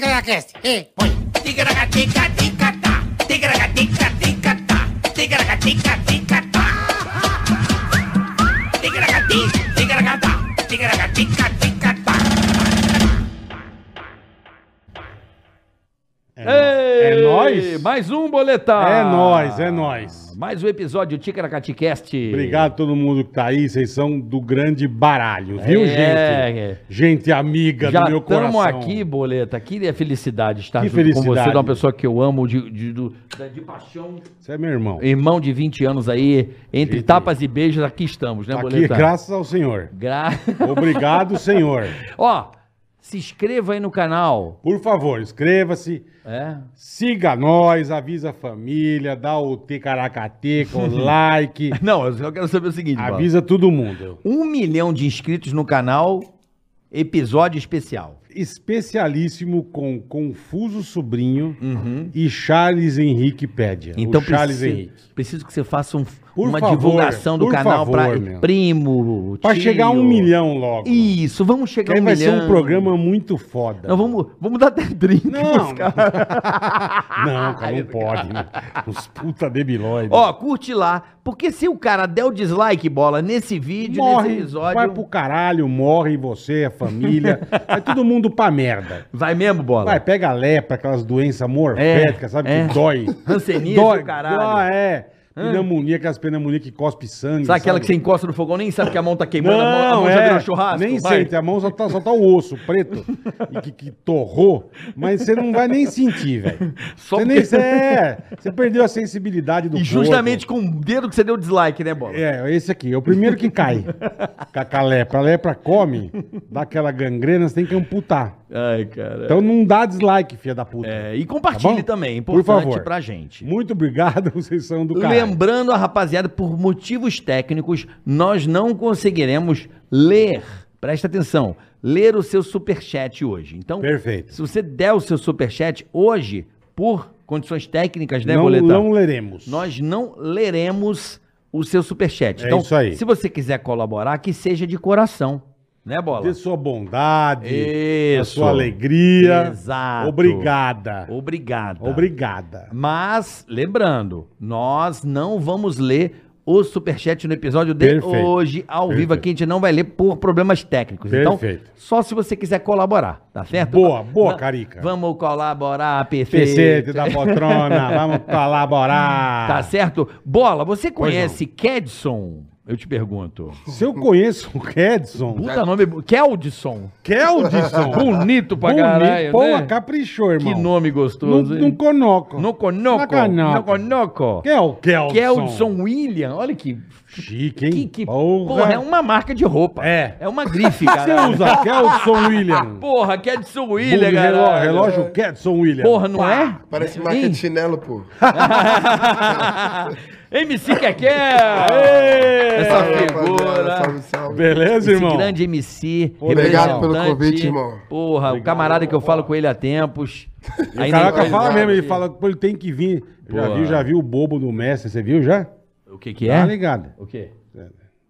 Ticaracast, ei, põe. Ticaracatica-ticatá, ticaracatica-ticatá, ticaracatica-ticatá. Ticaracati, ticaracatá, ticaracatica-ticatá. É, Ei, nóis. Mais um boletar. É nóis, é nóis. Mais um episódio Ticaracaticast. Obrigado a todo mundo que tá aí. Vocês são do grande baralho, viu, É, gente? Gente amiga Já do meu coração. estamos aqui, Boleta. Que é felicidade estar Que junto com você, felicidade. de uma pessoa que eu amo, de, de, do- de paixão. Você é meu irmão. Irmão de 20 anos aí, entre Gente. tapas e beijos, aqui estamos, né, Aqui, Boleta? graças ao Senhor. Gra... Obrigado, Senhor. Ó, se inscreva aí no canal. Por favor, inscreva-se, É. siga nós, avisa a família, dá o ticaracateca, o like, Não, eu só quero saber o seguinte, avisa todo mundo. Um milhão de inscritos no canal, episódio especial. Especialíssimo com Confuso Sobrinho e Charles Henrique Pédia. Uhum. Então o Charles preciso, Henrique. preciso que você faça um- Por uma favor, divulgação do canal para primo, tio. chegar a um milhão logo. Isso, vamos chegar a um vai milhão. ser um programa muito foda. Não, vamos, vamos dar até 30. Não, caras. não, cara, não pode. Né? Os puta debilóides. Ó, curte lá, porque se o cara der o dislike, bola, nesse vídeo, nesse morre, episódio... vai pro caralho, morre você, a família. vai todo mundo pra merda. Vai mesmo, bola? Vai, pega a lepra, aquelas doenças morféticas, sabe? é. Que dói. Hanseníase dói. caralho. Ah, é. Pneumonia, aquelas pneumonias que cospe sangue. Sabe aquela que você encosta no fogão, nem sabe que a mão tá queimando, a mão, a Não, mão já é, virou churrasco? nem Vai. sente, a mão só tá, só tá o osso preto e que, que torrou, mas você não vai nem sentir, velho. Só Você, porque- nem, é, você perdeu a sensibilidade do E justamente com o dedo que você deu dislike, né, bola? É, esse aqui, é o primeiro que cai. com a lepra. A lepra come, dá aquela gangrena, você tem que amputar. Ai, cara. Então não dá dislike, filha da puta. É, e Tá compartilhe bom? também, Por importante favor. pra gente. Muito obrigado, vocês são do caralho. Lembrando a rapaziada, por motivos técnicos, nós não conseguiremos ler, presta atenção, ler o seu superchat hoje. Então, Perfeito. se você der o seu superchat hoje, por condições técnicas, né, não, Boletão? não leremos. Nós não leremos o seu superchat. É então, isso aí. se você quiser colaborar, que seja de coração, né, Bola? Dê sua bondade, a Isso. sua alegria. Exato. Obrigada. Obrigada. Obrigada. Mas, lembrando, nós não vamos ler o superchat no episódio de Perfeito. hoje, ao vivo Perfeito. aqui, a gente não vai ler por problemas técnicos. Perfeito. Então, só se você quiser colaborar, tá certo? Boa, boa, Va- Carica. Vamos colaborar, PC. Pecete da Potrona, vamos colaborar. Tá certo? Bola, você conhece Kedson? Eu te pergunto. Se eu conheço o Kedson, Puta nome. Keldson. Keldson. Bonito pra Bonito, caralho, Pô, né? caprichou, irmão. Que nome gostoso, não hein? conoco. No Conoco. No Conoco. Que é o Keldson? Keldson William. Olha que Chique, hein? Que, que porra. é uma marca de roupa. É. É uma grife, Você cara. usa Keldson William. Porra, Kedson William, cara. relógio, relógio Kedson William. Porra, não Pá. é? Parece marca Hein? de chinelo, pô. MC Keké! Essa Salve, figura. rapaziada, Salve, salve. Beleza, Esse irmão? grande MC. Obrigado pelo representante. convite, irmão. Porra, o camarada que eu falo com ele há tempos. O caraca nem- fala mesmo, ele fala que ele tem que vir. Já viu, já viu o bobo do mestre, você viu já? O que que Tá é? ligado? O quê?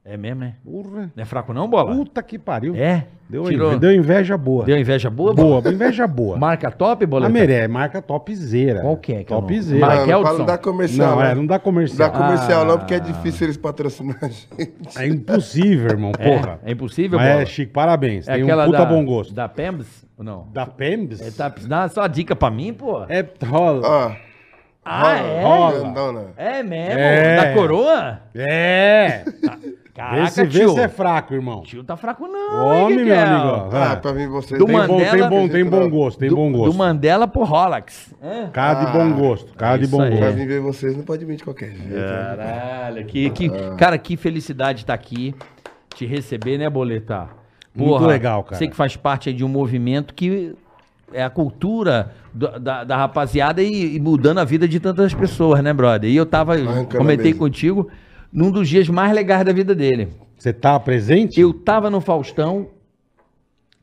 É mesmo, é? Porra. Não é fraco não, Bola? Puta que pariu. É? Deu, Tirou. inve- deu inveja boa. Deu inveja boa? Bola? Boa, inveja boa. Marca top, Bola? A Meré, marca topzera. Qual que é que é? Topzera. Não, não fala- não dá comercial. Não, né? é, não dá comercial. Dá comercial Ah. não, porque é difícil eles patrocinar a gente. É impossível, irmão, porra. É, é impossível, Mas Bola? é chique, parabéns. É Tem um aquela puta da, bom gosto. Da Pems? Ou não? Da Pems? É, tá, dá só dica pra mim, pô. É rola. Ó, ah, é? rola. grandona. É mesmo? É. Da coroa? É! Caraca, Esse vê tio. se é fraco, irmão. Tio tá fraco não, Homem, hein, meu amigo. ó. Ah, Ah, pra mim vocês... Do tem, bom, tem, Mandela- bom, tem bom gosto, tem do, bom do gosto. Mandela pro Rolex. Cara de bom gosto, cara de bom aí. Pra gosto. mim ver vocês não pode vir de qualquer jeito. É. Caralho, que, que, cara, que felicidade estar aqui, te receber, né, Boleta? Muito legal, cara. Você que faz parte aí de um movimento que é a cultura do- da, da rapaziada e, e mudando a vida de tantas pessoas, né, brother? E eu tava, Arrancando comentei mesa. contigo, num dos dias mais legais da vida dele. Você tá presente? Eu tava no Faustão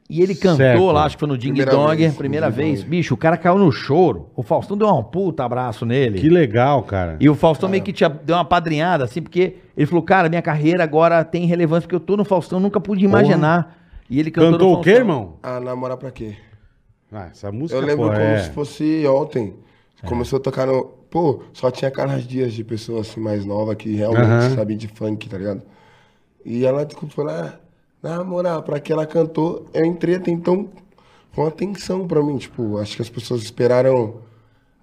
e ele cantou Certo. lá, acho que foi no Ding Primeira Dong, vez, primeira vez. Dong. Bicho, o cara caiu no choro. O Faustão deu um puta abraço nele. Que legal, cara. E o Faustão meio que tinha, deu uma padrinhada, assim, porque ele falou, cara, minha carreira agora tem relevância, porque eu tô no Faustão, nunca pude imaginar. E ele cantou, Cantou no o quê, irmão? Ah, namorar pra quê? Ah, essa música, Eu lembro pô, como é... se fosse ontem. Começou a tocar no. Pô, só tinha caras dias de pessoas assim mais novas que realmente Aham. sabiam de funk, tá ligado? E ela tipo, foi lá, na moral, pra que ela cantou, eu entrei até então com atenção pra mim. Tipo, acho que as pessoas esperaram.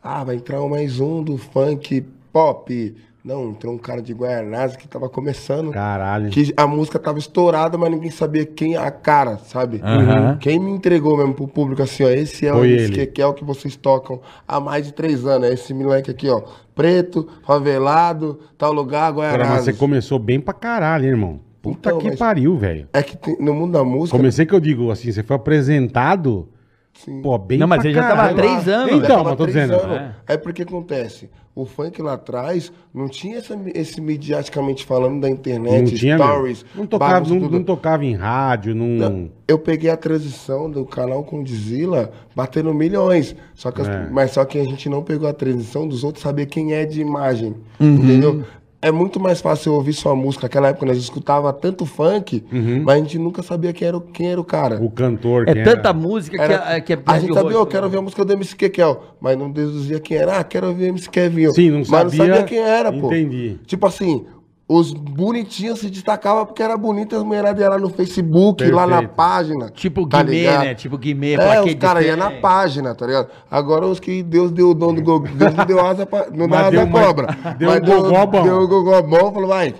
Ah, vai entrar mais um do funk pop. Não, entrou um cara de Guaianazes que tava começando. Caralho. Que a música tava estourada, mas ninguém sabia quem é a cara, sabe? Aham. Quem me entregou mesmo pro público assim, ó, esse é o que, que é o que vocês tocam há mais de três anos. É esse moleque aqui, ó. Preto, favelado, tal lugar, Cara, mas Guaianazes. você começou bem pra caralho, hein, irmão. Puta Então, que pariu, velho. É que tem- no mundo da música. Comecei que eu digo assim, você foi apresentado, Sim. pô, bem Não, mas pra ele já tava há três anos, Já Então, tava mas eu tô três dizendo. anos. É. porque acontece. O funk lá atrás não tinha essa- esse mediaticamente falando da internet, Não tinha stories. Não tocava, não, tudo. não tocava em rádio, não... Não, Eu peguei a transição do canal Condizila batendo milhões. Só que as- É. Mas só que a gente não pegou a transição dos outros saber quem é de imagem. Uhum. Entendeu? É muito mais fácil eu ouvir sua música. Naquela época nós escutava tanto funk, mas a gente nunca sabia quem era, o- quem era o cara. Uhum. O cantor, É quem tanta era. música que, Era- é- que é a gente sabia, eu quero né? ver a música do MC Kekel, mas não deduzia quem era. Ah, quero ver MC Kevinho. Sim, não mas sabia- não sabia quem era, pô. Entendi. Tipo assim, os bonitinhos se destacavam porque era bonita as mulheradas iam lá no Facebook, lá na Perfeito. página. Tipo tá Guimê, ligado? né? Tipo Guimê, É, os caras iam na página, tá ligado? Agora os que Deus deu o dom do go... Deus não deu asa pra... Não dá asa deu uma- cobra. deu Mas um gogó bom. Deu o gogó bom, falou, vai,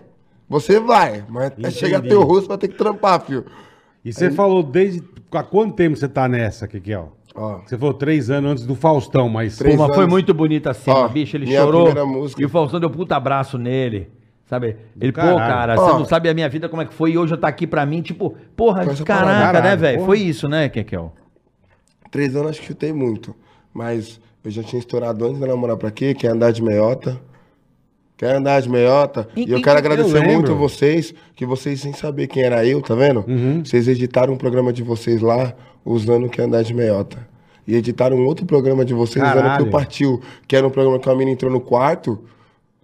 você vai. Mas até Entendi. chegar teu rosto vai ter que trampar, filho. E você falou desde... Há quanto tempo você tá nessa, Kekel? Ó, Você falou três anos antes do Faustão, mas... Três Pô, mas foi muito bonita a cena, Ó, bicho. Ele chorou. E o Faustão deu puta abraço nele. Sabe? Ele, pô, caralho. cara, Ó. você não sabe a minha vida como é que foi e hoje eu tá aqui pra mim, tipo, porra, Coisa caraca, caralho, né, velho? porra. Foi isso, né, Kekel? Três anos acho que chutei muito. Mas eu já tinha estourado antes de namorar pra quê? Quer andar de meiota? Quer andar de meiota? E- E, eu e- quero eu agradecer lembro. muito vocês, que vocês, sem saber quem era eu, tá vendo? Uhum. Vocês editaram um programa de vocês lá, usando Quer andar de meiota. E editaram um outro programa de vocês, usando Caralho. que eu partiu, que era um programa que a menina entrou no quarto,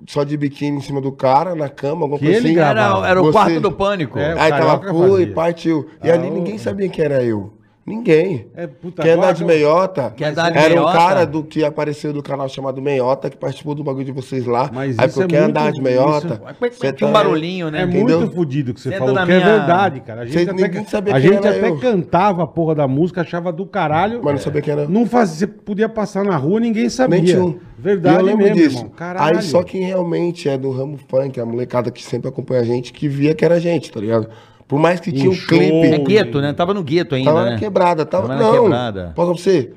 só de biquíni em cima do cara, na cama, alguma Que coisa ele assim. Era, era o Você- quarto do pânico. É, Aí tava, fui, partiu. E Ah, ali ninguém sabia quem era eu. Ninguém. É, puta, Quer andar agora de meiota? Andar de Era meiota? um cara do que apareceu do canal chamado Meiota, que participou do bagulho de vocês lá. Mas Aí isso falou, é andar de meiota? Tinha Cê um tá- barulhinho, né? É Entendeu? muito fodido que você falou, que é minha- verdade, cara. A gente, Cês- até, sabia a quem gente até eu. cantava a porra da música, achava do caralho. Mas não sabia quem era. Não fazia, você podia passar na rua, ninguém sabia. Nem tinha um. Verdade E eu lembro mesmo, disso. irmão. Caralho. Aí só quem realmente é do ramo funk, a molecada que sempre acompanha a gente, que via que era a gente, tá ligado? Por mais que tinha um clipe. É gueto, né? Tava no gueto ainda, Tava né? na quebrada, tava, Tava na não. quebrada. Posso pra você?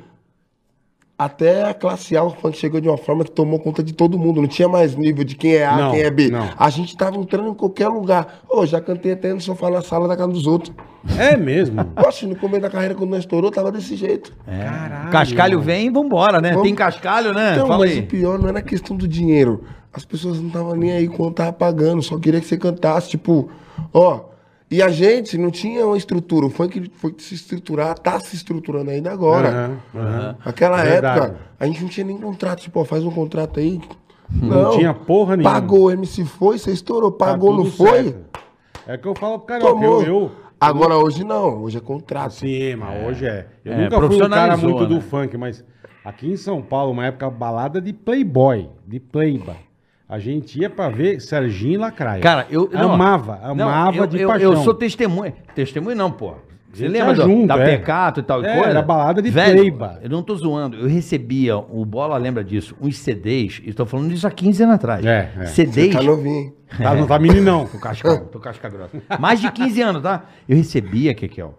Até a classe A, o funk chegou de uma forma que tomou conta de todo mundo. Não tinha mais nível de quem é A, Não, quem é B. não. A gente tava entrando em qualquer lugar. Ô, já cantei até no sofá na sala da casa dos outros. É mesmo. Poxa, no começo da carreira, quando nós estourou, tava desse jeito. É. Caralho. Cascalho vem, vambora, né? Vamos- Tem cascalho, né? Então, Fala mas aí. o pior não era a questão do dinheiro. As pessoas não estavam nem aí quando tava pagando, só queria que você cantasse, tipo, ó. E a gente não tinha uma estrutura. O funk foi se estruturar, tá se estruturando ainda agora. Aham, aham. Naquela Verdade. época, a gente não tinha nem contrato. Tipo, ó, faz um contrato aí. Não tinha porra nenhuma. Pagou, o MC foi, você estourou. Tá Pagou, não tudo foi? certo. É que eu falo pro Tomou. eu, eu, Agora, hoje não. Hoje é contrato. Sim, mas hoje é. Eu É, nunca fui um cara muito do né? funk, mas aqui em São Paulo, uma época balada de playboy, de playba. A gente ia pra ver Serginho e Lacraia. Cara, eu não, amava, não, amava eu, de eu, paixão. Eu sou testemunha. Testemunha não, pô. Você lembra do- junto, da é. Pecato e tal e É, coisa? era balada de Velho, pleiba. Eu não tô zoando. Eu recebia, o Bola lembra disso, uns CDs, e tô falando disso há 15 anos atrás. É, é. Você CDs. tá novinho. Tá, não tá meninão. Tô casca, tô casca grossa. Mais de 15 anos, tá? Eu recebia, Kekel.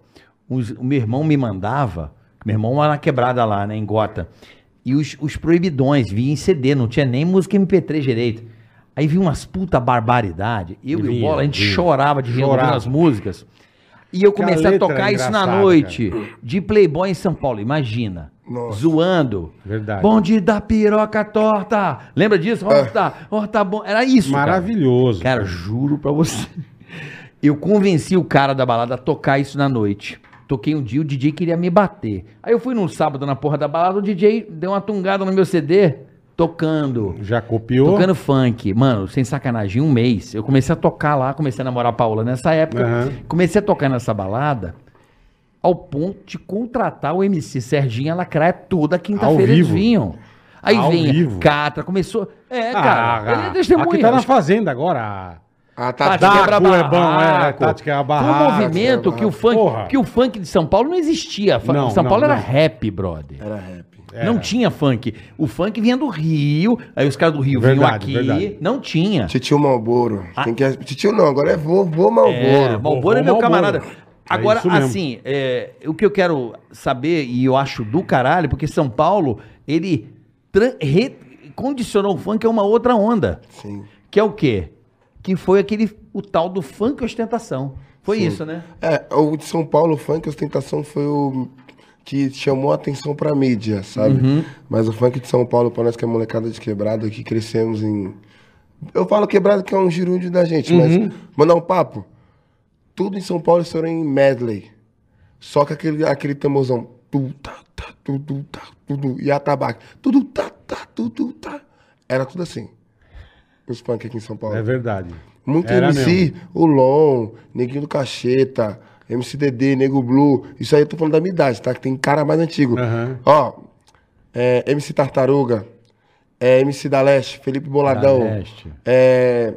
Os, o meu irmão me mandava, meu irmão era na quebrada lá, né, em Gota. E os, os proibidões vinham em CD, não tinha nem música MP3 direito. Aí vinha umas puta barbaridade. Eu e o Vinha, Bola, a gente vinha. chorava de rir as músicas. E eu a comecei a tocar é isso na noite, de Playboy em São Paulo, imagina. Nossa. Zoando. Verdade. Bonde da piroca torta. Lembra disso? Horta, horta bom. Era isso. cara. Maravilhoso. Cara, juro pra você. Eu convenci o cara da balada a tocar isso na noite. Toquei um dia, o DJ queria me bater. Aí eu fui num sábado na porra da balada, o DJ deu uma tungada no meu CD, tocando. Já copiou? Tocando funk. Mano, sem sacanagem, em um mês. Eu comecei a tocar lá, comecei a namorar a Paula nessa época. Aham. Comecei a tocar nessa balada. ao ponto de contratar o MC Serginho e a Lacraia toda quinta-feira eles vinham. Aí Ao vinha, vivo. Catra, começou. É, cara, ele é Ah, testemunha. Aqui tá na fazenda agora. Ah, Tática tá. Taco quebra é bom, é, barraco. tática é a Foi barraca, um movimento que o funk, Porra. que o funk de São Paulo não existia. Não, São não, Paulo era não. rap, brother. Era rap. Não tinha funk. O funk vinha do Rio, aí os caras do Rio vinham Verdade, aqui. verdade. Não tinha. Titio Malboro. Ah. Tem que... Titio não, agora é vovô É, Malboro. Malboro é meu Marlboro. camarada. É Agora, mesmo. assim, é, o que eu quero saber, e eu acho do caralho, porque São Paulo, ele condicionou o funk a uma outra onda. Sim. Que é o quê? Que foi aquele, o tal do funk ostentação. Foi Sim. isso, né? É, o de São Paulo, o funk ostentação foi o que chamou a atenção pra mídia, sabe? Uhum. Mas o funk de São Paulo, pra nós que é molecada de quebrada, que crescemos em. Eu falo quebrada que é um girúndio da gente, Uhum. mas mandar um papo. Tudo em São Paulo estourou em medley. Só que aquele, aquele tamorzão. Tu, tá, tá, tu, tu, tá, tu, tu, e a tabaco. Tudo tá, tá, tu, tu, tá. Era tudo assim. Os funk aqui em São Paulo. É verdade. Muito Era MC, mesmo. o Lon, Neguinho do Cacheta, MC Dedê, Nego Blue. Isso aí eu tô falando da minha idade, tá? Que tem cara mais antigo. Aham. Ó, é, MC Tartaruga, é, MC da Leste, Felipe Boladão, Da Leste. é,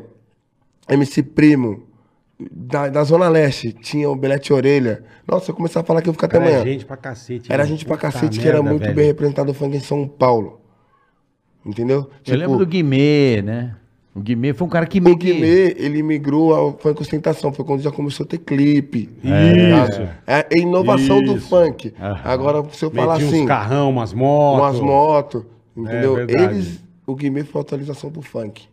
MC Primo. Da, da Zona Leste, tinha o Belete Orelha. Nossa, eu começar a falar que eu vou ficar até amanhã. gente pra cacete. Era gente pra cacete que era muito velho. bem representado o funk em São Paulo. Entendeu? eu lembro do Guimê, né? O Guimê foi um cara que O. Guimê, ele migrou ao funk ostentação. Foi quando já começou a ter clipe. Isso. É a inovação do Isso. funk. Aham. Agora, se eu falar assim, uns carrão, umas motos. umas motos, entendeu? verdade. Eles, o Guimê foi a atualização do funk.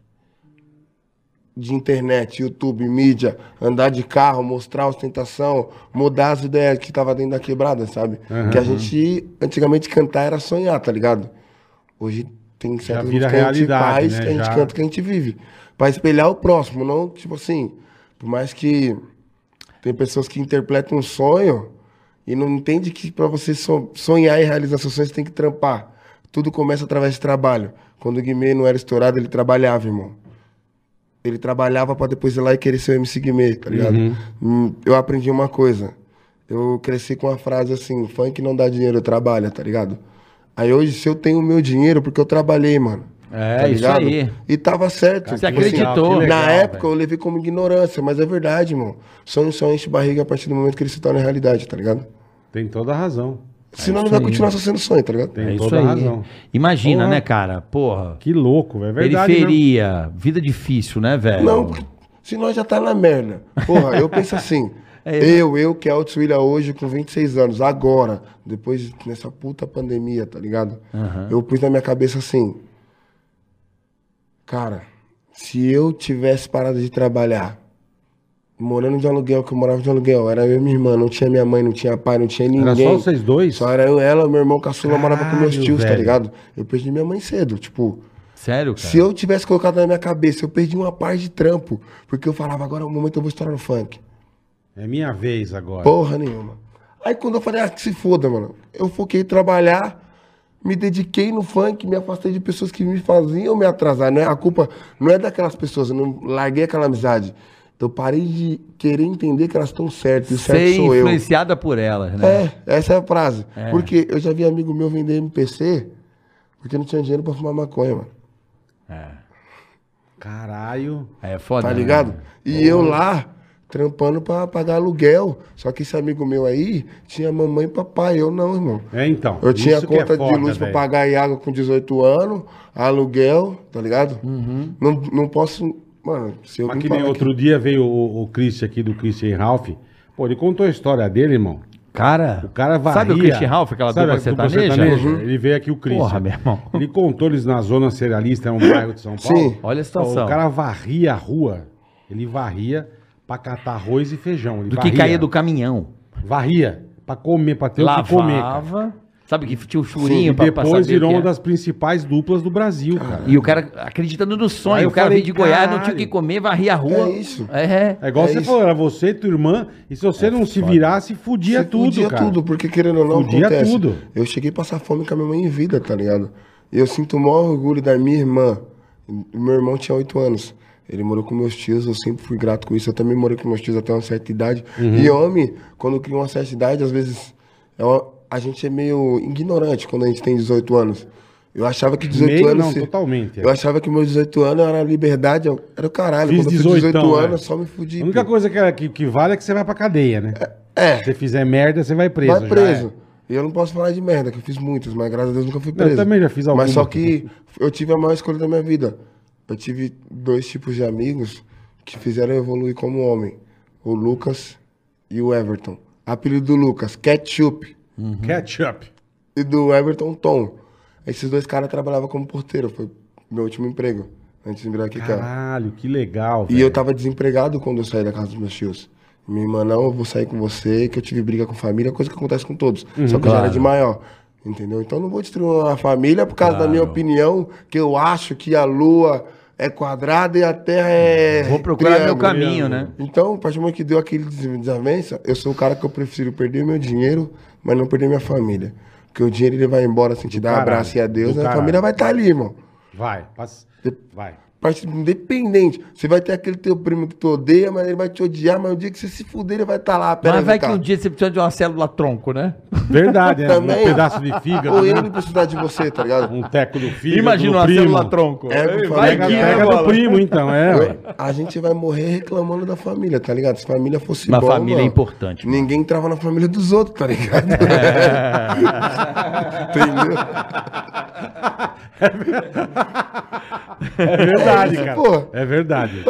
De internet, YouTube, mídia, andar de carro, mostrar a ostentação, mudar as ideias que tava dentro da quebrada, sabe? Que a gente, antigamente, cantar era sonhar, tá ligado? Hoje tem certas músicas que a gente faz, né? que a gente Já- canta, que a gente vive. Pra espelhar o próximo, não, tipo assim, por mais que tem pessoas que interpretam um sonho e não entende que pra você so- sonhar e realizar seus sonhos, você tem que trampar. Tudo começa através de trabalho. Quando o Guimê não era estourado, ele trabalhava, irmão. Ele trabalhava pra depois ir lá e querer ser o MC Guimê, tá ligado? Hum, Eu aprendi uma coisa. Eu cresci com a frase assim, funk não dá dinheiro, trabalha, tá ligado? Aí hoje, se eu tenho o meu dinheiro, porque eu trabalhei, mano. É, tá isso aí. E tava certo. Você tipo assim, acreditou. legal, na época velho. eu levei como ignorância, mas é verdade, irmão. Sonho só enche barriga a partir do momento que ele se torna realidade, tá ligado? Tem toda a razão. Senão isso não vai aí. continuar só sendo sonho, tá ligado? Tem É toda a razão. Imagina, Porra. né, cara? Porra. Que louco, velho. É verdade. mesmo. Periferia, vida difícil, né, velho? Não, porque se nós já tá na merda. Porra, eu penso assim. É, eu, eu, que é Altos William hoje com 26 anos, agora, depois nessa puta pandemia, tá ligado? Eu pus na minha cabeça assim. Cara, se eu tivesse parado de trabalhar, morando de aluguel, que eu morava de aluguel, era eu e minha irmã, não tinha minha mãe, não tinha pai, não tinha ninguém. Era só vocês dois? Só era eu, ela, meu irmão caçula, morava com meus tios, tá velho. ligado? Eu perdi minha mãe cedo, tipo. Sério, cara? Se eu tivesse colocado na minha cabeça, eu perdi uma parte de trampo. Porque eu falava, agora é o momento eu vou estourar no funk. É minha vez agora. Porra nenhuma. Aí quando eu falei, ah, que se foda, mano. Eu foquei em trabalhar, me dediquei no funk, me afastei de pessoas que me faziam me atrasar. Né? A culpa não é daquelas pessoas, eu não larguei aquela amizade. Eu parei de querer entender que elas estão certas. E certo Ser sou eu. influenciada por elas, né? É, essa é a frase. Porque eu já vi amigo meu vender MPC porque não tinha dinheiro pra fumar maconha, mano. Caralho. É, foda. Tá né? ligado? E eu lá, trampando pra pagar aluguel. Só que esse amigo meu aí tinha mamãe e papai. Eu não, irmão. É então. Eu tinha isso que é conta foda, de luz pra velho. pagar e água com 18 anos, aluguel, tá ligado? Uhum. Não, não posso. Mano, se eu Mas que nem falar outro dia veio o, o Christian aqui do Christian Ralph. Pô, ele contou a história dele, irmão. Cara, O cara varria. sabe o Christian Ralph, aquela Sabe dupla a sertaneja? Uhum. Ele veio aqui o Christian. Porra, meu irmão. Ele contou eles na zona cerealista, é um bairro de São Paulo. Sim. Olha a situação. O cara varria a rua. Ele varria pra catar arroz e feijão. Ele Do que caía do caminhão. Varria. Pra comer, pra ter o que comer. cara. Lavava. Sabe que tinha o E churinho pra, pra depois virou uma é. das principais duplas do Brasil, cara. E o cara acreditando no sonho. eu O cara falei, veio de Goiás, não tinha o que comer, varria a rua. É isso. É. É igual É você isso. falou, era você e tua irmã, e se você não se virasse, fudia Se tudo, fudia cara. tudo, porque querendo ou não, Fudia acontece. tudo. Eu cheguei a passar fome com a minha mãe em vida, tá ligado? E eu sinto o maior orgulho da minha irmã. Meu irmão tinha 8 anos. Ele morou com meus tios, eu sempre fui grato com isso. Eu também morei com meus tios até uma certa idade. Uhum. E homem, quando cria uma certa idade, às vezes é uma- a gente é meio ignorante quando a gente tem 18 anos. Eu achava que 18 Meio anos. não, se- totalmente, é. Eu achava que meus 18 anos era liberdade, eu- era o caralho. Fiz quando eu fiz 18, 18 é. anos, só me fudi. A única pô. coisa que, é- que, que vale é que você vai pra cadeia, né? É. Se você fizer merda, você vai preso. Vai já preso. é. E eu não posso falar de merda, que eu fiz muitas, mas graças a Deus nunca fui Não, eu preso. também já fiz Mas só algumas. que eu tive a maior escolha da minha vida. Eu tive dois tipos de amigos que fizeram eu evoluir como homem. O Lucas e o Everton. Apelido do Lucas, Ketchup. Ketchup. E do Everton, Tom. Esses dois caras trabalhavam como porteiro. Foi meu último emprego. Antes de virar aqui, cara. Caralho, que legal, E velho. eu tava desempregado quando eu saí da casa dos meus tios. Minha irmã, não, eu vou sair com você, que eu tive briga com família, coisa que acontece com todos. Só que eu já era de maior. Entendeu? Então não vou destruir a família por causa da minha opinião, que eu acho que a lua é quadrada e a terra é. Vou procurar meu triângulo. caminho, né? Então, a partir do momento que deu aquele des- desavença, eu sou o cara que eu prefiro perder meu dinheiro, mas não perder minha família. Porque o dinheiro ele vai embora sem te dar um abraço e adeus, do a família vai estar ali, irmão. Vai, passa- vai. Parte independente. Você vai ter aquele teu primo que tu odeia, mas ele vai te odiar, mas o dia que você se fuder, ele vai estar lá. Pera Mas aí, vai que um dia você precisa de uma célula tronco, né? Verdade, né? Também. Um pedaço de fígado, Ou né? ele precisar de você, tá ligado? um teco do fígado Imagina do uma primo. célula tronco. É, Ei, vai que, pega né, do primo, então, é, ué. A gente vai morrer reclamando da família, tá ligado? Se a família fosse Uma bom, família é importante, mano. Ninguém entrava na família dos outros, tá ligado? Entendeu? É verdade, cara. Pô. É verdade.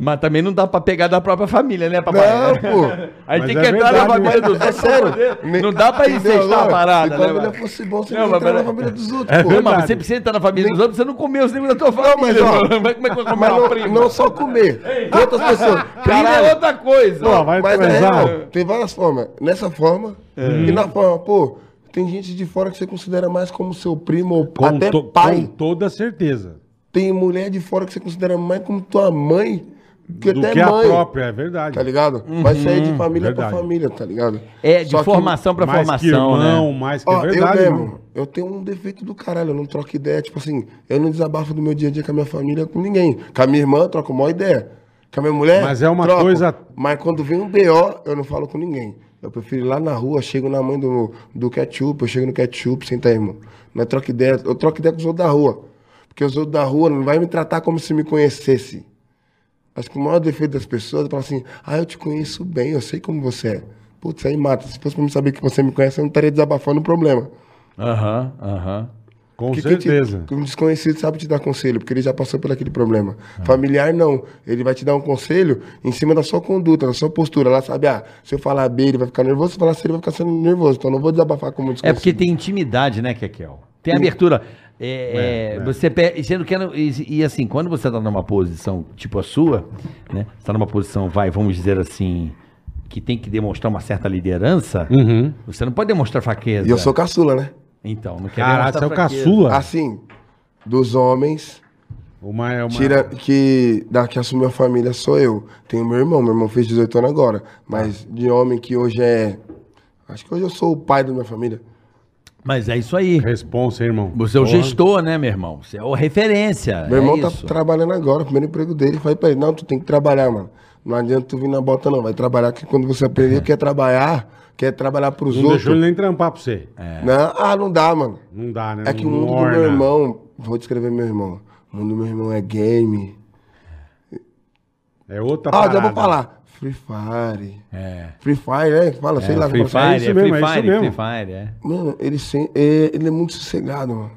Mas também não dá pra pegar da própria família, né, papai? Não, pô. Aí Mas tem é que entrar na verdade, família né? dos É outros. pra sério. poder- Não dá pra incestar a parada, Se a né? família mano? fosse bom, você Não, entrar na família dos outros, É pô. Não, mas verdade. você precisa entrar na família dos outros, você não comeu os negros da tua Não, mas família. ó. Como é que vai comer Mas não, prima? não só comer. Outras pessoas. Prima é outra coisa. Pô, vai Mas é real, tem várias formas. Nessa forma e na forma, pô, tem gente de fora que você considera mais como seu primo ou Com, até to- pai. com toda certeza. Tem mulher de fora que você considera mais como tua mãe que Do até que a mãe. própria, é verdade. Tá ligado? Vai sair de família verdade. pra família, tá ligado? É, de Só que- formação pra mais que formação, irmão, né? mais que Ó, é verdade. eu mano. mesmo, eu tenho um defeito do caralho, eu não troco ideia, tipo assim, eu não desabafo do meu dia a dia com a minha família, com ninguém. Com a minha irmã, eu troco uma ideia. Com a minha mulher, Mas é uma troco. coisa- Mas quando vem um BO, eu não falo com ninguém. Eu prefiro ir lá na rua, chego na mãe do, do ketchup, eu chego no ketchup, senta aí, irmão. Não é troca ideia, eu troco ideia com os outros da rua. Porque os outros da rua não vai me tratar como se me conhecesse. Acho que o maior defeito das pessoas é falar assim, ah, eu te conheço bem, eu sei como você é. Putz, aí mata. Se fosse pra me saber que você me conhece, eu não estaria desabafando o problema. Aham, aham. Com Porque quem te- certeza. um desconhecido sabe te dar conselho, porque ele já passou por aquele problema. Familiar, não. Ele vai te dar um conselho em cima da sua conduta, da sua postura. Ela sabe, ah, se eu falar B, ele vai ficar nervoso, se eu falar C, ele vai ficar sendo nervoso. Então eu não vou desabafar como um É desconhecido. porque tem intimidade, né, Kekel? Tem abertura. É, é, Você pe- sendo que e, e assim, quando você tá numa posição tipo a sua, né? Você tá numa posição, vai, vamos dizer assim, que tem que demonstrar uma certa liderança, Uhum. você não pode demonstrar fraqueza. E eu sou caçula, né? Então, não quer Caralho, você é o caçula. Assim, dos homens, Uma, é uma... tira que da que assumiu a família sou eu. Tenho meu irmão, meu irmão fez 18 anos agora. Mas de homem que hoje é. Acho que hoje eu sou o pai da minha família. Mas é isso aí. Responsa, hein, irmão. Você é o Porra. gestor, né, meu irmão? Você é o referência. Meu irmão é tá isso. trabalhando agora, o primeiro emprego dele. Falei pra ele, não, tu tem que trabalhar, mano. Não adianta tu vir na bota, não. Vai trabalhar, que quando você aprender, quer trabalhar, quer trabalhar pros Não outros. deixou ele nem trampar pra você. Não, ah, não dá, mano. Não dá, né? É que o Não mundo do meu irmão, vou descrever meu irmão. O mundo do meu irmão é game. É outra Ah, já parada. vou falar. Free Fire. É. Free Fire, né? Fala, sei lá. Free como fala. Fire, isso é mesmo, Free é isso Fire, Free mesmo. Fire, é. Mano, ele, sem, é, ele é muito sossegado, mano.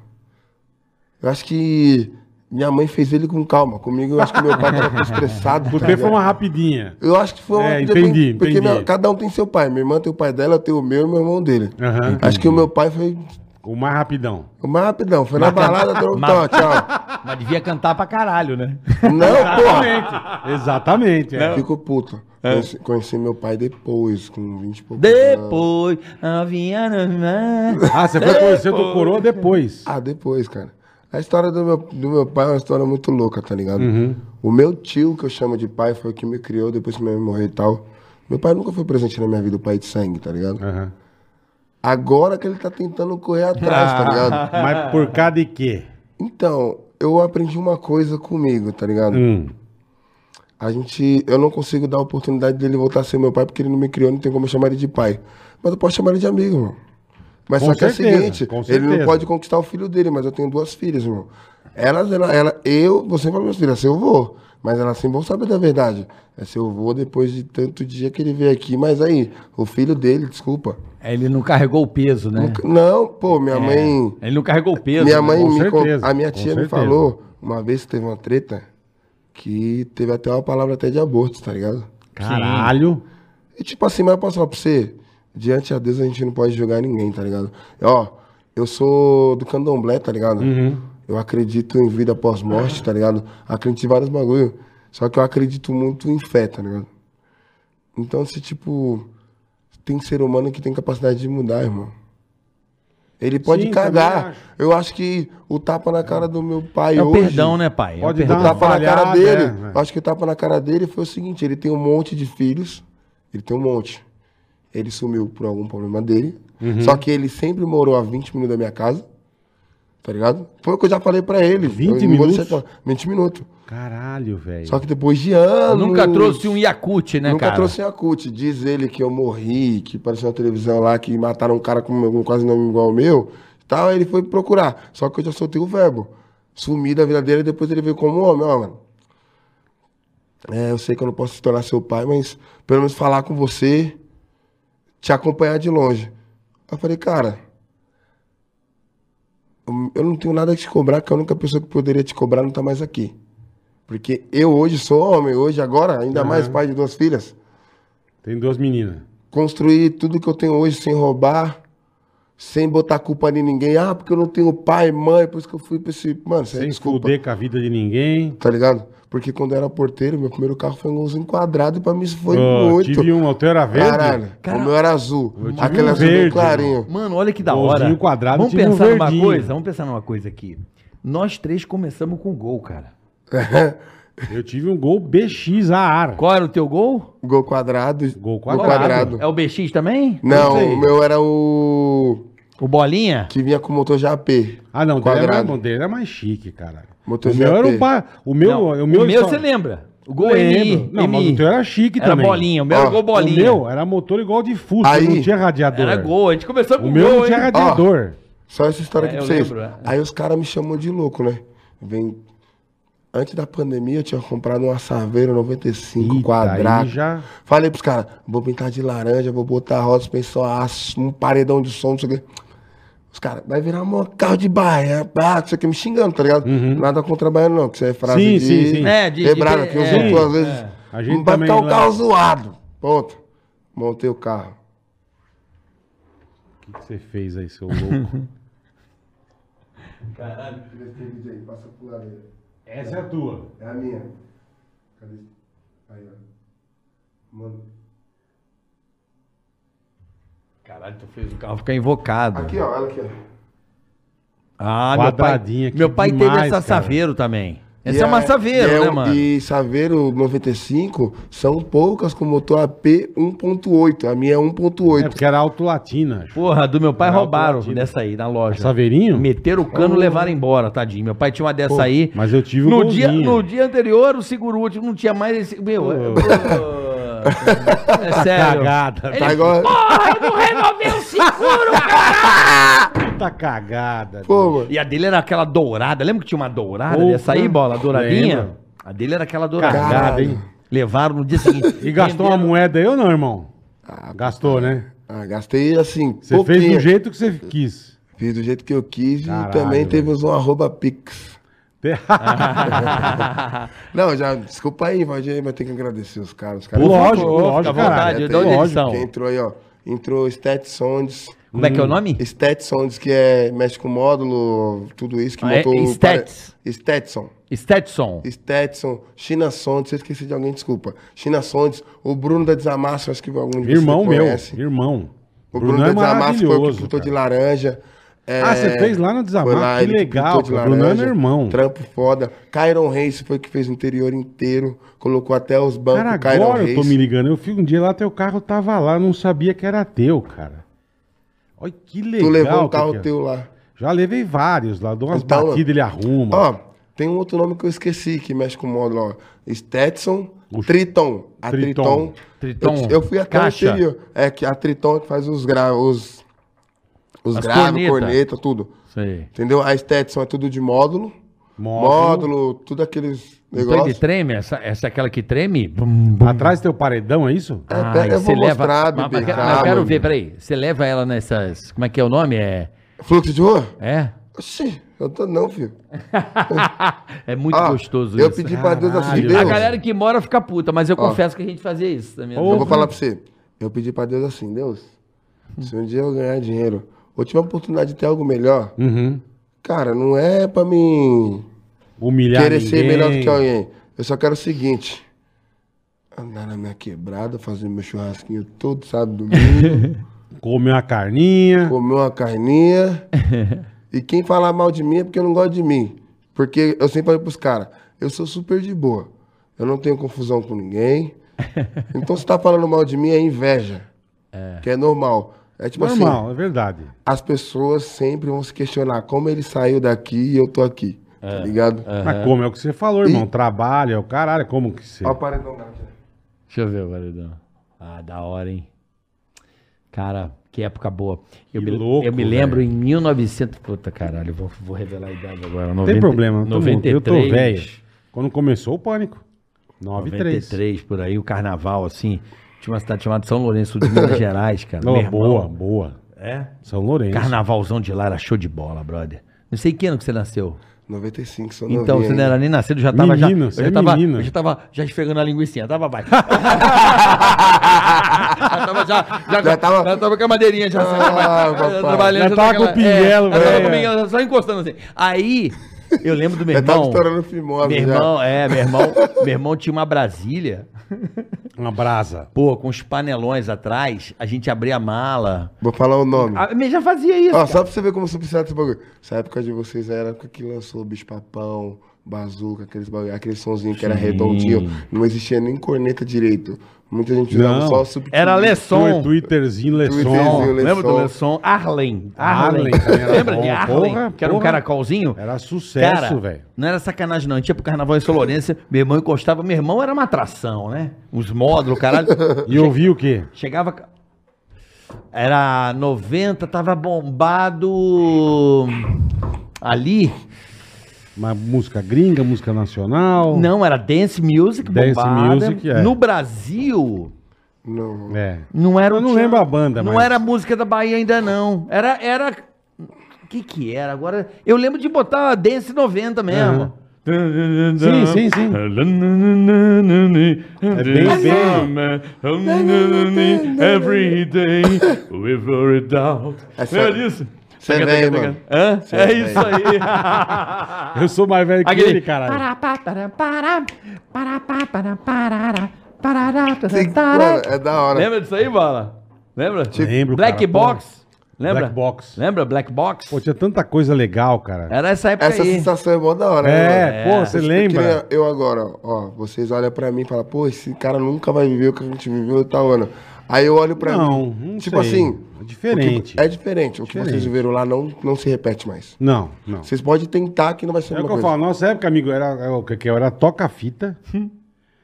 Eu acho que minha mãe fez ele com calma. Comigo, eu acho que meu pai tava estressado. Por tá foi uma rapidinha. Eu acho que foi uma. É, entendi, Porque entendi. minha- cada um tem seu pai. Minha irmã tem o pai dela, eu tenho o meu e meu irmão dele. Aham. Acho que o meu pai foi O mais rapidão. o mais rapidão. Foi na balada, deu um tó, tchau. Mas devia cantar pra caralho, né? Não, porra. Exatamente. é. Fico puto. Conheci, conheci meu pai depois, com 20 e poucos anos. Depois, novinha, novinha. Ah, você foi conhecer o coroa depois. Ah, depois, cara. A história do meu, do meu pai é uma história muito louca, tá ligado? O meu tio, que eu chamo de pai, foi o que me criou depois que minha mãe morreu e tal. Meu pai nunca foi presente na minha vida, o pai de sangue, tá ligado? Aham. Agora que ele tá tentando correr atrás, tá ligado? Mas por causa de quê? Então, eu aprendi uma coisa comigo, tá ligado? Hum. A gente. Eu não consigo dar a oportunidade dele voltar a ser meu pai porque ele não me criou, não tem como eu chamar ele de pai. Mas eu posso chamar ele de amigo, irmão. Mas Com só que é o seguinte, ele não pode conquistar o filho dele, mas eu tenho duas filhas, irmão. Elas, ela, ela, eu, você fala minhas filhas, seu avô. Mas elas sim vão saber da verdade. É seu avô depois de tanto dia que ele veio aqui. Mas aí, o filho dele, desculpa. Ele não carregou o peso, né? Nunca- Não, pô, minha mãe. Ele não carregou o peso. Minha né? mãe Com me A minha tia me falou uma vez que teve uma treta que teve até uma palavra até de aborto, tá ligado? Caralho. E tipo assim, mas eu posso falar pra você, diante a Deus a gente não pode julgar ninguém, tá ligado? Ó, eu sou do candomblé, tá ligado? Eu acredito em vida pós-morte, tá ligado? Acredito em vários bagulho. Só que eu acredito muito em fé, tá ligado? Então, se tipo, tem ser humano que tem capacidade de mudar, irmão. Ele pode Sim, cagar. acho. Eu acho que o tapa na cara do meu pai É o hoje... perdão, né, pai? Pode é o dar O perdão. uma tapa na cara dele. é, é. Acho que o tapa na cara dele foi o seguinte: ele tem um monte de filhos. Ele tem um monte. Ele sumiu por algum problema dele. Uhum. Só que ele sempre morou a 20 minutos da minha casa. Tá ligado? Foi o que eu já falei pra ele. 20 Eu não vou minutos? deixar de falar. 20 minutos. Caralho, velho. Só que depois de anos. Nunca trouxe um Yakut, né, Nunca cara? trouxe a CUT. Diz ele que eu morri, que apareceu na televisão lá, que mataram um cara com com quase nome igual ao meu. Tal, aí ele foi procurar. Só que eu já soltei o verbo. Sumi da vida dele e depois ele veio como homem, ó, mano. É, eu sei que eu não posso se tornar seu pai, mas pelo menos falar com você, te acompanhar de longe. Eu falei, cara, eu- não tenho nada a te cobrar, que a única pessoa que poderia te cobrar não tá mais aqui. Porque eu hoje sou homem, hoje, agora, ainda mais pai de duas filhas. Tem duas meninas. Construir tudo que eu tenho hoje sem roubar, sem botar culpa em ninguém. Ah, porque eu não tenho pai, mãe, por isso que eu fui pra esse. Mano, você Sem desculpa. com a vida de ninguém. Tá ligado? Porque quando eu era porteiro, meu primeiro carro foi um golzinho quadrado e pra mim isso foi Ô, muito. Tive um, o teu era verde? Caralho, Cara, o meu era azul. eu Aquele um azul bem verde, clarinho. Mano, olha que da Golzinho hora. quadrado, vamos tinha um pensar numa verdinho. coisa, vamos pensar numa coisa aqui. Nós três começamos com gol, cara. Eu tive um gol BX a ar. Qual era o teu gol? Gol quadrado. Gol quadrado. É o BX também? Não, o meu era o. O bolinha? Que vinha com motor JP. Ah, não, dele, era, Quadrado. o dele era mais chique, cara. O meu era um pa... O meu, Não, o meu, o meu só- você lembra? O gol. MI. Não, mas o teu era chique Era também. bolinha, o meu era gol O bolinha. meu era motor igual de Fusca, Aí- não tinha radiador. Era gol, a gente começou com O meu gol, não tinha hein? radiador. Só essa história É, aqui pra vocês. lembro, é. Aí os caras me chamam de louco, né? Vem. Antes da pandemia, eu tinha comprado uma Saveiro 95 Eita, quadrado. já- Falei pros caras, vou pintar de laranja, vou botar roda, suspensão, aço, um paredão de som, não sei o quê. Os caras, vai virar um carro de baia, ah, isso aqui me xingando, tá ligado? Nada contra baiano, não, que isso é frase Sim, de... sim, sim. É, de- de- Quebrada, que eu é, uso às vezes. é. A gente vai ficar um lá- carro zoado. Ponto. Montei o carro. O que, que você fez aí, seu louco? Passa pro lado aí. Essa é a tua. É a minha. Cadê? Aí, ó. Mano. Caralho, tu fez o carro ficar invocado. Aqui, ó, olha aqui, ó. Ah, meu pai, aqui meu pai teve demais, essa cara. Saveiro também. Essa E é uma Saveiro, é né, mano? E Saveiro 95 são poucas com motor AP 1.8. A minha é É 1.8. porque era autolatina. acho. Porra, do meu pai Era roubaram dessa aí na loja. Saveirinho? Meteram o cano e levaram embora, tadinho. Meu pai tinha uma dessa aí. Mas eu tive um no dia, no dia anterior, o seguro último não tinha mais esse. Meu, é, é sério. Cagada. Ele- Tá igual. Porra, eu não renovei o seguro, cara! Puta cagada. Pô. E a dele era aquela dourada. Lembra que tinha uma dourada Porra. dessa aí, bola? Douradinha? Lembro. A dele era aquela dourada. Cagada, hein? Levaram no dia seguinte. E gastou uma moeda aí ou não, irmão? Gastou, né? Ah, gastei assim. Você fez pouquinho. do jeito que você quis. Fiz do jeito que eu quis Caralho, e também velho. teve um arroba Pix. Não, já, desculpa aí, Valdir, mas tem que agradecer os caras. Os caras Lógico, à lógico, vontade, caralho. de onde eles Lógico. são? Quem entrou aí, ó. Entrou Stat. Como é que é o nome? Stat Sondes, que é, mexe com módulo, tudo isso, que Ah, é montou o Stats? pare- Stetson. Stetson. Stetson, China Sondes, se eu esqueci de alguém, desculpa. China Sondes, o Bruno da Desamasso, acho que algum de vocês Irmão meu. Irmão. O Bruno, Bruno, é da Desamasso foi o que pintou de laranja. É, Ah, você fez lá no Desamasso? foi lá, Que legal, pintou de cara. O Bruno é irmão. Trampo foda. Kyron Reis foi que fez o interior inteiro, colocou até os bancos Cara, Kyron agora eu Reis. tô me ligando. Eu fui um dia lá, teu carro tava lá, não sabia que era teu, cara. Olha que legal. Tu levou um carro que é. teu lá. Já levei vários lá, dou umas Então, batidas, ele arruma. Ó, tem um outro nome que eu esqueci que mexe com o módulo, ó. Stetson, Triton. A Triton. Triton. Triton. Eu, eu fui até Caixa. o anterior. É que a Triton que faz os gra... os, os As graves, corneta. corneta. tudo. Sei. Entendeu? A Stetson é tudo de módulo. Módulo. Módulo, tudo aqueles Então ele negócios. treme? Essa, essa é aquela que treme? Bum, bum. Atrás tem o paredão, é isso? É, pera, eu vou mostrar, mas- bebê, mas eu quero ver, peraí. Você leva ela nessas. Como é que é o nome? É. Fluxo de rua? É? Oxi, eu tô não, filho. é muito Ah, gostoso eu isso. pedi pra Deus assim. Deus. A galera que mora fica puta, mas eu Ó. confesso que a gente fazia isso também. Eu vou falar pra você. Eu pedi pra Deus assim, Deus, se um dia eu ganhar dinheiro, ou tiver a oportunidade de ter algo melhor, Uhum. cara, não é pra mim Humilhar querer ser ninguém. melhor do que alguém. Eu só quero o seguinte. Andar na minha quebrada, fazer meu churrasquinho todo sábado, domingo, Comer uma carninha. comer uma carninha. e quem falar mal de mim é porque não gosta de mim. Porque eu sempre falei pros caras, eu sou super de boa. Eu não tenho confusão com ninguém. Então se tá falando mal de mim é inveja. Que é normal. É tipo assim, Normal, é verdade. as pessoas sempre vão se questionar como ele saiu daqui e eu tô aqui. Tá ligado? Mas como é o que você falou, irmão? Trabalho, é o caralho, como que você... Olha o paredão da Deixa eu ver o paredão. Ah, da hora, hein? Cara, que época boa. Eu, Que me, louco, eu me lembro velho. em 1900. Puta caralho, eu vou, vou revelar a idade agora. Não tem problema, não tô muito. eu tô 93, velho. Quando começou o pânico. 93. 93, por aí, o carnaval, assim. Tinha uma cidade chamada São Lourenço de Minas Gerais, cara. Não, Meu irmão- boa, boa. É? São Lourenço. Carnavalzão de lá era show de bola, brother. Não sei que ano que você nasceu. 95, sou Então, você não ainda. era nem nascido, já tava já. Menino, Eu você já é tava, menino. eu já tava já esfregando a linguiça, tava vai. já tava já, já, Já tava- já tava com a madeirinha já, Ah, vai, papai. trabalhando, Já tava com o pinguelo, é, já tava velho. com o pinguelo, só encostando assim. Aí, eu lembro do meu Já irmão. estourando fimose Meu já. irmão, é, meu irmão, meu irmão tinha uma Brasília, Uma brasa. pô, com os panelões atrás, a gente abria a mala. Vou falar o nome. Ah, mas já fazia isso. Ó, cara. só pra você ver como sou viciado nesse bagulho. Essa época de vocês era a época que lançou o bicho papão, bazuca, aqueles bagulho, aquele sonzinho que era Sim. redondinho. Não existia nem corneta direito. Muita gente usava Não. só o subtítulo. Era Lesson. Twitterzinho, Lesson. Twitterzinho. Lembra do Lesson. Arlen. Arlen Lembra de Arlen? Porra, que era um porra. caracolzinho? Era sucesso, velho. Não era sacanagem, não. A gente ia pro carnaval em São Lourenço, meu irmão encostava. Meu irmão era uma atração, né? Uns módulos, caralho. E eu vi o quê? Chegava. Era 90, tava bombado. Ali. Uma música gringa, música nacional. Não, era dance music, Dance bombada. music, é. No Brasil. Não. É. Não era Eu não lembro a banda, Não mas- era música da Bahia ainda, não. Era. era... O que que era? Agora. Eu lembro de botar Dance 90 mesmo. Sim, sim, sim. É bem, Every day, without a doubt. Essa- disso? Você é velho, mano. Hã? Cê É é isso aí. Eu sou mais velho que Aquele- ele, caralho. Mano, é da hora. Lembra disso aí, Bala? Lembra? Lembro, Black cara, Box. Lembra? Black Box. Lembra Black Box? Pô, tinha tanta coisa legal, cara. Era essa época Essa aí. sensação é mó da hora, né, É, mano? pô, você Que lembra? Eu agora, ó, vocês olham pra mim e falam, pô, esse cara nunca vai viver o que a gente viveu e tal ano. Aí eu olho pra Não, mim. não tipo sei. assim. É diferente. é diferente. O que Diferente. vocês viveram lá não, não se repete mais. Não, não. Vocês podem tentar que não vai ser É o que eu coisa. falo, nossa época, amigo, era era o que que era toca-fita.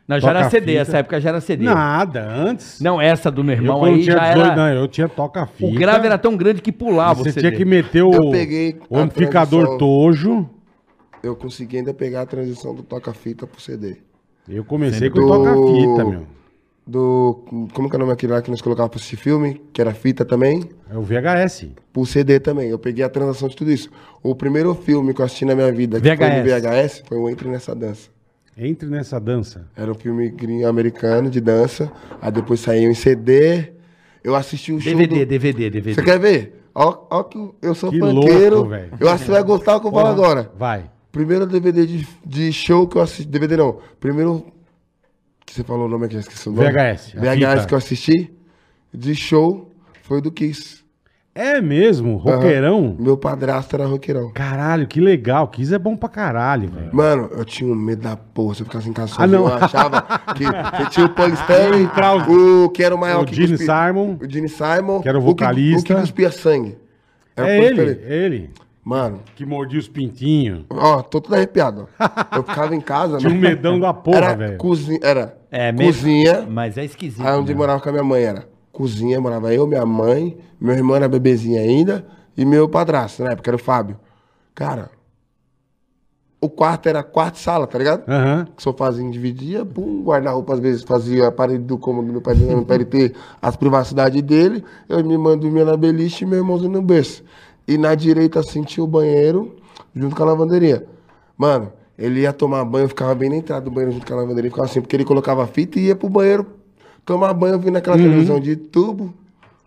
Não, já era CD, fita. essa época já era CD. Nada, antes. Não, essa do meu eu, irmão quando aí tinha já 18, era... não, eu tinha toca-fita. O grave era tão grande que pulava Você o CD. tinha que meter o, Eu peguei o amplificador tojo. Eu consegui ainda pegar a transição do toca-fita pro CD. Eu comecei com Do- toca-fita, meu. Do. Como que é o nome aquele lá que nós colocávamos pra assistir filme? Que era fita também. É o VHS. Pro CD também. Eu peguei a transação de tudo isso. O primeiro filme que eu assisti na minha vida, que foi VHS. no VHS, foi o Entre Nessa Dança. Entre nessa dança. Era um filme gringo americano de dança. Aí depois saiu em CD. Eu assisti o show. DVD, do- DVD, DVD. Você quer ver? Ó, ó que eu sou Que funkeiro. louco, eu acho que você vai gostar do que eu falo agora. Vai. Primeiro DVD de, de show que eu assisti. DVD não. Primeiro. Que você falou o nome aqui, já esqueci o nome. VHS, a VHS fita. que eu assisti. De show. Foi do Kiss. É mesmo, roqueirão. Meu padrasto era roqueirão. Caralho, que legal. Kiss é bom pra caralho, velho. Mano, eu tinha um medo da porra. Se eu ficasse em casa Ah, sozinho, não. eu achava que você tinha o Paul Stanley, Entrar o que era o maior o que Gene cuspia- Simon. O Gene Simon. Que era o que- vocalista. O que cuspia sangue. Era o É Paul ele, Stanley. é ele. Mano, Que mordia os pintinhos. ó, tô todo arrepiado. ó. Eu ficava em casa, Tinha um né? medão da porra, Era velho. cozinha, era É, mesmo- cozinha, Mas é esquisito. aí onde né? morava com a minha mãe era cozinha, morava eu, minha mãe, meu irmão era bebezinho ainda, e meu padrasto, na época era o Fábio. Cara, o quarto era quarto e sala, tá ligado? Aham. sofazinho dividia, pum, guarda-roupa às vezes fazia a parede do cômodo do meu pai pra ele ter as privacidades dele, eu me mando dormia na beliche e meu irmãozinho no berço. E na direita assim tinha o banheiro junto com a lavanderia. Mano, ele ia tomar banho, eu ficava bem na entrada do banheiro junto com a lavanderia, ficava assim, porque ele colocava fita e ia pro banheiro tomar banho, vindo naquela televisão de tubo.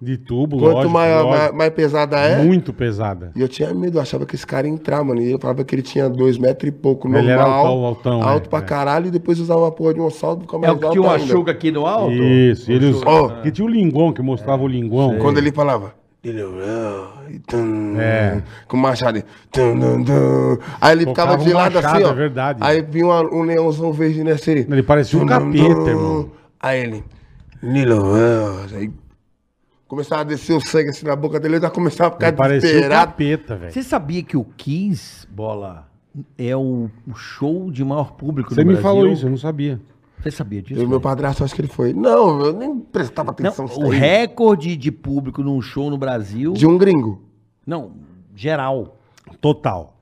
De tubo, Quanto lógico. maior, lógico. mais, mais pesada é. Muito pesada. E eu tinha medo, eu achava que esse cara ia entrar, mano. E eu falava que ele tinha dois metros e pouco, Ele era normal. altão, altão, alto é, pra é. caralho, e depois usava uma porra de um salto pra ficar É mais o que alto tinha uma chuca aqui no alto? Isso. Ele us... Ó. Que tinha o linguão que mostrava o linguão. Quando ele falava... e tum, É. Com o machado. tum, tum, tum. Aí ele Tocava ficava de um lado machado, assim, ó. é verdade. Aí vinha uma- um leãozão verde nesse ali. Ele parecia um capeta, irmão. Aí ele... Lilo. Aí começava a descer o sangue assim na boca dele, eu já começava a ficar Ele parecia desesperado. capeta, velho. Você sabia que o Kiss, bola, é o, o show de maior público Você no me Brasil? falou isso, eu não sabia. Você sabia disso? E o meu padrasto, acho que ele foi. Não, eu nem prestava Não, atenção. nisso o aí. recorde de público num show no Brasil. De um gringo. Não, geral. Total.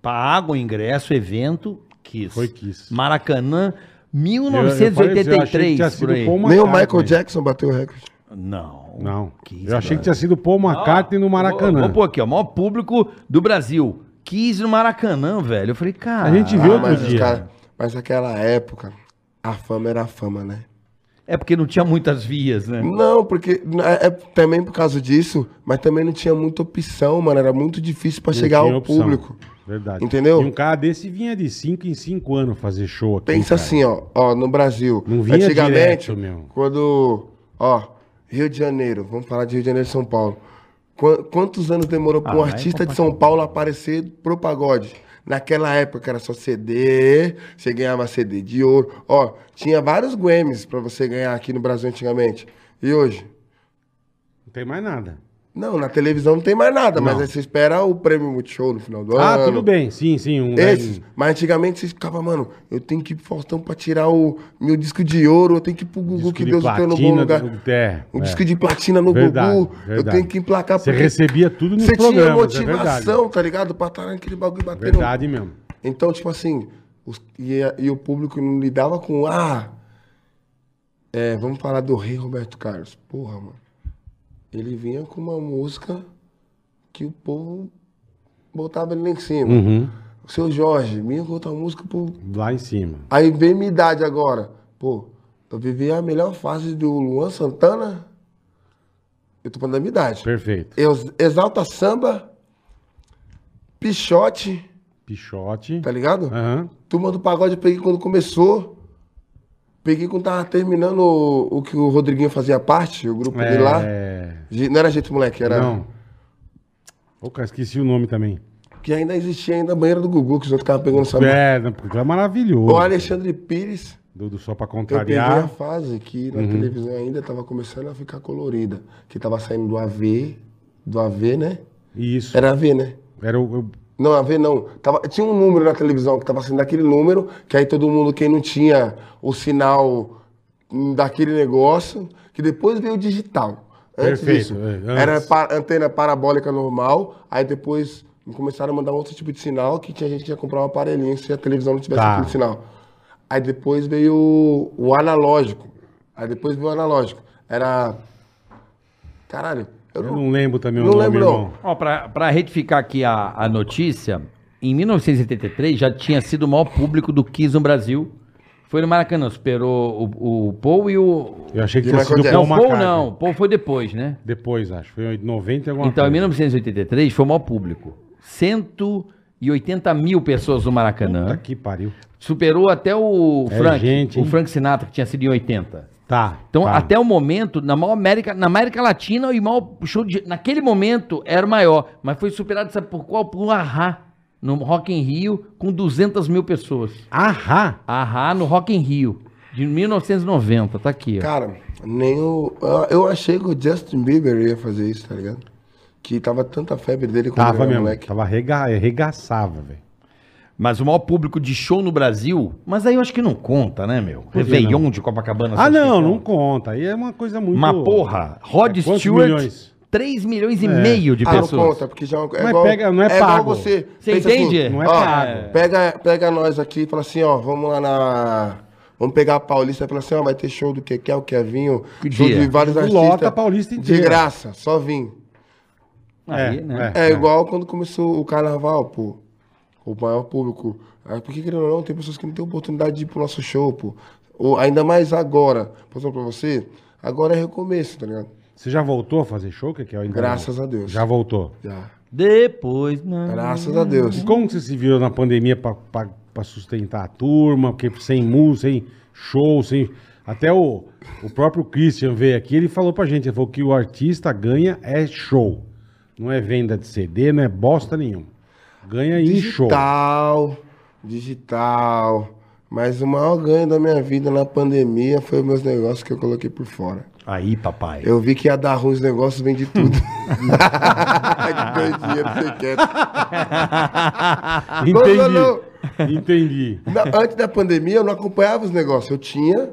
Paga o ingresso, evento, Kiss. Foi Kiss. Maracanã, Eu- eu falei isso, eu achei que 1983, tinha por aí. Nem o. Michael Jackson bateu o recorde. Não. Não. Kiss, eu achei que tinha sido Paul McCartney no Maracanã. Vamos pôr aqui, ó. Maior público do Brasil. Kiss no Maracanã, velho. Eu falei, cara. A gente viu outro mas, os dia. cara- mas naquela época, a fama era a fama, né? É porque não tinha muitas vias, né? Não, porque é, é também por causa disso, mas também não tinha muita opção, mano. Era muito difícil pra Não chegar ao opção. público. Verdade. Entendeu? E um cara desse vinha de 5 em 5 anos fazer show aqui. Pensa cara. assim, ó, ó, no Brasil. Não vinha antigamente, direto, meu. quando, ó, Rio de Janeiro, vamos falar de Rio de Janeiro e São Paulo. Qua- Quantos anos demorou para Ah, um é artista de São Paulo aparecer pro pagode? Naquela época era só CD, você ganhava CD de ouro. Ó, tinha vários Grammys para você ganhar aqui no Brasil antigamente. E hoje? Não tem mais nada. Não, na televisão não tem mais nada, mas Não. aí você espera o prêmio Multishow no final do Ah, ano. tudo bem. Sim, sim. Um, Esses. Mas antigamente você ficava, mano, eu tenho que ir pro Faustão pra tirar o meu disco de ouro, eu tenho que ir pro Gugu, que de Deus tem no bom platina lugar. do- é, um é. disco de platina no Verdade, Gugu, eu verdade. tenho que emplacar Você recebia tudo nos Você tinha é motivação, tá ligado? Pra estar naquele bagulho batendo. Verdade mesmo. Então, tipo assim, os- e, e o público não lidava com, ah, é, vamos falar do rei Roberto Carlos. Porra, mano. Ele vinha com uma música que o povo botava ele lá em cima. Uhum. O seu Jorge, vinha com outra música, pô. Lá em cima. Aí vem minha idade agora. Pô, eu vivi a melhor fase do Luan Santana. Eu tô falando da minha idade. Perfeito. Ex- Exalta Samba, Pichote, Pichote. tá ligado? Aham. Turma do Pagode eu peguei quando começou. Peguei quando tava terminando o, o que o Rodriguinho fazia parte, o grupo dele lá. É... Não era Jeito Moleque, era. Não. Ô, cara, esqueci o nome também. Que ainda existia ainda a banheira do Gugu, que os outros ficavam pegando essa. É, não, porque é maravilhoso. O Alexandre Pires. Do, do Só Pra Eu peguei a Contrariar. fase que Uhum. na televisão ainda tava começando a ficar colorida. Que tava saindo do AV, do AV, né? Isso. Era AV, né? Era o... Não, AV não. Tava, tinha um número na televisão que tava sendo daquele número, que aí todo mundo, quem não tinha o sinal hum, daquele negócio, que depois veio o digital. Antes Perfeito, disso, é, antes. era pa- antena parabólica normal, aí depois começaram a mandar outro tipo de sinal, que tinha gente que ia comprar um aparelhinho se a televisão não tivesse Tá. aquele sinal. Aí depois veio o, o analógico. Aí depois veio o analógico. Era... Caralho, eu Eu não... não lembro também o Não nome, lembro, não. irmão. Ó, pra, pra retificar aqui a, a notícia, em 1983 já tinha sido o maior público do Kiss no Brasil. Foi no Maracanã, superou o, o Paul e o... Eu achei que tinha sido? Paul Não, Paul McCartney. não. Paul foi depois, né? Depois, acho. Foi em 90 e alguma Então, em coisa. 1983 foi o maior público. 180 mil pessoas no Maracanã. Puta que pariu. Superou até o É Frank, gente, o hein? Frank Sinatra, que tinha sido em 80. Tá. Então, tá. até o momento, na maior América, na América Latina, o maior show de, naquele momento era o maior, mas foi superado, sabe por qual? Por um Ahá, no Rock in Rio, com 200 mil pessoas. Ahá. Ahá no Rock in Rio, de 1990, tá aqui, ó. Cara, nem o. eu- achei que o Justin Bieber ia fazer isso, tá ligado? que tava tanta febre dele quando Tava ele era mesmo. moleque. Tava arrega... arregaçava, velho. Mas o maior público de show no Brasil, mas aí eu acho que não conta, né, meu? que Réveillon não? de Copacabana. Ah, não, não conta? Aí é uma coisa muito. Uma porra, Rod É, Stewart, milhões? 3 milhões e É. meio de Ah, não pessoas. conta, porque já é é Mas igual, pega- não é igual pago. você. Você pensa entende? Não é ó, pago. Pega, pega nós aqui e fala assim, ó, vamos lá na... Vamos pegar a Paulista e falar assim, ó, vai ter show do Kekel, Kevinho, Que show dia? de vários Lota artistas. a Paulista De inteira. graça, só vim. Aí, É, né? É, igual quando começou o carnaval, pô. O maior público. Aí, porque, querendo ou não, tem pessoas que não têm oportunidade de ir pro nosso show, pô. Ou, ainda mais agora. Passando pra você, agora é recomeço, tá ligado? Você já voltou a fazer show, que é ainda Graças a Deus. Já voltou. Já. Depois, não. Graças a Deus. E como que você se virou na pandemia pra, pra, pra sustentar a turma? Porque sem música, sem show, sem. Até o, o próprio Christian veio aqui, ele falou pra gente, ele falou que o artista ganha é show. Não é venda de CD, não é bosta nenhuma. Ganha em show. Digital, digital. Mas o maior ganho da minha vida na pandemia foi os meus negócios que eu coloquei por fora. Aí, papai. Eu vi que ia dar ruim os negócios, vendi tudo. que ganho dinheiro, você quer. Entendi. Não, não, Entendi. Na- antes da pandemia, eu não acompanhava os negócios. Eu tinha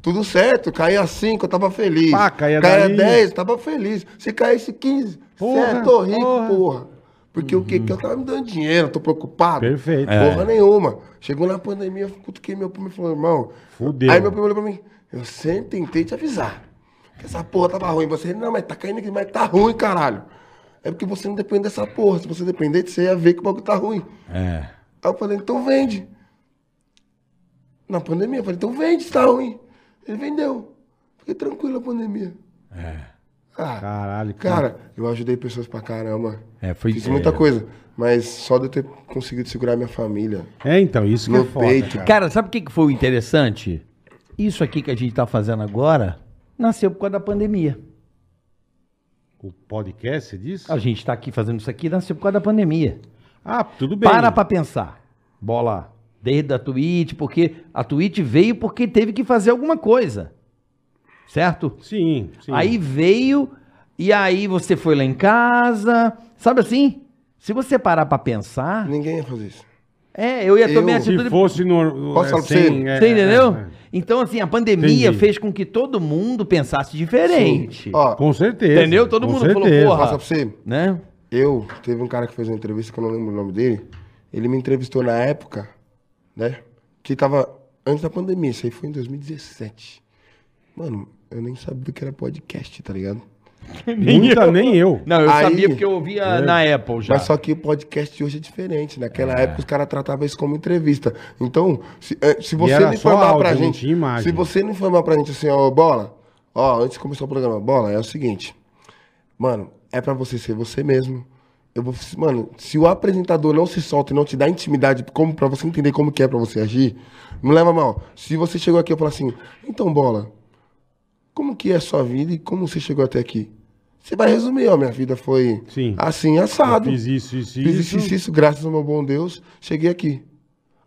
tudo certo. Caía 5, eu tava feliz. Pá, caía caía dali. 10, eu tava feliz. Se caísse 15, Porra, certo, tô rico, porra. porra. Porque o que que eu tava me dando dinheiro, tô preocupado. Perfeito. Porra nenhuma. Chegou na pandemia, eu cutuquei meu primo e falou, irmão. Fudeu. Aí meu primo olhou pra mim, eu sempre tentei te avisar. Que essa porra tava ruim. Você, não, mas tá caindo aqui, mas tá ruim, caralho. É porque você não depende dessa porra. Se você dependesse, você ia ver que o bagulho tá ruim. É. Aí eu falei, então vende. Na pandemia, eu falei, então vende, se tá ruim. Ele vendeu. Fiquei tranquilo na pandemia. É. Ah, Caralho, cara, eu ajudei pessoas pra caramba. É, foi- Fiz é. muita coisa. Mas só de eu ter conseguido segurar minha família. É, então, isso que No é foda, peito. cara. Cara, sabe o que que foi o interessante? Isso aqui que a gente tá fazendo agora nasceu por causa da pandemia. O podcast, você disse? A gente tá aqui fazendo isso aqui nasceu por causa da pandemia. Ah, tudo bem. Para pra pensar. Bola, desde a Twitch, porque a Twitch veio porque teve que fazer alguma coisa. Certo? Sim, sim. Aí veio, e aí você foi lá em casa. Sabe assim? Se você parar pra pensar. Ninguém ia fazer isso. É, eu ia Eu- tomar Se atitude. fosse no... Posso falar pra sem- você? é, Você entendeu? é, é. Então, assim, a pandemia Entendi. fez com que todo mundo pensasse diferente. Ó, Com certeza. Entendeu? Todo mundo falou, certeza. porra. passa pra você. Né? Eu, teve um cara que fez uma entrevista, que eu não lembro o nome dele. Ele me entrevistou na época, né? Que tava antes da pandemia. Isso aí foi em 2017. Mano, eu nem sabia o que era podcast, tá ligado? Muita, nem eu. Não, eu Aí- sabia porque eu ouvia na Apple já. Mas só que o podcast de hoje é diferente. Naquela época os caras tratavam isso como entrevista. Então, se, eh, se você não informar pra gente. imagem. Se você não informar pra gente assim, ó, bola, ó, antes de começar o programa, bola, é o seguinte. Mano, é pra você ser você mesmo. Eu vou, mano, se o apresentador não se solta e não te dá intimidade como para você entender como que é pra você agir, não leva mal. Se você chegou aqui e falou assim, então bola, como que é a sua vida e como você chegou até aqui? Você vai resumir, ó, minha vida foi Sim. assim, assado. Eu fiz isso, isso, Fiz isso. isso, isso, isso, graças ao meu bom Deus, cheguei aqui.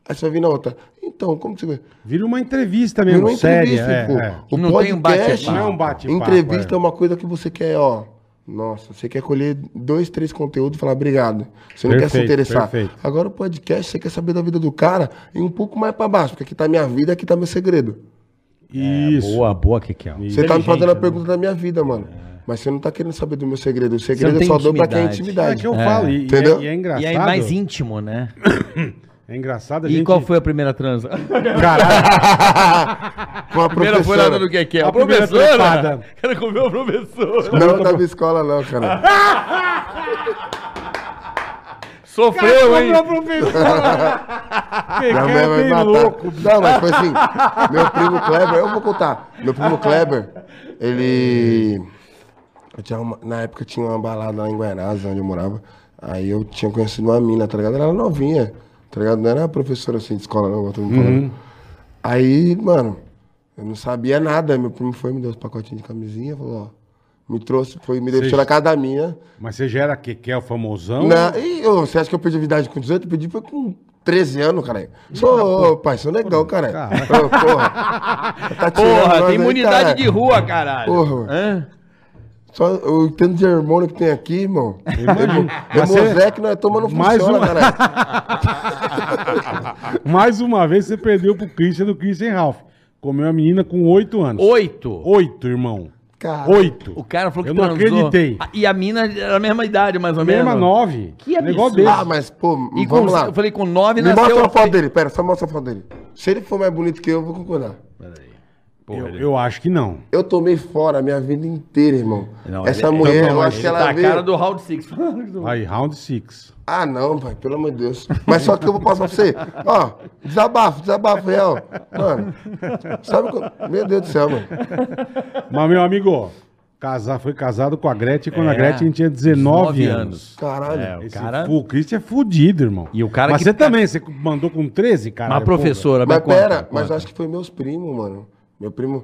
Aí você vai vir na outra. Então, como que você vai? Vira uma entrevista Vira mesmo, uma séria. entrevista, é, pô. é. O Não tem um podcast, bate-papo. Não é um bate-papo, entrevista é. é uma coisa que você quer, ó. Nossa, você quer colher dois, três conteúdos e falar obrigado. Você não quer se interessar. perfeito. Agora o podcast, você quer saber da vida do cara e um pouco mais pra baixo, porque aqui tá minha vida, aqui tá meu segredo. Isso. Boa, boa, que que é? Você tá me fazendo a pergunta da minha vida, mano. Mas você não tá querendo saber do meu segredo. O segredo eu tem só dou pra quem é É intimidade. que eu falo. E, e Entendeu? é, e é engraçado. E aí mais íntimo, né? É engraçado a E gente... qual foi a primeira transa? Caralho, Com a professora. do que que é? A primeira trepada. Quero comer o professor. Não da minha escola, não, cara. Sofreu, hein? Comprou professora. Minha mãe vai matar. louco. Não, mas foi assim. Meu primo Kleber, eu vou contar. Meu primo Kleber, ele. Eu tinha uma- na época tinha uma balada lá em Guaianazes, onde eu morava. Aí eu tinha conhecido uma mina, tá ligado? Ela era novinha, tá ligado? Não era professora assim de escola, não, me falando. Aí, mano, eu não sabia nada. Meu primo foi, me deu os pacotinhos de camisinha, falou, ó. Me trouxe, foi, me deixou Cê- na casa da minha. Mas você já era Kekel famosão? Na, e você acha que eu perdi a idade com 18? Eu perdi foi com 13 anos, cara. Sou, ô, pai, sou negão, cara. Caralho. Porra. Tá Porra, tem aí, imunidade de rua, caralho. Porra. Hã? Só o tanto de hormônio que tem aqui, irmão. Hemosec não é toma, não Mais funciona, uma- caralho. Mais uma vez você perdeu pro Christian do Christian Ralph. Comeu a menina com oito anos. Oito. Oito, irmão. Cara, Oito. O cara falou que Eu não transou. acreditei. Ah, E a mina era a mesma idade, mais ou menos. Mesma nove. Que Negócio absurdo. desse. Ah, mas, pô, E com, vamos lá. eu falei, com nove Me nasceu... mostra eu a foto dele, pera, só mostra a foto dele. Se ele for mais bonito que eu, eu vou concordar. Porra, Eu, ele- eu acho que não. Eu tomei fora a minha vida inteira, irmão. Não, Essa ele- mulher, então, eu mas acho que ela tá a veio... cara do Round Six. Aí, round six. Ah, não, pai, pelo amor de Deus. Mas só que eu vou passar pra você. Ó, desabafo, desabafo real. Mano, sabe quando... Meu Deus do céu, mano. Mas, meu amigo, casar, foi casado com a Gretchen quando a É, Gretchen tinha 19 19 anos. Caralho. É, o Esse cara... o Christian é fudido, irmão. E o cara Mas que- você também, você mandou com 13, cara. Uma professora, Mas conta, pera, conta. mas eu acho que foi meus primos, mano. Meu primo.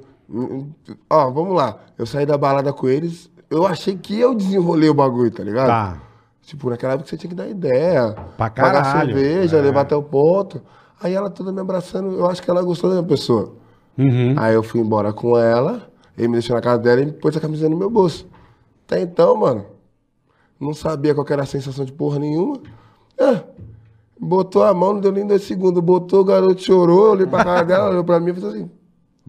Ó, vamos lá. Eu saí da balada com eles. Eu achei que eu desenrolei o bagulho, tá ligado? Tá. Tipo, naquela época você tinha que dar ideia. Pra Pagar caralho. cerveja, É. levar até o ponto. Aí ela toda me abraçando, eu acho que ela gostou da minha pessoa. Uhum. Aí eu fui embora com ela, ele me deixou na casa dela e me pôs a camiseta no meu bolso. Até então, mano, não sabia qual era a sensação de porra nenhuma. É, botou a mão, não deu nem dois segundos. Botou, o garoto chorou, olhei pra cara dela, olhou pra mim e fez assim,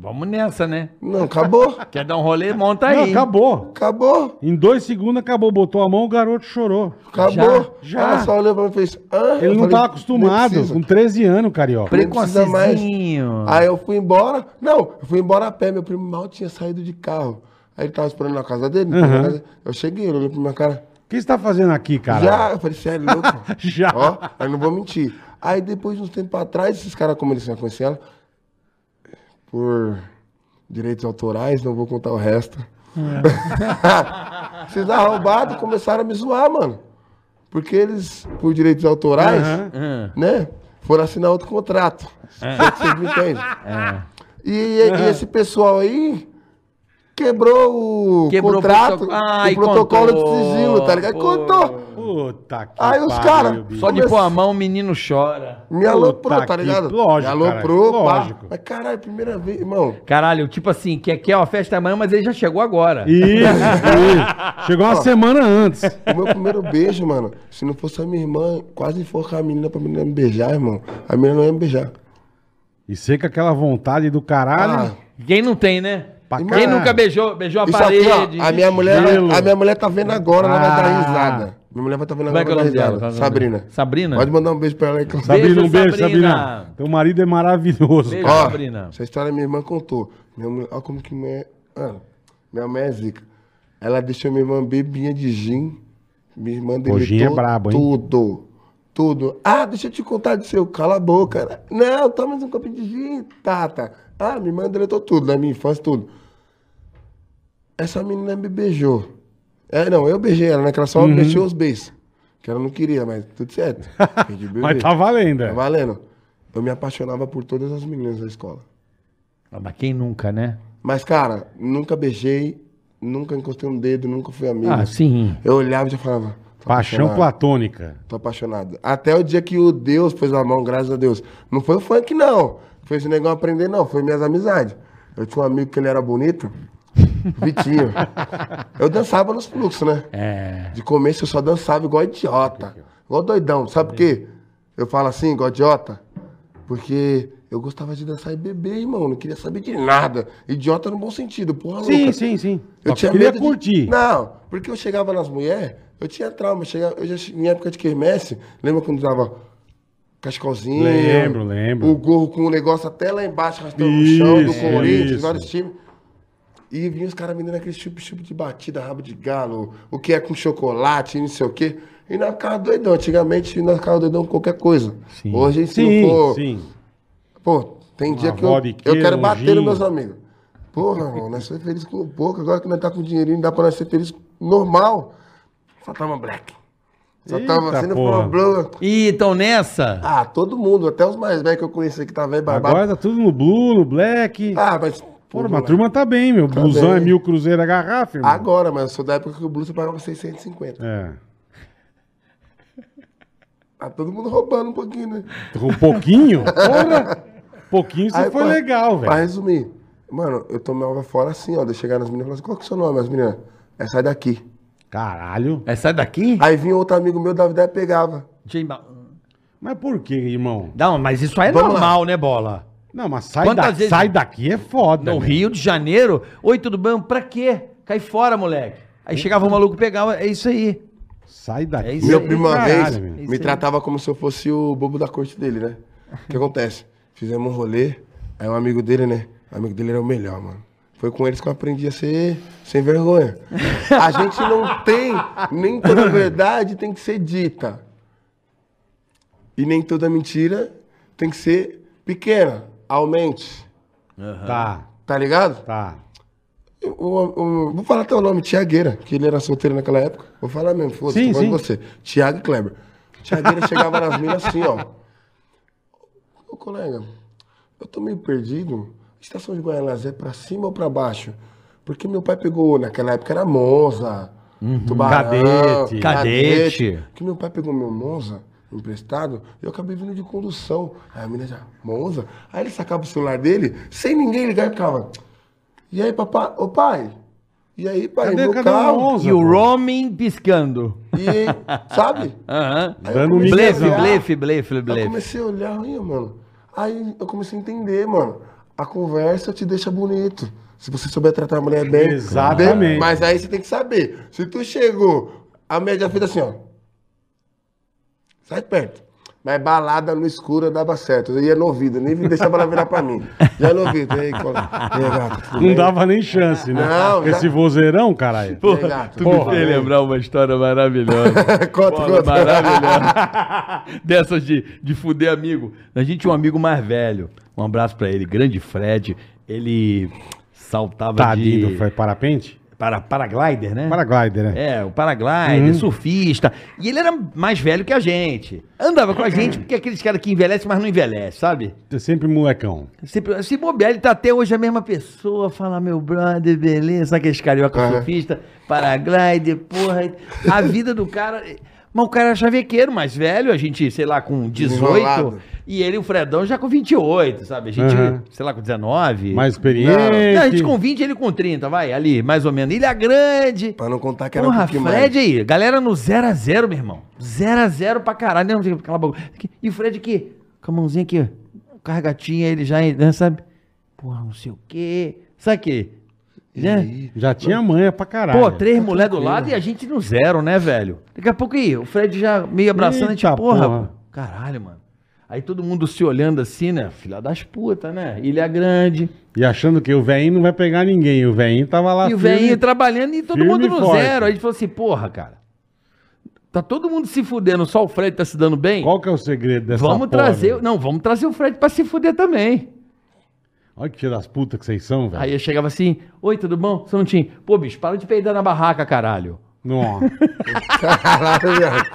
Vamos nessa, né? não, acabou, Quer dar um rolê? Monta Não, aí. acabou. acabou, Em dois segundos acabou. Botou a mão, o garoto chorou. acabou. Já, já. Ela só olhou pra mim e fez, hã? Ele Eu não falei, tava "Nem acostumado. precisa." Com 13 anos, carioca. Nem precisa mais. Precocezinho. Aí eu fui embora. Não, eu fui embora a pé. Meu primo mal tinha saído de carro. Aí ele tava esperando na casa dele. Uhum. na casa- Eu cheguei, ele olhou pra minha cara. O que você tá fazendo aqui, cara? Já, eu falei, sério, louco? Já. Ó, aí não vou mentir. Aí depois de uns tempos atrás, esses caras, como eles já conheciam ela, por direitos autorais, não vou contar o resto. esses arrombados começaram a me zoar, mano. Porque eles, por direitos autorais. Hum. né, foram assinar outro contrato. É. Vocês me entendem. E, e esse pessoal aí quebrou o Quebrou o contrato, protoco- Ai, o protocolo contou. de sigilo, tá ligado? Pô. Contou. Puta que Aí os pariu, cara- bicho. Só de pôr a mão, o menino chora. Me aloprou, Puta tá que- ligado? lógico, Me aloprou, caralho, pá. lógico. Mas caralho, primeira vez, irmão. Caralho, tipo assim, quer, quer uma festa amanhã, mas ele já chegou agora. Isso, isso. Chegou uma semana antes. O meu primeiro beijo, mano, se não fosse a minha irmã quase enforcar a menina pra menina me beijar, irmão, a menina não ia me beijar. E sei com aquela vontade do caralho. Quem não tem, né? Pra Quem nunca beijou, beijou a Isso parede? aqui, ó, a minha mulher, gelo. a minha mulher tá vendo agora, ela vai Ah. dar risada. Minha mulher vai tá vendo Como é que é o vai nome dar dela? Sabrina. Sabrina? Pode mandar um beijo pra ela aí. eu- Sabrina, Beijo, um beijo, Sabrina. Sabrina. Teu marido é maravilhoso. Beijo, cara. Ó, Sabrina. essa história minha irmã contou. Minha mulher, olha como que minha, ah, minha mãe é zica. Ela deixou minha irmã bebinha de gin. Minha irmã deletou Gin é brabo, hein? tudo. Tudo. Ah, deixa eu te contar de seu. Cala a boca. Não, toma mais um copinho de gin, Tata. Ah, minha irmã deletou tudo, na minha infância, tudo. Essa menina me beijou. É, não, eu beijei ela, né? Que ela só Uhum. mexeu os beijos. Que ela não queria, mas tudo certo. Mas tá valendo. é. Tá valendo. Eu me apaixonava por todas as meninas da escola. Ah, Mas quem nunca, né? Mas, cara, nunca beijei, nunca encostei um dedo, nunca fui amigo. Ah, sim. Eu olhava e já falava. tô Paixão platônica. Tô apaixonado. Até o dia que o Deus pôs a mão, graças a Deus. Não foi o funk, não. Foi esse negócio aprender, não. Foi minhas amizades. Eu tinha um amigo que ele era bonito, Vitinho. Eu dançava nos fluxos, né? É. De começo eu só dançava igual idiota. Igual doidão. Sabe por quê? Eu falo assim, igual idiota? Porque eu gostava de dançar e beber, irmão. Não queria saber de nada. Idiota no bom sentido, porra Sim, louca. sim, sim. Eu Só tinha queria medo de- curtir. Não, porque eu chegava nas mulheres, eu tinha trauma. Eu, chegava, eu já, em época de quermesse, lembra quando dava cachecolzinho? Lembro, lembro. O gorro com o negócio até lá embaixo, arrastando no chão, do Corinthians, vários times. E vinha os caras me dando aquele chup-chup de batida, rabo de galo, o que é com chocolate, não sei o quê. E nós ficava doidão. Antigamente nós ficava doidão com qualquer coisa. Sim. Hoje, se Sim, não for. sim. Pô, tem dia que eu, vodka, eu quero um bater nos meus amigos. Porra, irmão, nós somos felizes com pouco. Agora que nós tá com dinheirinho, dá pra nós ser felizes normal. Só tava black. Só tava Eita, assim, não porra. blue. Ih, então nessa? Ah, todo mundo, até os mais velhos que eu conheci que tá velho barbado. Agora tá tudo no blue, no black. Ah, mas. Porra, pô, mas a turma tá bem, meu. Blusão bem. é mil cruzeiro a garrafa, irmão. Agora, mas eu sou da época que o Blue você pagava 650. É. Tá todo mundo roubando um pouquinho, né? Um pouquinho? Porra! Pouquinho você Aí, foi pra- legal, Pra velho. resumir, mano, eu tomava fora assim, ó, de chegar nas meninas e falar assim, qual que é o seu nome? As meninas, é sai daqui. Caralho. É, sai daqui? Aí vinha outro amigo meu da vida e pegava. Mas por que, irmão? Não, mas isso aí é Vamos lá. normal, né, Bola? Não, mas sai, da- vezes- sai daqui é foda. No meu. Rio de Janeiro, oi, tudo bem? Pra quê? Cai fora, moleque. Aí chegava o maluco pegava, é isso aí. Sai daqui. É isso Meu primo uma vez. Isso me aí. tratava como se eu fosse o bobo da corte dele, né? O que acontece? Fizemos um rolê, aí um amigo dele, né? O amigo dele era o melhor, mano. Foi com eles que eu aprendi a ser sem vergonha. A gente não tem, nem toda verdade tem que ser dita. E nem toda mentira tem que ser pequena. Aumente. Tá, Tá ligado? tá. Eu- eu- eu- vou falar até o nome, Tiagueira, que ele era solteiro naquela época. Vou falar mesmo, foda-se, tô falando você. Tiago e Kleber. Tiagueira chegava nas minas assim, ó. Ô, colega, eu tô meio perdido. Estação de Guaianazé é pra cima ou pra baixo? Porque meu pai pegou, naquela época era Monza, Tubarão, Cadete. Cadete. Que meu pai pegou meu Monza emprestado eu acabei vindo de condução. Aí a menina já, Monza? Aí ele sacava o celular dele, sem ninguém ligar e ficava. E aí, papai? Ô pai? E aí, pai? Cadê, meu cadê carro? Monza? E o roaming piscando. E, sabe? Aí eu Dando a Blefe, olhar, blefe, blefe, Eu blefe. comecei a olhar aí, mano. Aí eu comecei a entender, mano. A conversa te deixa bonito. Se você souber tratar a mulher bem. Exatamente. bem, mas aí você tem que saber. Se tu chegou, a média fez assim, ó. Sai perto. Mas balada no escuro dava certo. Eu ia no ouvido, nem deixava ela virar pra mim. Já no ouvido. E aí, cola. E aí, gata, tudo Não bem? dava nem chance, né? Não, já- Esse vozeirão, caralho. E aí, gata, Tu tudo me Porra, fez bem? lembrar uma história maravilhosa. Conta, Bola conta. maravilhosa. Dessas de, de fuder amigo. A gente tinha um amigo mais velho. Um abraço pra ele, grande Fred. Ele saltava Tadinho, de... foi parapente? Para, paraglider, né? Paraglider, né? É, o paraglider, surfista. E ele era mais velho que a gente. Andava com a gente porque é aqueles caras que envelhecem, mas não envelhece, sabe? É sempre molecão. Sempre, se bobear, ele tá até hoje a mesma pessoa, fala, meu brother, beleza, sabe aqueles carioca Aham. surfista, paraglider, porra, a vida do cara... Mas o cara era chavequeiro, mais velho, a gente, sei lá, com 18, Desenrolado. e ele, o Fredão, já com 28, sabe? A gente, Aham. sei lá, com 19. Mais experiente. Não, a gente com 20, ele com 30, vai, ali, mais ou menos. Ilha Grande. Pra não contar que era um Porra, pouquinho Fred mais. aí, galera no 0x0, meu irmão. 0x0 pra caralho. Não, cala a boca. Aqui, E o Fred aqui, com a mãozinha aqui, ó. Carregatinha, ele já, né, sabe? Porra, não sei o quê. Sabe o quê? Né? Já tinha manha pra caralho. Pô, três mulher do lado e a gente no zero, né, velho? Daqui a pouco aí, o Fred já meio abraçando, a gente, Eita porra, porra. caralho, mano. Aí todo mundo se olhando assim, né? Filha das putas, né? Ilha Grande. E achando que o velhinho não vai pegar ninguém. O velhinho tava lá E o velhinho trabalhando e todo mundo e no forte. zero. Aí a gente falou assim, porra, cara. Tá todo mundo se fudendo, só o Fred tá se dando bem. Qual que é o segredo dessa vamos porra, trazer. Não, vamos trazer o Fred pra se fuder também. Olha que filho das putas que vocês são, velho. Aí eu chegava assim, oi, tudo bom? Você não tinha. Pô, bicho, para de peidar na barraca, caralho. Nossa. Caralho.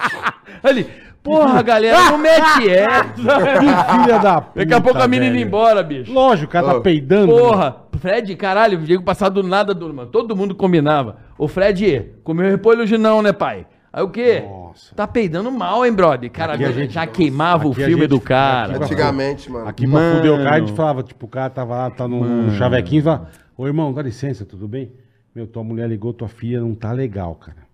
Ali, porra, galera, não mete essa. que filha da puta, Daqui a pouco a menina velho. indo embora, bicho. Lógico, o cara tá Ô, peidando. Porra, Fred, caralho, Diego passar do nada do mano. Todo mundo combinava. Ô, Fred, comeu repolho hoje não, né, pai? Aí o quê? Nossa. Tá peidando mal, hein, brother? Cara, Aqui a gente- já queimava o filme gente- do cara. aqui- Antigamente, mano. Aqui pra fuder o cara, a gente Mano. falava, tipo, o cara tava lá, tá num chavequinho e falava, ô irmão, dá licença, tudo bem? Meu, tua mulher ligou, tua filha não tá legal, cara.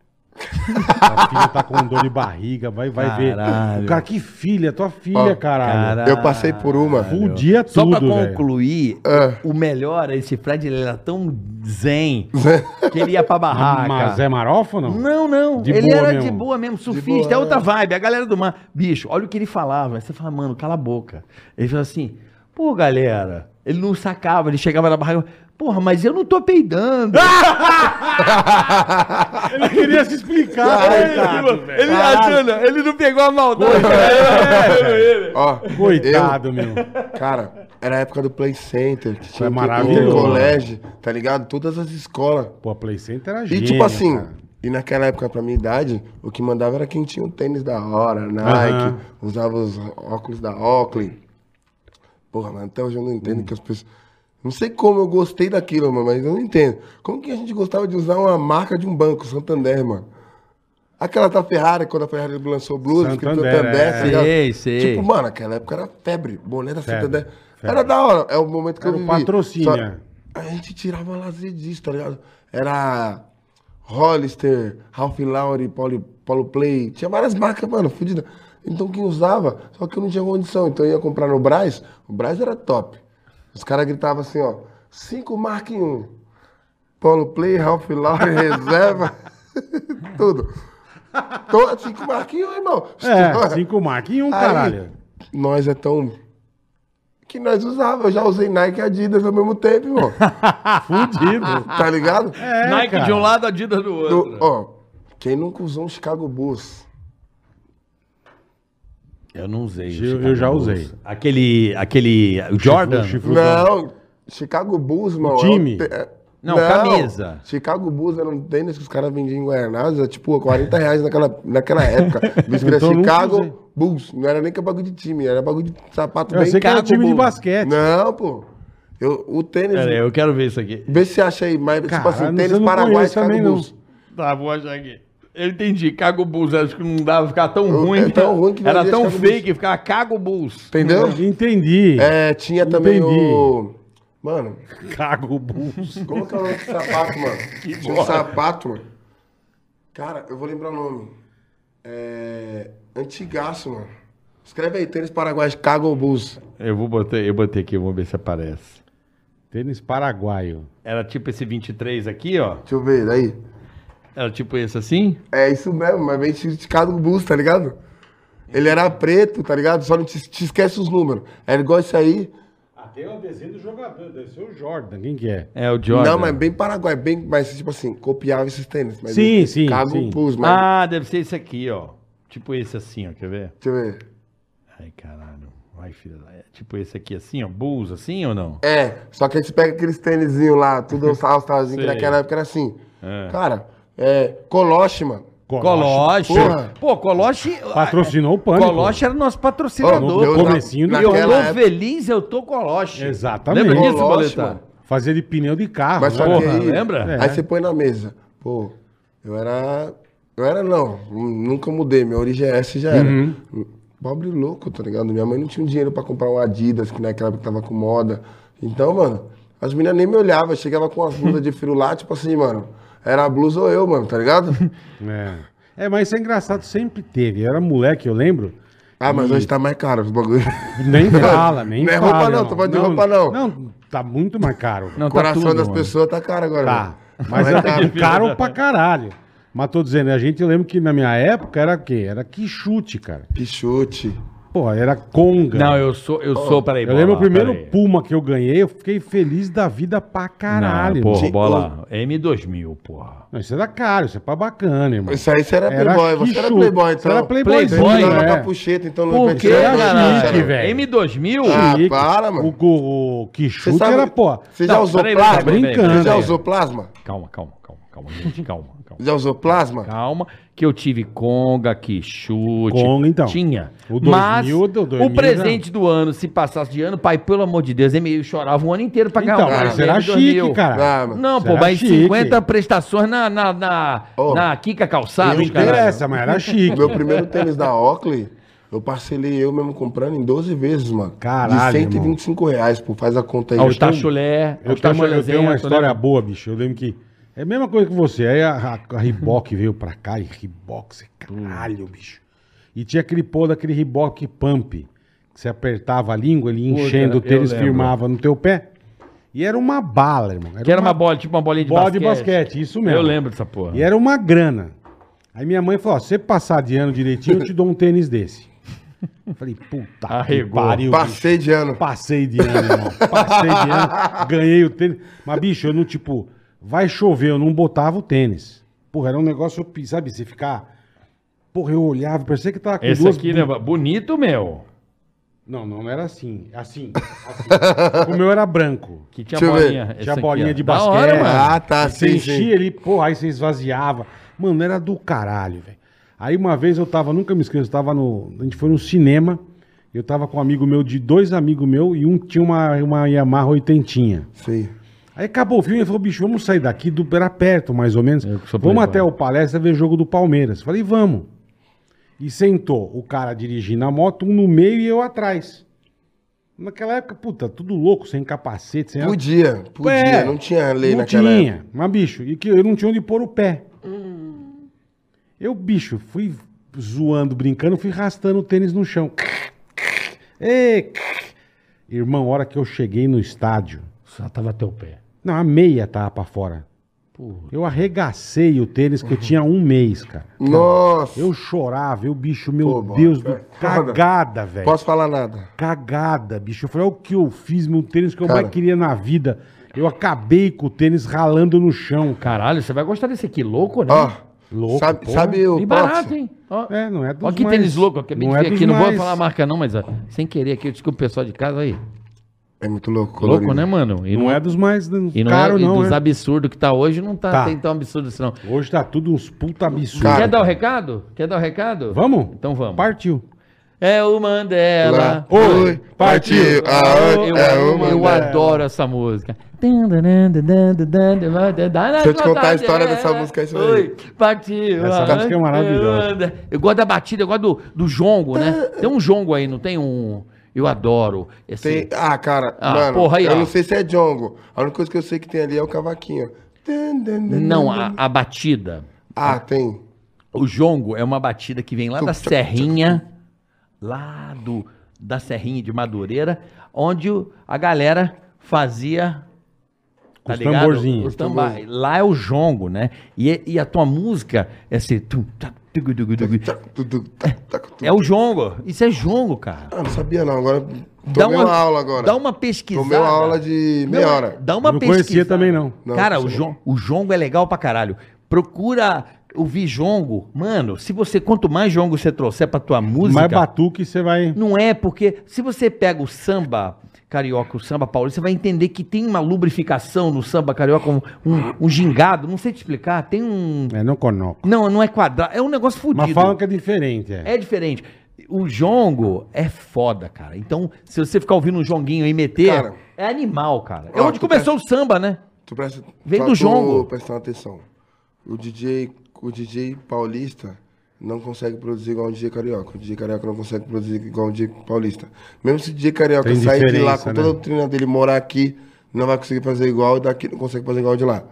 Tua filha tá com dor de barriga, vai, vai ver. Caralho. O cara, que filha, tua filha, Ó, caralho. Eu passei por uma. Fudia Só tudo, pra velho. concluir, É. o melhor, esse Fred, ele era tão zen que ele ia pra barraca. Mas é marofa ou não? Não, não. De ele boa era mesmo. de boa mesmo, surfista. boa, é outra é. vibe. A galera do mar. Bicho, olha o que ele falava. Aí Você fala, mano, cala a boca. Ele falou assim, pô, galera. Ele não sacava, ele chegava na barraca. Porra, mas eu não tô peidando. Ele queria se explicar, coitado, velho. ele achando, ele não pegou a maldade. Ó, Coitado, meu. eu- cara, era a época do Play Center, que tinha É maravilhoso. intercolégio, tá ligado? Todas as escolas. Pô, a Play Center era E gênio, tipo assim, cara. e naquela época, pra minha idade, o que mandava era quem tinha um tênis da hora, Nike, usava os óculos da Oakley. Porra, mas até hoje eu não entendo que as pessoas. Não sei como eu gostei daquilo, mano, mas eu não entendo. Como que a gente gostava de usar uma marca de um banco, Santander, mano? Aquela da Ferrari, quando a Ferrari lançou Blues, escrito Santander, Santander, é. tá? Sei, sei. Tipo, mano, naquela época era febre. Boné da Santander. febre. Era da hora, é o momento que Era eu o vivi. patrocínio, é. A gente tirava lazer disso, tá ligado? Era Hollister, Ralph Lauren, Paulo, Paulo Play. Tinha várias marcas, mano, fodidas. Então quem usava, só que eu não tinha condição. Então eu ia comprar no Braz, o Braz era top. Os caras gritavam assim, ó, cinco marca em um. Paulo Play, Ralph Lauren, reserva, tudo. Tô, cinco marca em um, irmão. É, cinco marcas em um, Aí, caralho. Nós é tão. Que nós usava. Eu já usei Nike e Adidas ao mesmo tempo, irmão. Fudido. tá ligado? É, Nike cara. de um lado, Adidas do outro. Do- ó, quem nunca usou um Chicago Bulls? Eu não usei. Eu- eu já Bulls. usei. Aquele, aquele o Jordan? chifre- Não, Chicago Bulls, mano. time? é um te- é- Não, camisa. Chicago Bulls era um tênis que os caras vendiam em Guaraná, era tipo 40 reais naquela, naquela época. Que era Então Chicago. Bulls. Não era nem que é bagulho de time, era bagulho de sapato Eu bem sei que era time de Bulls. basquete. Não, pô. Eu, o tênis. Pera aí, eu quero ver isso aqui. Vê se você acha aí, mas tipo Cara, assim, não- tênis não Paraguai, Chicago não. Bulls. Tá, vou achar aqui. Eu entendi. Cago Bulls. Acho que não dava ficar tão ruim. é tão ruim que Era tão fake, Bulls. ficava Cago Bulls. Entendeu? Entendi. É, tinha também Entendi. o. Mano, Cago Bulls. como que é o nome desse sapato, mano? Tinha um sapato, mano. Cara, eu vou lembrar o nome. É. Antigaço, mano. Escreve aí, tênis Paraguai, Chicago Bulls. Eu vou botar, eu botei aqui, vamos ver se aparece. Tênis paraguaio. Era tipo esse 23 aqui, ó. Deixa eu ver, daí. Era tipo esse assim? É isso mesmo, mas vem de Chicago Bulls, tá ligado? Ele era preto, tá ligado? Só não te, te esquece os números. Era igual esse aí. Ah, tem o desenho do jogador, deve ser o Jordan. Quem que é? É o Jordan. Não, mas bem Paraguai, bem, mas tipo assim, copiava esses tênis. Mas Sim, esse sim, Chicago sim. Bulls, mas. Ah, deve ser esse aqui, ó. Tipo esse assim, ó. Quer ver? Deixa eu ver. Ai, caralho. Vai, filha. da- é Tipo esse aqui assim, ó. Bulls, assim ou não? É, só que aí você pega aqueles tênisinho lá, tudo os talzinho que naquela época era assim. É. Cara, é. Coloche, mano. Coloche. porra. Pô, Coloche. Patrocinou o Pânico. Coloche era nosso patrocinador. eu no comecinho do- E eu tô época- feliz, eu tô Coloche. Exatamente. Lembra disso, Boletar? Fazer de pneu de carro. Mas né? só que Porra, aí, lembra? Aí você põe na mesa. Pô, eu era. Eu era não. Nunca mudei. Minha origem é essa e já era. Uhum. Pobre louco, tá ligado? Minha mãe não tinha um dinheiro pra comprar um Adidas, que naquela época tava com moda. Então, mano, as meninas nem me olhavam. Chegava com as blusas de frio lá, tipo assim, mano. Era a blusa ou eu, mano, tá ligado? É. é, mas isso é engraçado, sempre teve. Eu era moleque, eu lembro. Ah, mas hoje tá mais caro os bagulho. Nem fala, nem Não é fala. roupa não, tô falando de roupa não. Não, tá muito mais caro. Não, O tá coração tudo, das mano. pessoas tá caro agora. Tá. mano. Mas Mas é tá. caro pra caralho. Mas tô dizendo, a gente, eu lembro que na minha época era o quê? Era que chute, cara. Pichute. Porra, era conga. Não, eu sou, eu sou, peraí, Eu lembro o Bola, primeiro peraí. Puma que eu ganhei, eu fiquei feliz da vida pra caralho. Não, porra, bola. M2000, porra. Não, isso era caro, isso é pra bacana, irmão. Isso aí você era Era playboy. Você era playboy, Você então. era playboyzinho, Você andava é. com a puxeta, então não Por que, era caralho? velho. M2000? Ah, Chique. para, mano. O, o, o que Você chute sabe- era, pô. Você já Não, usou peraí, plasma? peraí, brincando. Você já usou plasma? Calma, calma, calma, calma, gente, calma, calma. Já usou plasma? Calma, que eu tive conga, que chute. Conga, então. Tinha. O 2000, Mas o do 2000 o presente do ano, se passasse de ano, pai, pelo amor de Deus, eu chorava o ano inteiro pra ganhar Então, um mas era de 2000. chique, cara. Ah. Não, Isso pô, mas chique. 50 prestações na, na, na, Ô, na Kika eu Calçados, Não cara. interessa, mas era chique. Meu primeiro tênis da Oakley, eu parcelei eu mesmo comprando em 12 vezes, mano. Caralho, De 125 reais, pô. Faz a conta aí. Aos Eu tenho- tachulé, Eu tenho, uma, eu tenho uma né? história boa, bicho. Eu lembro que. É a mesma coisa que você. Aí a, a, a Reebok veio pra cá e Reebok, você caralho, bicho. E tinha aquele pô daquele Reebok Pump. Que você apertava a língua, ele enchendo, o tênis lembro. firmava no teu pé. E era uma bala, irmão. Que era uma bola, tipo uma bolinha de bola basquete. de basquete, isso mesmo. Eu lembro dessa porra. E era uma grana. Aí minha mãe falou: ó, se você passar de ano direitinho, eu te dou um tênis desse. Eu falei, puta que Arregou. pariu. bicho. Passei de ano. Passei de ano, irmão. Passei de ano, ganhei o tênis. Mas, bicho, eu não, tipo, vai chover, eu não botava o tênis. Porra, era um negócio, sabe, você ficar. Porra, eu olhava, parecia que tava com Esse duas. aqui, né? Bonito, meu. Não, não era assim. Assim. assim. o meu era branco. Que tinha Deixa eu ver. bolinha. Tinha aqui, bolinha ó. de basquete. hora, mano. Ah, tá, Você sim, enchia sim. ali, porra, aí você esvaziava. Mano, era do caralho, velho. Aí uma vez eu tava, nunca me esqueço, eu tava no. A gente foi no cinema. Eu tava com um amigo meu, de dois amigos meus, e um tinha uma, uma Yamaha oitentinha. Sim. Aí acabou o filme e falou, bicho, vamos sair daqui, do, era perto mais ou menos. Vamos até o palestra ver jogo do Palmeiras. Falei, vamos. E sentou o cara dirigindo a moto, um no meio e eu atrás. Naquela época, puta, tudo louco, sem capacete, sem Podia, podia. É, não tinha lei não naquela tinha. época. Mas, bicho, e que eu não tinha onde pôr o pé. Eu, bicho, fui zoando, brincando, fui arrastando o tênis no chão. Ê, Irmão, a hora que eu cheguei no estádio, Só tava teu pé. não, a meia tava pra fora. Eu arregacei o tênis que eu tinha um mês, cara. Nossa. Eu chorava, eu, bicho, meu Pô, Deus, do... cagada, velho. Posso falar nada. Cagada, bicho. Eu falei, olha o que eu fiz, meu tênis que eu Cara. mais queria na vida. Eu acabei com o tênis ralando no chão, cara. Caralho, você vai gostar desse aqui, louco, né? Ó, Louco, sabe, sabe o E barato, próximo? hein? Ó, É, não é dos Ó que mais- tênis louco, eu acabei não de é ver aqui, não vou falar a marca não, mas ó, sem querer aqui, eu desculpa o pessoal de casa aí. É muito louco. Louco, colorido. né, mano? E Não é dos mais e não caro, é, e não, dos é. absurdos que tá hoje, não tá, Tá. tem tão absurdo assim não. Hoje tá tudo uns puta absurdo. Cara, Quer dar o recado? Quer dar o recado? Vamos? Então vamos. Partiu. É o Mandela. Lá. Oi, partiu. Aonde? Eu, É o eu Mandela. adoro essa música. Se Se eu te contar a história dessa música, aí Oi, partiu. Essa música é maravilhosa. Eu gosto da batida, eu gosto do, do jongo, né? Tem um jongo aí, não tem um... Eu adoro esse... Tem... Ah, cara, Ah, mano, porra, aí, eu ó. não sei se é jongo. A única coisa que eu sei que tem ali é o cavaquinho. Não, a, a batida. Ah, tem. O jongo é uma batida que vem lá da Serrinha, lá do, da Serrinha de Madureira, onde a galera fazia. Tá Os ligado? tamborzinhos. Os Lá é o jongo, né? E, e a tua música é assim. tum, tá. É o jongo. Isso é jongo, cara. Ah, não sabia não. Agora Dá tomei uma, aula agora. Dá uma pesquisada. Tomei uma aula de meia Não, hora. Dá uma não pesquisada. conhecia também, não. Não, Cara, não o, sei. jon- o jongo é legal pra caralho. Procura ouvir jongo. Mano, se você, quanto mais jongo você trouxer pra tua música... Mais batuque você vai. Não é, porque se você pega o samba carioca, o samba paulista, você vai entender que tem uma lubrificação no samba carioca, um, um, um gingado, não sei te explicar, tem um... É, não conoco. Não, não é quadrado, é um negócio fudido. Mas falam que é diferente, é. É diferente. O jongo é foda, cara. Então, se você ficar ouvindo um jonguinho e meter, Cara. é animal, cara. É Ó, onde começou o samba, né? Tu presta, Vem do jongo. Prestando atenção. O DJ, o DJ paulista não consegue produzir igual o DJ carioca. O DJ carioca não consegue produzir igual o DJ paulista. Mesmo se o DJ carioca Tem sair de lá com né? toda a doutrina dele, morar aqui, não vai conseguir fazer igual, e daqui não consegue fazer igual de lá.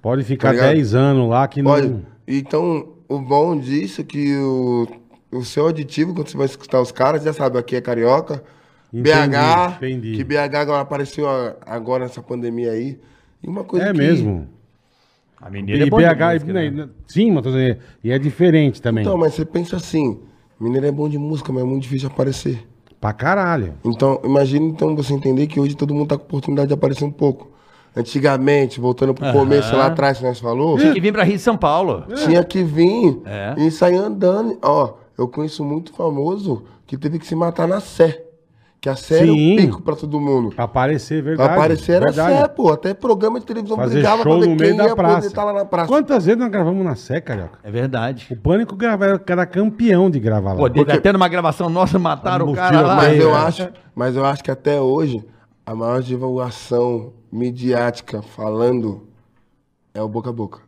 Pode ficar Tá ligado? 10 anos lá que não. Olha, então, o bom disso é que o, o seu auditivo, quando você vai escutar os caras, já sabe, aqui é carioca, Entendi, BH, entendi. que BH agora apareceu agora nessa pandemia aí. E uma coisa É que... mesmo. A E mineira é BH, né, sim, mas tô dizendo, e é diferente também. Então, mas você pensa assim, mineiro é bom de música, mas é muito difícil de aparecer. Pra caralho. Então, imagina então você entender que hoje todo mundo tá com oportunidade de aparecer um pouco. Antigamente, voltando pro começo lá atrás que nós falou, Tinha que vir pra Rio de São Paulo. tinha que vir É. e sair andando. Ó, eu conheço muito famoso que teve que se matar na Sé. Que a Sé era o Sim. pico pra todo mundo. Pra aparecer, Pra verdade. aparecer era verdade. Sé, pô. Até programa de televisão Fazer brigava show pra ver no meio quem da ia poder praça. estar lá na praça. Quantas vezes nós gravamos na Sé, carioca? É verdade. O Pânico gravava, era campeão de gravar lá. Pô, teve até numa gravação nossa, mataram o cara lá. Mas É, eu é. acho, mas eu acho que até hoje a maior divulgação midiática falando é o boca a boca.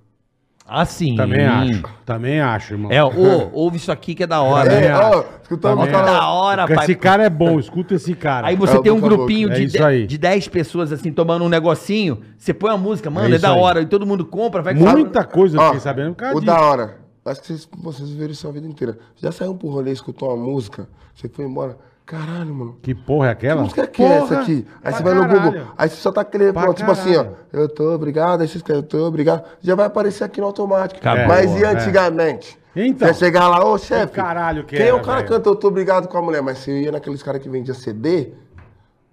Ah, sim. Também acho. Também acho, irmão. É, ô, ouve isso aqui que é da hora. É, acho. ó, escutando Também os caras- da hora, Porque pai. esse cara é bom, escuta esse cara. Aí você É tem um grupinho de, É isso de- aí. de 10 pessoas assim, tomando um negocinho. Você põe a música, mano, É é, isso da aí. hora. E todo mundo compra, vai Muita coisa eu Ó, fiquei sabendo por causa O disso. da hora. Acho que vocês, vocês viram isso a vida inteira. Já saiu pro rolê, escutou uma música, você foi embora. Caralho, mano. Que porra é Que aquela? música que é essa aqui? Aí você vai no caralho. Google, aí você só tá querendo, Pra pronto, tipo assim, ó. caralho. Eu tô obrigado, aí você escreve, eu tô obrigado. Já vai aparecer aqui no automático. Acabou, Mas e é. antigamente? Então. Você chegar lá, ô chefe. caralho que Quem é era, o cara que canta Eu tô obrigado com a mulher? Mas você ia naqueles caras que vendia CD,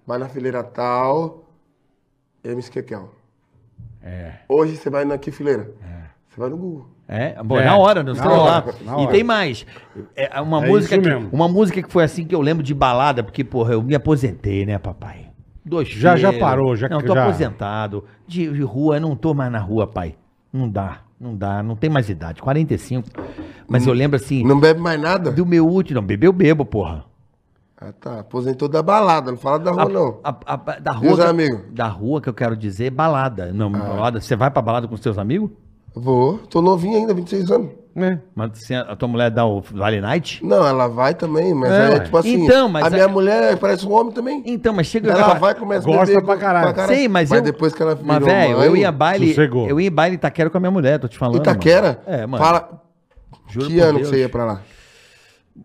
vai na fileira tal, MC Kekel. É. Hoje você vai na que fileira? Você vai no Google. É, bom, É, na hora, no na celular. hora, na E tem mais. É uma É música isso que, mesmo. uma música que foi assim que eu lembro de balada, porque porra, eu me aposentei, né, papai? Dois Já- já filhos. parou, já- Não, tô já- aposentado. De, de rua, eu não tô mais na rua, pai. Não dá, não dá, não tem mais idade, 45. Mas eu lembro assim, Não bebe mais nada? do meu último, não, bebeu, bebo, porra. Ah, tá. Aposentou da balada, não fala da rua, A- não. a- a- da E rua. os que- amigos? Da rua que eu quero dizer, balada. Não, Ah. balada. Você vai pra balada com os seus amigos? Vou. Tô novinho ainda, 26 anos. É. Mas se a tua mulher dá o Vale Night? Não, ela vai também, mas É, é, tipo assim. então, mas a a- minha mulher parece um homem também. Então, mas chega... Ela vai começa Gosta beber pra caralho. Sei, mas, eu... depois que ela virou Mas, velho, eu ia baile... sossegou. Eu ia baile Itaquera com a minha mulher, tô te falando. Itaquera? Mano. É, mano. Fala, Juro que ano Deus. que você ia pra lá?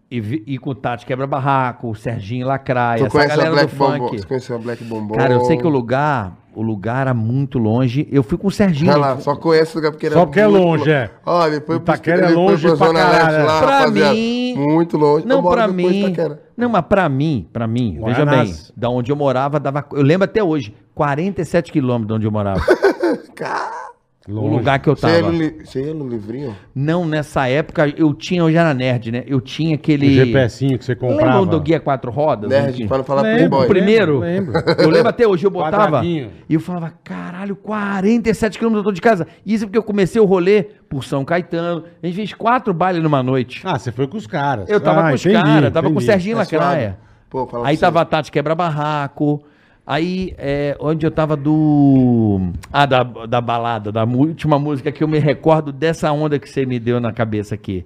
E, e com o Tati Quebra Barraco, o Serginho Lacraia, Tu essa conhece a galera do Black Bombom? funk. Você conheceu a Black Bombom? Cara, eu sei que o lugar... O lugar era muito longe. Eu fui com o Serginho. Olha lá, só conhece o lugar porque era Só porque é muito longe, é. Ó, depois Itaquera é longe pra Zona caralho, Leste é. lá, Pra rapaziada. mim- Muito longe. Não, Eu moro pra mim. Não, mas pra mim, pra mim, veja Guaraná. bem, da onde eu morava, dava. Eu lembro até hoje, 47 quilômetros de onde eu morava. o Longe. lugar que eu Você ia, no tava. você ia no livrinho? Não, nessa época eu tinha, eu já era nerd, né? Eu tinha O aquele. GPSinho que você comprava. Lembram do Guia Quatro Rodas? Nerd, não falar Lembro, Playboy. O primeiro, Lembro, eu lembro até hoje, eu botava e eu falava, caralho, 47 quilômetros eu tô de casa. Isso porque eu comecei o rolê por São Caetano. A gente fez quatro bailes numa noite. Ah, você foi com os caras. Eu tava Ah, com os entendi, caras, tava com o entendi. Serginho É. Lacraia. Pô, Aí tava a Tati Quebra Barraco. Aí, é, onde eu tava do. Ah, da, da balada, da última música que eu me recordo dessa onda que você me deu na cabeça aqui.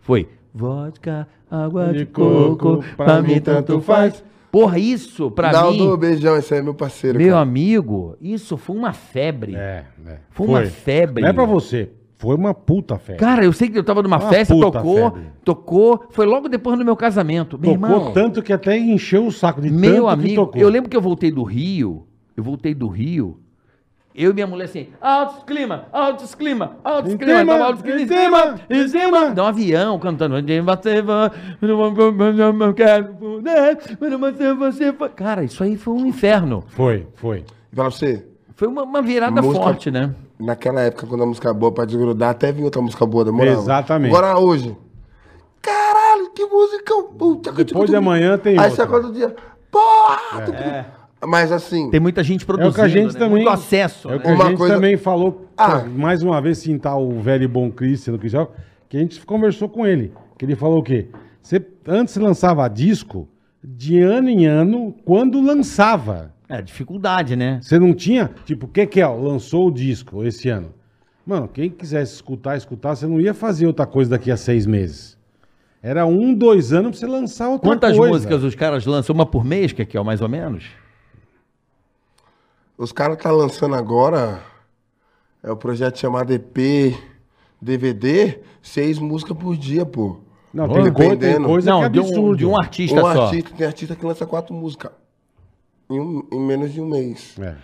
Foi. Vodka, água de De coco, coco, pra mim tanto faz. Porra, isso, pra Naldo, mim, beijão, esse aí é meu parceiro. meu cara. amigo, isso foi uma febre. É, é. Foi uma febre. Não é pra você. Foi uma puta febre. Cara, eu sei que eu tava numa Uma festa, tocou, febre. tocou, foi logo depois do meu casamento. Meu Tocou irmão, tanto que até encheu o saco de Meu amigo, eu lembro que eu voltei do Rio, eu voltei do Rio, eu e minha mulher assim, altos clima, altos clima, altos Em clima, cima, tava altos clima, em cima, em cima, dá um avião cantando, onde você vai, eu quero poder, mas você, você. Cara, isso aí foi um inferno, Foi, foi. E pra você, foi uma, uma virada Música- forte, né? naquela época, quando a música é boa pra desgrudar, até vinha outra música boa, demorava. Exatamente. Agora hoje, caralho, que música. Puta, que Depois de amanhã tem Aí outra. você acorda o dia, porra! tu- Mas assim, Tem muita gente É produzindo, o que a gente né? também. muito acesso, É o que né? a Uma gente coisa- também falou. Ah. Mais uma vez, citar o velho e bom Cristiano Cristiano, que a gente conversou com ele. Que ele falou o quê? Você, antes lançava disco de ano em ano, quando lançava. É, dificuldade, né? Você não tinha, tipo, o que que é? ó, Lançou o disco esse ano. Mano, quem quisesse escutar, escutar, você não ia fazer outra coisa daqui a seis meses. Era um, dois anos pra você lançar outra Quantas coisa. músicas os caras lançam? Uma por mês, que aqui é o mais ou menos? os caras tá lançando agora, é o projeto chamado EP DVD, seis músicas por dia, pô. Não, tem, coi- tem Dependendo. coisa Não, que é de um, absurdo. de um artista um só. artista, tem artista que lança quatro músicas em, um- em menos de um mês. É.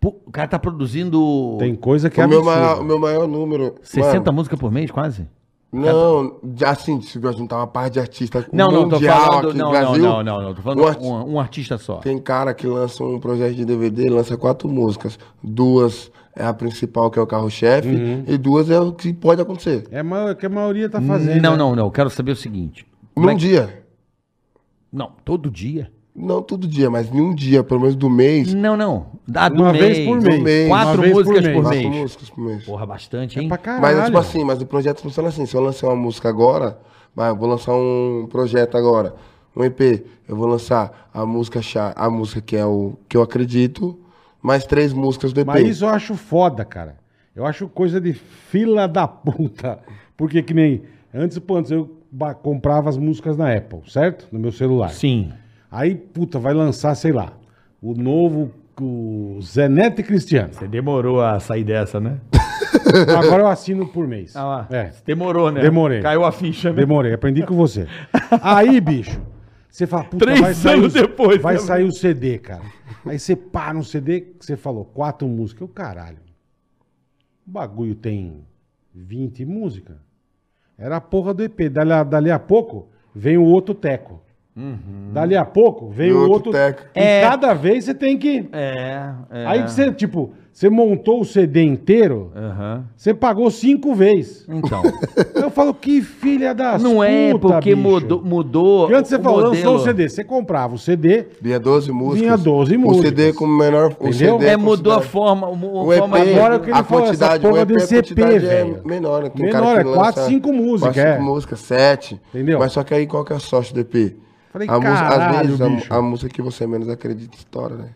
Pô, O cara tá produzindo Tem coisa que é o, meu absurdo. maior, o meu maior número. 60 mano, músicas por mês, quase? Não, já assim, se eu juntar uma parte de artista Não, não, tô mundial falando. aqui Não, no não, Brasil. não, não, não. Tô falando um arti- um, um artista só. Tem cara que lança um projeto de DVD, lança quatro músicas. Duas é a principal, que é o carro-chefe, Uhum. e duas é o que pode acontecer. É ma- que a maioria tá fazendo. Não, né? não, não. Eu quero saber o seguinte. Num é que- dia. Não, todo dia? Não todo dia, mas em um dia, pelo menos do mês. Não, não. Dá do Uma mês. vez por mês. mês. Quatro Uma vez por músicas mês. por Quatro mês. músicas por mês. Porra, bastante, hein? Pra caralho. Mas é tipo assim, mas o projeto funciona assim. Se eu lançar uma música agora, vai, eu vou lançar um projeto agora, um EP, eu vou lançar a música chá, a música que é o que eu acredito, mais três músicas do EP. Mas isso eu acho foda, cara. Eu acho coisa de fila da puta. Porque que nem. Antes, pô, antes eu comprava as músicas na Apple, certo? No meu celular. Sim. Aí, puta, vai lançar, sei lá, o novo. O Zé Neto e Cristiano. Você demorou a sair dessa, né? Agora eu assino por mês. Ah lá. É. Demorou, né? Demorei. Caiu a ficha, né? Demorei, aprendi com você. Aí, bicho, você fala, puta, Três vai sair, anos o- depois, vai né? sair o CD, cara. Aí você pá no CD, que você falou, quatro músicas. O caralho. O bagulho tem 20 músicas. Era a porra do EP. Dali a, dali a pouco, vem o outro teco. Uhum. Dali a pouco, vem E o outro outro teco. E É. cada vez você tem que... É, é. Aí que você, tipo, você montou o CD inteiro, Aham. você pagou cinco vezes. Então. Eu falo, que filha das Não é puta, porque bicho. mudou, mudou. Porque antes você o falou, modelo. lançou o CD. Você comprava o CD, Vinha 12 músicas. Vinha 12 O músicas. CD com menor. O Entendeu? CD É, mudou a forma. O, O a EP, forma Agora o que ele a falou, essa quantidade, porra o EP, desse a EP, é velho. menor. né? Menor, cara é que quatro, lança cinco músicas, quatro, é. cinco músicas, sete. Entendeu? Mas só que aí qual que é a sorte do EP? Falei, a música, caralho, às vezes bicho. a, a música que você menos acredita estoura, né?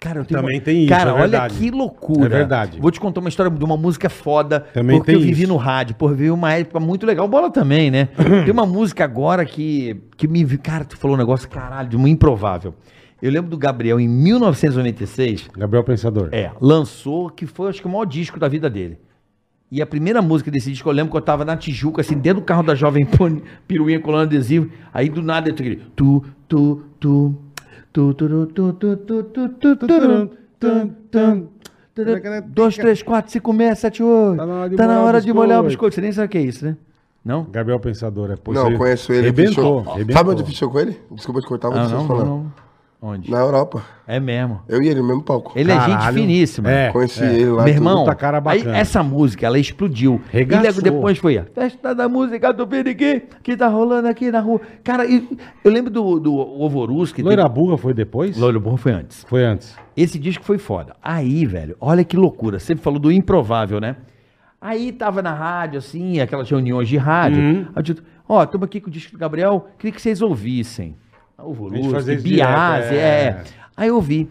Cara, eu tenho Também uma- tem isso, Cara, é olha verdade. que loucura. É verdade. Vou te contar uma história de uma música foda. Também porque tem eu vivi isso. no rádio. Pô, vivi uma época muito legal. Bola também, né? tem uma música agora que, que me... vi- Cara, tu falou um negócio, caralho, de uma improvável. Eu lembro do Gabriel, em 1996, Gabriel Pensador. é, lançou, que foi, acho que o maior disco da vida dele. E a primeira música desse disco, eu lembro que eu tava na Tijuca, assim, dentro do carro da Jovem Pan, piruinha colando adesivo. Aí do nada eu tô aquele. Tu, tu, tu. Tu, tu, tu, tu, tu, tu, tu, tu, tu, tu, tu. Dois, três, quatro, cinco, seis, sete, oito. Tá na hora de Tá molhar o biscoito. Você nem sabe o que é isso, né? Não? Gabriel Pensador, é Não, conheço ele. Arrebentou. Sabe onde fechou com ele? Desculpa te cortar, vou Ah, não, não, não. Onde? Na Europa. É mesmo. Eu e ele no mesmo palco. Ele é gente Caralho. finíssima. É, Conheci é. ele lá. Meu irmão, puta cara aí bacana. essa música, ela explodiu. Regaçou. E logo depois foi a festa da música do Piriquim, que tá rolando aqui na rua. Cara, e- eu lembro do, do Ovorus, que Loira Burra foi depois? Loiro Burro foi antes. Foi antes. Esse disco foi foda. Aí, velho, olha que loucura. Você falou do improvável, né? Aí tava na rádio, assim, aquelas reuniões de rádio. Uhum. Aí eu ó, estamos aqui com o disco do Gabriel, queria que vocês ouvissem. O A gente fazia Volusque, isso Biase, é. é. Aí eu ouvi.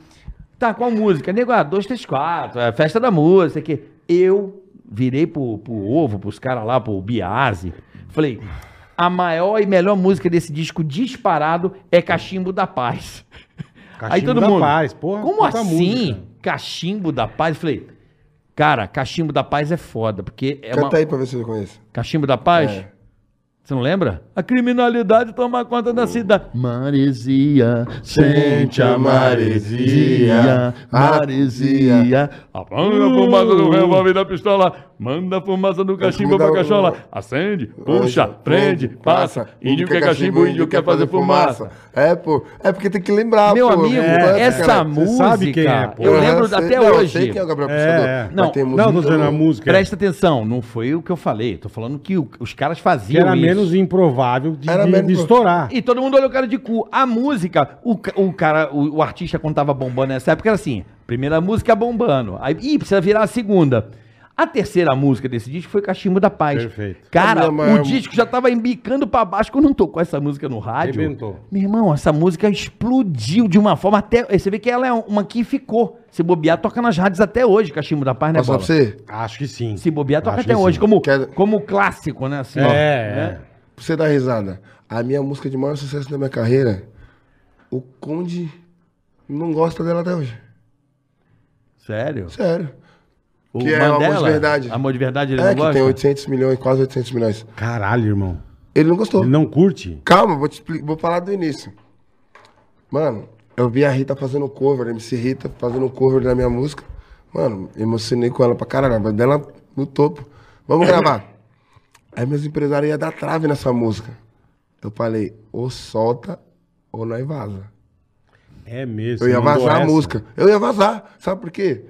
Tá, qual música? Nego, ah, dois, três, quatro, é festa da música. Que eu virei pro, pro ovo, pros caras lá, pro Biase. Falei, a maior e melhor música desse disco disparado é Cachimbo da Paz. Cachimbo da Paz, porra, Como assim? música. Cachimbo da Paz? Falei, cara, Cachimbo da Paz é foda, porque é uma... Canta aí pra ver se eu conheço. Cachimbo da Paz? É. Você não lembra? A criminalidade toma conta da cidade. Maresia, sente a maresia, maresia. Apaga a fumaça do revólver da pistola, manda a fumaça do cachimbo pra cachola. Acende, puxa, prende, passa. Índio quer cachimbo, índio quer fazer fumaça. É, pô. É porque tem que lembrar, Meu pô. amigo, Canta, essa cara. música, sabe quem é, pô. eu lembro sei- até não, eu hoje. sei quem é o Gabriel É, Pensador. é. mas Não, tem Não, música tô dizendo a no- música. Presta atenção, não foi o que eu falei. Tô falando que o- os caras faziam isso. Menos improvável de, Era de- menos de estourar. E todo mundo olhou o cara de cu. A música, o, ca- o cara, o, o artista quando tava bombando nessa época era assim: primeira música bombando. Aí, ih, precisa virar a segunda. A terceira música desse disco foi Cachimbo da Paz. Perfeito. Cara, o disco já tava embicando pra baixo quando não tocou essa música no rádio. Arrebentou. Meu irmão, essa música explodiu de uma forma até. Você vê que ela é uma que ficou. Se bobear, toca nas rádios até hoje, Cachimbo da Paz, né, Posso falar Bola? pra você? Acho que sim. Se bobear, toca Acho até que hoje, sim. como, Quer- como clássico, né? Assim, É, ó, é. né? Pra você dar risada. A minha música de maior sucesso da minha carreira, o Conde não gosta dela até hoje. Sério? Sério. O Que é Amor de Verdade. Amor de verdade, ele é, não que gosta? tem 800 milhões, quase 800 milhões. Caralho, irmão. Ele não gostou. Ele não curte? Calma, vou, te vou falar do início. Mano, eu vi a Rita fazendo cover, a MC Rita fazendo cover da minha música. Mano, emocionei com ela pra caralho, voz dela no topo. Vamos gravar. Aí meus empresários iam dar trave nessa música. Eu falei, ou solta ou nós vaza. É mesmo. Eu ia vazar a música. Eu ia vazar. Sabe por quê?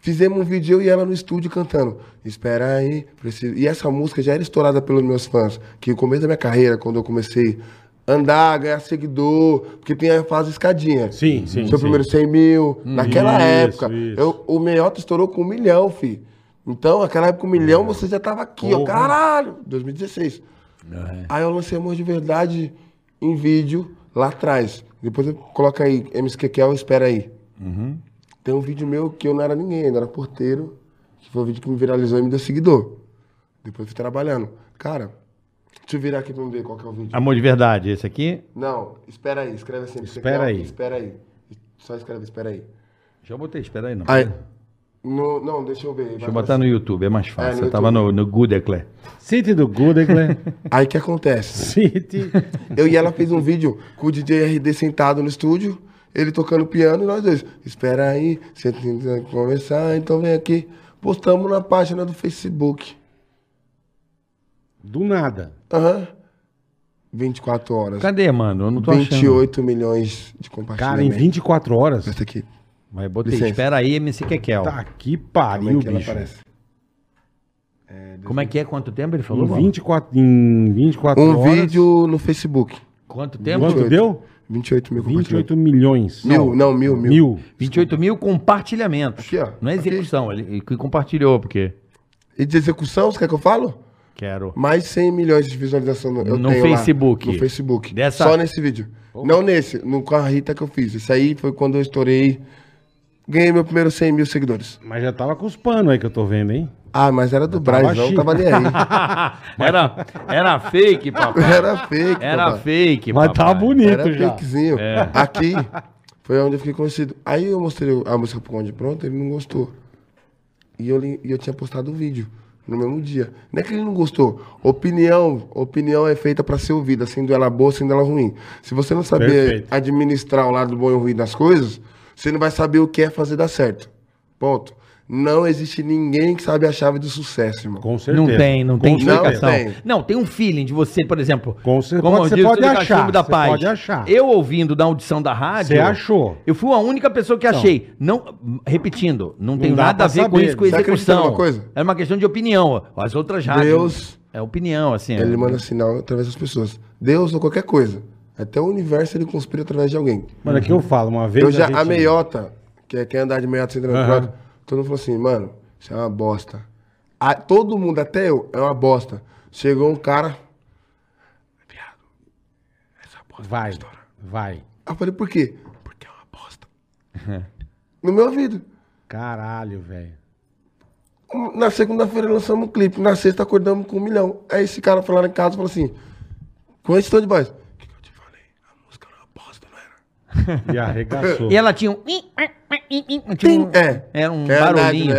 Fizemos um vídeo eu e ela no estúdio cantando. Espera aí. preciso-" E essa música já era estourada pelos meus fãs. Que no começo da minha carreira, quando eu comecei a andar, ganhar seguidor, porque tem a fase escadinha. Sim, sim, Seu sim. primeiro 100 mil. Naquela Isso, época. isso. Eu, o Meiota estourou com um milhão, filho. Então, naquela época, um milhão, você já tava aqui, ó. Porra. Caralho! 2016. Aí eu lancei Amor de Verdade em vídeo lá atrás. Depois eu coloca aí, Kekel, espera aí. Tem um vídeo meu que eu não era ninguém, ainda era porteiro, que foi o vídeo que me viralizou e me deu seguidor. Depois fui trabalhando. Cara, deixa eu virar aqui pra me ver qual que é o vídeo. Amor de verdade, esse aqui? Não, espera aí, escreve assim. Espera aí. Espera aí. Só escreve, espera aí. Já botei, espera aí não. Aí, no, não, deixa eu ver. Deixa eu botar no YouTube, é mais fácil. É, no eu tava no, no Good Eclair. City do Goodegler. Aí o que acontece? City. Eu e ela fez um vídeo com o DJ RD sentado no estúdio, ele tocando piano e nós dois. Espera aí, você tem que conversar, então vem aqui. Postamos na página do Facebook. Do nada. Aham. 24 horas. Cadê, mano? Eu não tô achando. 28 milhões de Cara, em compartilhamento. 24 horas. Essa aqui. Mas botei, Licença. espera aí, MC Kekel. Tá que Como pariu, é que bicho. aparece? Como é que é? Quanto tempo ele falou? Em Bola? 24, em 24 Um horas. vídeo no Facebook. Quanto tempo? Quanto deu? 28 mil 28 milhões. Mil, não, mil, mil. Mil. 28 mil compartilhamentos. Aqui, ó. Não é Aqui. execução, ele, ele que compartilhou, porque E de execução, você quer que eu falo? quero. Mais 100 milhões de visualização eu No tenho lá, Facebook. no Facebook. Dessa- Só nesse vídeo. Não nesse, no com a Rita que eu fiz. Isso aí foi quando eu estourei ganhei meu primeiro 100 mil seguidores. Mas já tava com os panos aí que eu tô vendo, hein? Ah, mas era do Braz, não tava nem aí. Era, era fake, papai. Era fake, Era papai. fake, Mas papai. tava bonito Era já. fakezinho. Aqui foi onde eu fiquei conhecido. Aí eu mostrei a música pro Conde pronto, ele não gostou. E eu, li- e eu tinha postado o vídeo no mesmo dia. Não é que ele não gostou. Opinião, opinião é feita pra ser ouvida, sendo ela boa, sendo ela ruim. Se você não saber Perfeito. administrar o lado bom e o ruim das coisas, você não vai saber o que é fazer dar certo. Ponto. Não existe ninguém que sabe a chave do sucesso, irmão. Com certeza. Não tem, não Com tem certeza. explicação. Não tem. Não, tem um feeling de você, por exemplo. Com cer- como você pode achar, da você Paz. pode achar. Eu ouvindo da audição da rádio. Você achou. Eu fui a única pessoa que achei. Não, repetindo, não tem dá nada a ver com saber. isso, com Você acredita execução. numa coisa? Era uma questão de opinião. As outras rádios. Deus- É opinião, assim. Ele é. manda sinal através das pessoas. Deus ou qualquer coisa. Até o universo ele conspira através de alguém. Mano, é que eu falo, uma vez. Eu já, gente- a meiota, que é quem andar de meiota sem Aham. tranquilo, todo mundo falou assim, mano, isso é uma bosta. A- todo mundo, até eu, é uma bosta. Chegou um cara. Viado, essa bosta Vai, estoura. vai. Eu falei, por quê? Porque é uma bosta. no meu ouvido. Caralho, velho. Na segunda-feira lançamos um clipe, na sexta acordamos com um milhão. Aí esse cara foi lá em casa e falou assim: com esse tom de voz. O que, que eu te falei? A música era uma bosta, não era? E arregaçou. E ela tinha um. tinha um- é. Era um barulhinho.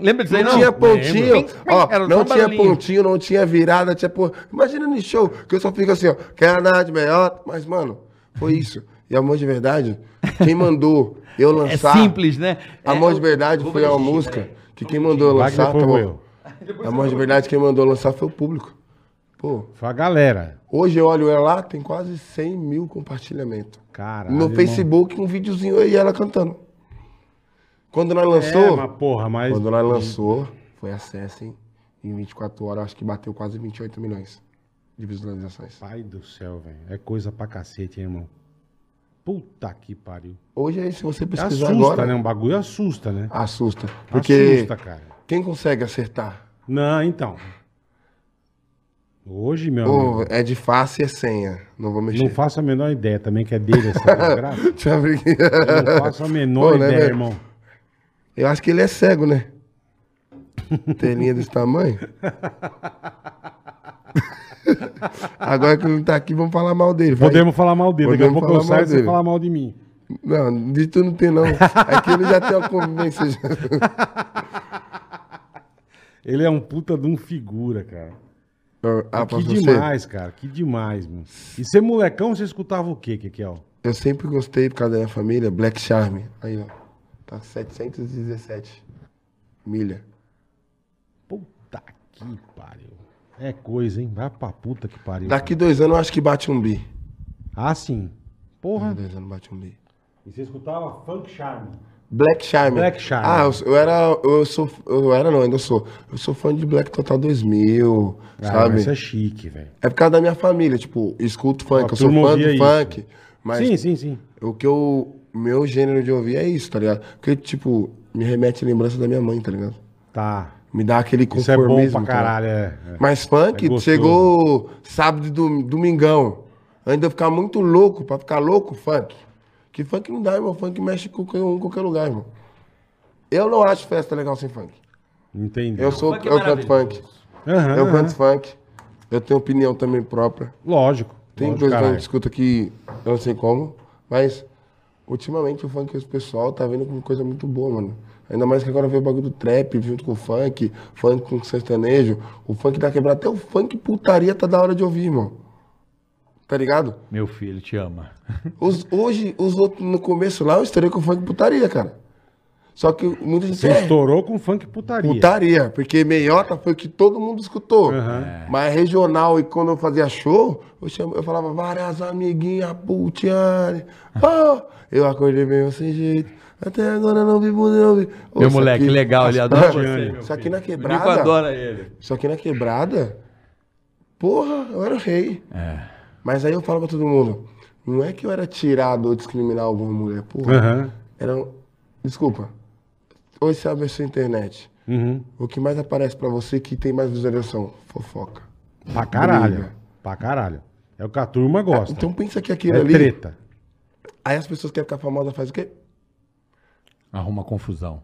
Lembra disso aí, Não, não? tinha pontinho, Lembro. ó, Era não tinha barulhinho. pontinho, não tinha virada, tinha por... Imagina no show, que eu só fico assim, ó, quer andar de meiota? Mas, mano, foi isso. E amor de verdade, quem mandou eu É lançar... simples, né? Amor É, de verdade foi uma música peraí. que quem mandou eu lançar... tá bom. Amor de verdade, quem mandou lançar foi o público. Pô, Foi a galera. hoje eu olho ela lá, tem quase 100 mil compartilhamentos. Caralho. No. Facebook, um videozinho eu e ela cantando. Quando nós É, lançou... mas porra, mas. Quando nós lançou, foi acesso, hein? Em 24 horas, acho que bateu quase 28 milhões de visualizações. Pai do céu, velho. É coisa pra cacete, hein, irmão. Puta que pariu. Hoje aí, se você pesquisar Assusta, agora, né? Um bagulho assusta, né? assusta. Porque Assusta, cara. quem consegue acertar? Não, então. Hoje, meu amigo, é de face e é senha. Não vou mexer. não faço a menor ideia também que é dele essa desgraça. Deixa eu. Não faço a menor né, ideia, velho? irmão. Eu acho que ele é cego, né? Telinha desse tamanho. Agora que ele não tá aqui, vamos falar mal dele. vai. Podemos falar mal dele. Daqui a Podemos pouco eu falar mal saio e você dele. fala mal de mim. Não, de tu não tem, não. Aqui ele já tem uma convivência. Ele é um puta de um figura, cara. Ah, pra que você. demais, cara. Que demais, mano. E ser molecão, você escutava o quê, Kekel? Eu sempre gostei, por causa da minha família, Black Charm. Aí, ó. Tá 717 milha. Puta que pariu. É coisa, hein? Vai pra puta que pariu. Daqui dois anos eu acho que bate um bi. Ah, sim. Porra. Daqui dois anos bate um bi. E você escutava Funk Charm. Black Charm. Black Charm. Ah, eu, eu era. Eu sou. Eu era não, ainda sou. Eu sou fã de Black Total 2000, Ah, sabe? isso é chique, velho. É por causa da minha família, tipo, escuto funk, A eu sou fã do isso. funk. Mas Sim, sim, sim. o que eu. Meu gênero de ouvir é isso, tá ligado? Porque, tipo, me remete a lembrança da minha mãe, tá ligado? Tá. Me dá aquele Isso é bom conformismo. pra tá caralho, é. é. Mas É funk gostoso. chegou sábado e dom- domingão. Ainda ficar muito louco, pra ficar louco, funk. Que funk não dá, irmão. Funk mexe com qualquer, um, em qualquer lugar, irmão. Eu não acho festa legal sem funk. Entendi. Eu sou, Funk é eu canto funk. Aham, Eu canto funk. Eu tenho opinião também própria. Lógico. Tem lógico, coisa que caralho. que eu não sei como, mas ultimamente o funk o pessoal tá vendo como coisa muito boa, mano. Ainda mais que agora veio o bagulho do trap junto com o funk, funk com sertanejo, o funk da quebrada, até o funk putaria tá da hora de ouvir, irmão. Tá ligado? Meu filho te ama. Os- hoje, os outros, no começo lá, eu estourei com funk putaria, cara. Só que muita gente Você é, estourou com funk putaria. Putaria, porque meiota foi o que todo mundo escutou. Aham. Mas regional, e quando eu fazia show, eu, chamo- eu falava várias amiguinhas, putiane. Oh, eu acordei meio sem jeito. Até agora não vi não vi. Ô, Meu moleque, aqui- legal, ele adora você, Isso aqui na Nico quebrada. adora ele. Isso aqui na quebrada. Porra, eu era o rei. É. Mas aí eu falo pra todo mundo: não é que eu era tirado ou discriminar alguma mulher. Porra. Aham. Era. um- Desculpa. Hoje você abre a sua internet. Uhum. O que mais aparece pra você que tem mais visualização? Fofoca. Pra caralho. Briga. Pra caralho. É o que a turma gosta. Então pensa que aquilo é ali. treta. Aí as pessoas querem ficar famosas, faz o quê? Arruma confusão.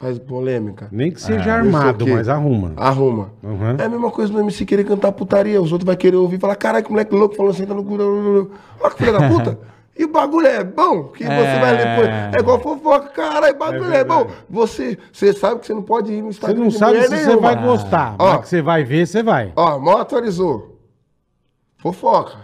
Faz polêmica. Nem que seja Isso armado, mas arruma. Arruma. Uhum. É a mesma coisa do MC querer cantar putaria. Os outros vão querer ouvir e falar, caralho, que moleque louco falando assim, tá no cu. Olha que filha da puta. E o bagulho é bom, que você É. vai ler. pô, É igual fofoca, caralho, o bagulho é, bom. verdade. Você, você sabe que você não pode ir no Você Instagram não de sabe se você nenhuma. vai gostar, Ó. mas que você vai ver, você vai. Ó, mal atualizou. Fofoca.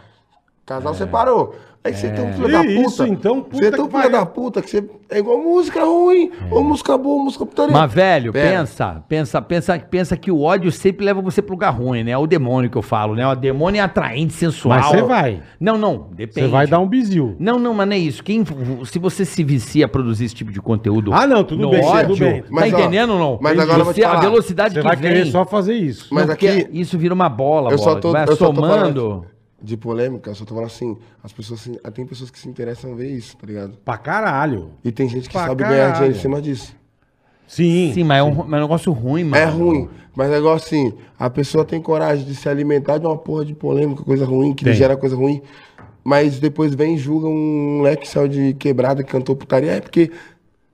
Casal separou. Aí você tem um filho da puta. Isso, então, puta Você tem um filho da puta que você. É igual música ruim. Ou música boa, música putaria. Mas, velho, Pera. pensa, pensa, pensa, pensa que o ódio sempre leva você pro lugar ruim, né? É o demônio que eu falo, né? O demônio é atraente, sensual. Mas você vai. Não, não, depende. Você vai dar um bizil. Não, não, mas não é isso. Quem, se você se vicia a produzir esse tipo de conteúdo. Ah, não, tudo no bem, ódio, tudo bem. Tá ó, entendendo ou não? mas agora eu vou te você, a velocidade Você que vai vem. querer só fazer isso. Mas aqui- Isso vira uma bola, Eu bola. só tô, vai eu só tô somando. falando de polêmica, eu só tô falando assim, as pessoas se- tem pessoas que se interessam em ver isso, tá ligado? Pra caralho. E tem gente que Pra sabe caralho. ganhar dinheiro em cima disso. Sim. Sim, mas é um, mas é um negócio ruim, mano. É ruim, mas é igual assim, a pessoa tem coragem de se alimentar de uma porra de polêmica, coisa ruim, que gera coisa ruim, mas depois vem e julga um moleque que saiu de quebrada, que cantou putaria, é porque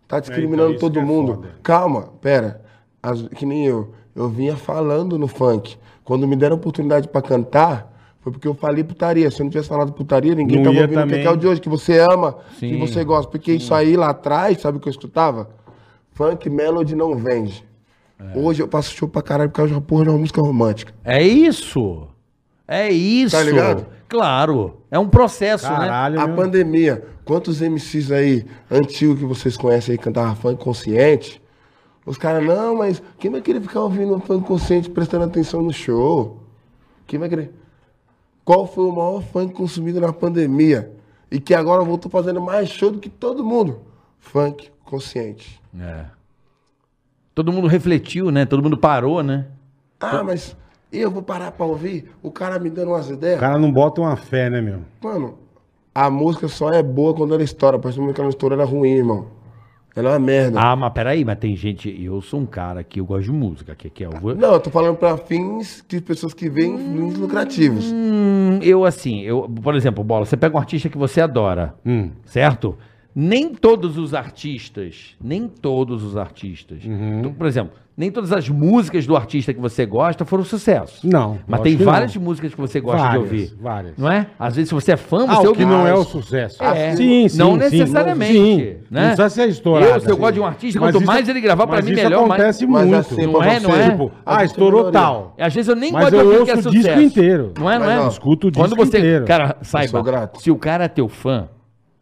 tá discriminando isso todo que é mundo. foda. Calma, pera, As- que nem eu, eu vinha falando no funk, quando me deram oportunidade pra cantar, foi porque eu falei putaria, se eu não tivesse falado putaria, ninguém Não tava ouvindo o que também. é o de hoje, que você ama, Sim. que você gosta, porque isso aí lá atrás, sabe o que eu escutava? Funk Melody não vende. É. Hoje eu passo show pra caralho por causa de uma porra de uma música romântica. É isso. É isso. Tá ligado? Claro. É um processo, né? Caralho, A meu. pandemia, quantos MCs aí, antigos que vocês conhecem aí, cantavam funk consciente? Os caras, não, mas quem vai querer ficar ouvindo um funk consciente prestando atenção no show? Quem vai querer? Qual foi o maior funk consumido na pandemia? E que agora voltou fazendo mais show do que todo mundo? Funk consciente. É. Todo mundo refletiu, né? Todo mundo parou, né? Ah, mas eu vou parar pra ouvir? O cara me dando umas O ideias? cara não bota uma fé, né, meu? Mano, a música só é boa quando ela estoura. A partir do momento que ela estoura, ela é ruim, irmão. Ela é uma merda. Ah, mas peraí, mas tem gente. Eu sou um cara que eu gosto de música, que, que eu vou. Não, eu tô falando pra fins de pessoas que veem fins lucrativos. Hum, eu assim, eu, por exemplo, Bola, você pega um artista que você adora, Hum. certo? Nem todos os artistas, nem todos os artistas. Uhum. Então, por exemplo, nem todas as músicas do artista que você gosta foram sucesso. Não, Mas tem várias não. músicas que você gosta Várias, de ouvir. várias. Não é? Às vezes, se você é fã, Ah, você o ouve que não é o sucesso. É. Sim, sim. Não sim, necessariamente, Sim. né? Não precisa ser estourado. Eu, se eu gosto de um artista, quanto isso- mais ele gravar, pra mas mim, melhor, mais- acontece Mas muito. assim, Não é, não é? Tipo, ah, estourou tal. Às vezes eu nem Mas gosto de eu ouvir que é ouço o disco sucesso. inteiro. Não é, não Mas, é? ó, escuto o Quando disco você, inteiro. cara, saiba, se o cara é teu fã,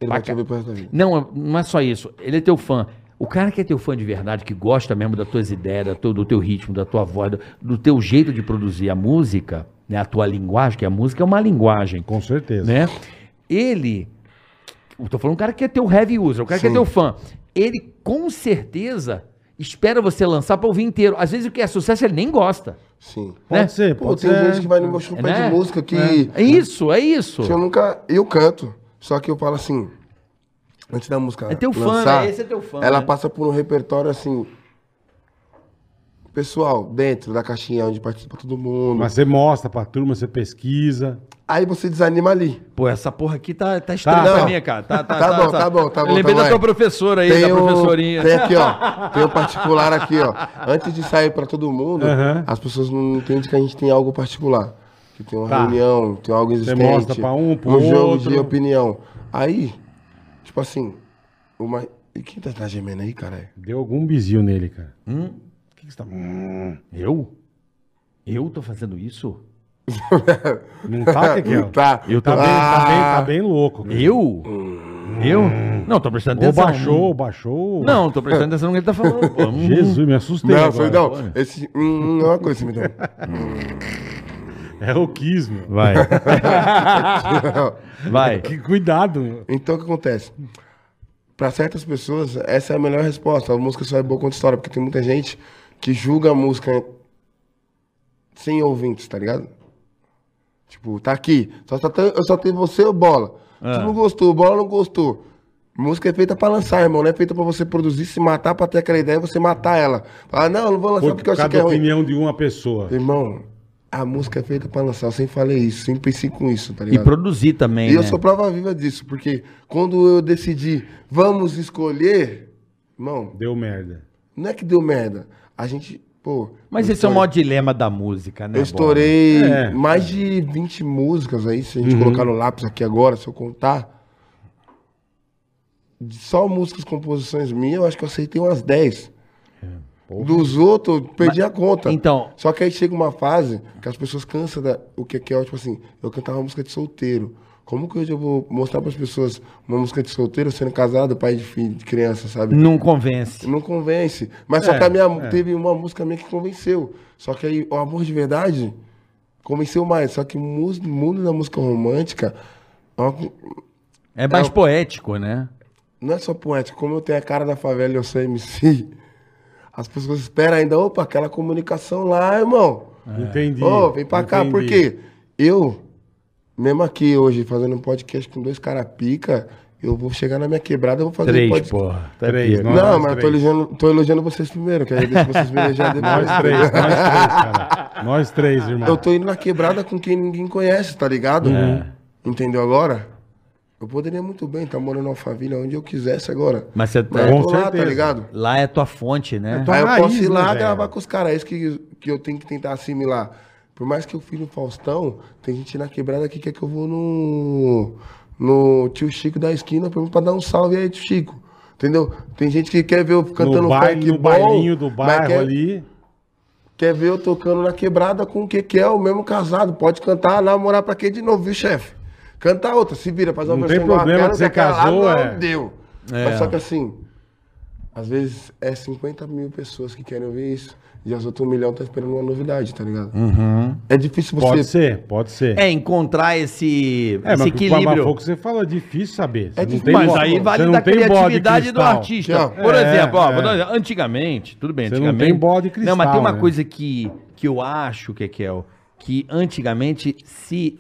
Ele vai te ouvir pro resto da vida. não, não é só isso. Ele é teu fã. O cara que é teu fã de verdade, que gosta mesmo das tuas ideias, da tua- do teu ritmo, da tua voz, do, teu jeito de produzir a música, né? A tua linguagem, que a música é uma linguagem, Com certeza. né? Ele, eu tô falando um cara que é teu heavy user, o cara que é Sim. teu fã, ele com certeza espera você lançar pra ouvir inteiro. Às vezes o que é sucesso ele nem gosta. Sim. Pode né? ser, Pô, pode tem ser. gente que vai no meu show É, pede né? música que... É isso, é isso. que eu nunca... Eu canto. Só que eu falo assim... Antes da música É teu fã, lançar, né? Esse é teu fã, Ela né? passa por um repertório assim... Pessoal, dentro da caixinha onde participa todo mundo. Mas você mostra pra turma, você pesquisa. Aí você desanima ali. Pô, essa porra aqui tá, tá estranha Tá. pra Não. mim, cara. Tá, tá, Tá bom, tá bom, tá Eu bom, Lembrei tá da tua professora aí, da o- professorinha. tem aqui, ó. Tem o particular aqui, ó. Antes de sair pra todo mundo, Aham. as pessoas não entendem que a gente tem algo particular. Que tem uma Tá. reunião, tem algo existente. mostra pra um, pro um jogo outro. de opinião. Aí, tipo assim, uma... E quem tá, tá gemendo aí, cara? Deu algum bizil nele, cara. Hum? O que, que você tá... Hum. Eu? Eu tô fazendo isso? Não tá, Kekel? Tá. Eu Tá, tô... bem, tá, bem, tá Ah. bem louco. cara. Eu? Eu? Não, tô prestando Ou atenção. baixou, baixou. Não, tô prestando atenção no que ele tá falando. Pô. Hum. Jesus, me assustei Não, agora. foi não. Esse hum, não é uma coisa assim, então. É o meu. Vai. Vai. Que cuidado, meu. Então o que acontece? Pra certas pessoas, essa é a melhor resposta. A música só é boa quanto história, porque tem muita gente que julga a música sem ouvintes, tá ligado? Tipo, tá aqui. Só, só tem, eu só tenho você ou bola. Tu não gostou, bola não gostou. Música é feita pra lançar, irmão. Não é feita pra você produzir, se matar pra ter aquela ideia e você matar ela. Falar, não, eu não vou lançar Por porque eu causa que é ruim. opinião de uma pessoa. Irmão, a música é feita pra lançar. Eu sempre falei isso, sempre pensei com isso, tá E ligado? produzir também, E eu né? sou prova viva disso, porque quando eu decidi, vamos escolher, irmão, Deu merda. não é que deu merda. A gente, pô. Mas eu esse é o maior dilema da música, né? Eu estourei É. mais de 20 músicas aí, se a Uhum. gente colocar no lápis aqui agora, se eu contar. Só músicas, composições minhas, eu acho que eu aceitei umas 10. Dos outros, eu perdi a conta. então- Só que aí chega uma fase que as pessoas cansam da. O que que é, tipo assim, eu cantava música de solteiro. Como que hoje eu vou mostrar para as pessoas uma música de solteiro sendo casado, pai de filho, de criança, sabe? Não convence. Não convence. Mas só É, que a minha é. teve uma música minha que convenceu. Só que aí o amor de verdade convenceu mais. Só que o mundo da música romântica é uma- É mais É poético, né? não é só poético. Como eu tenho a cara da favela e eu sou MC, as pessoas esperam ainda, opa, aquela comunicação lá, irmão. Entendi. Ô, vem pra cá, entendi. porque eu, mesmo aqui hoje, fazendo um podcast com dois caras pica, eu vou chegar na minha quebrada, eu vou fazer um Três, podcast. porra. Três, Não, nós mas eu tô três. elogiando, tô elogiando vocês primeiro, que aí deixa vocês me elogiar depois. Nós três, nós três, cara. Nós três, irmão. Eu tô indo na quebrada com quem ninguém conhece, tá ligado? É. Entendeu agora? Eu poderia muito bem estar morando em Alphaville, onde eu quisesse agora. Mas você Mas eu Com tô lá, tá certeza. ligado? lá é tua fonte, né? tua- Aí eu raiz, posso ir lá né, velho? gravar com os caras. É isso que, que eu tenho que tentar assimilar. Por mais que eu fui no Faustão, tem gente na quebrada que quer que eu vou no, no tio Chico da esquina pra, dar um salve aí, tio Chico. Entendeu? Tem gente que quer ver eu cantando no baile, funk no bom, bailinho do mas bairro quer, ali. quer ver eu tocando na quebrada com o que que é o mesmo casado. Pode cantar, namorar pra quê de novo, viu, chefe? Canta outra, se vira, faz uma Não versão tem problema que você daquela lá, casou, não é. deu. É. Mas só que assim, às vezes é 50 mil pessoas que querem ouvir isso. E as outras um milhão tá esperando uma novidade, tá ligado? É difícil você. Pode ser, pode ser. É encontrar esse, É, esse mas, mas equilíbrio. foi o que você falou, é difícil saber. Você É não difícil, Mas aí vale não da criatividade do cristal. artista. Por É, exemplo, ó, é. vou dar- antigamente, tudo bem, Você não antigamente. tem bola de Não, mas tem cristal, uma né? coisa que, que eu acho, que é que antigamente se,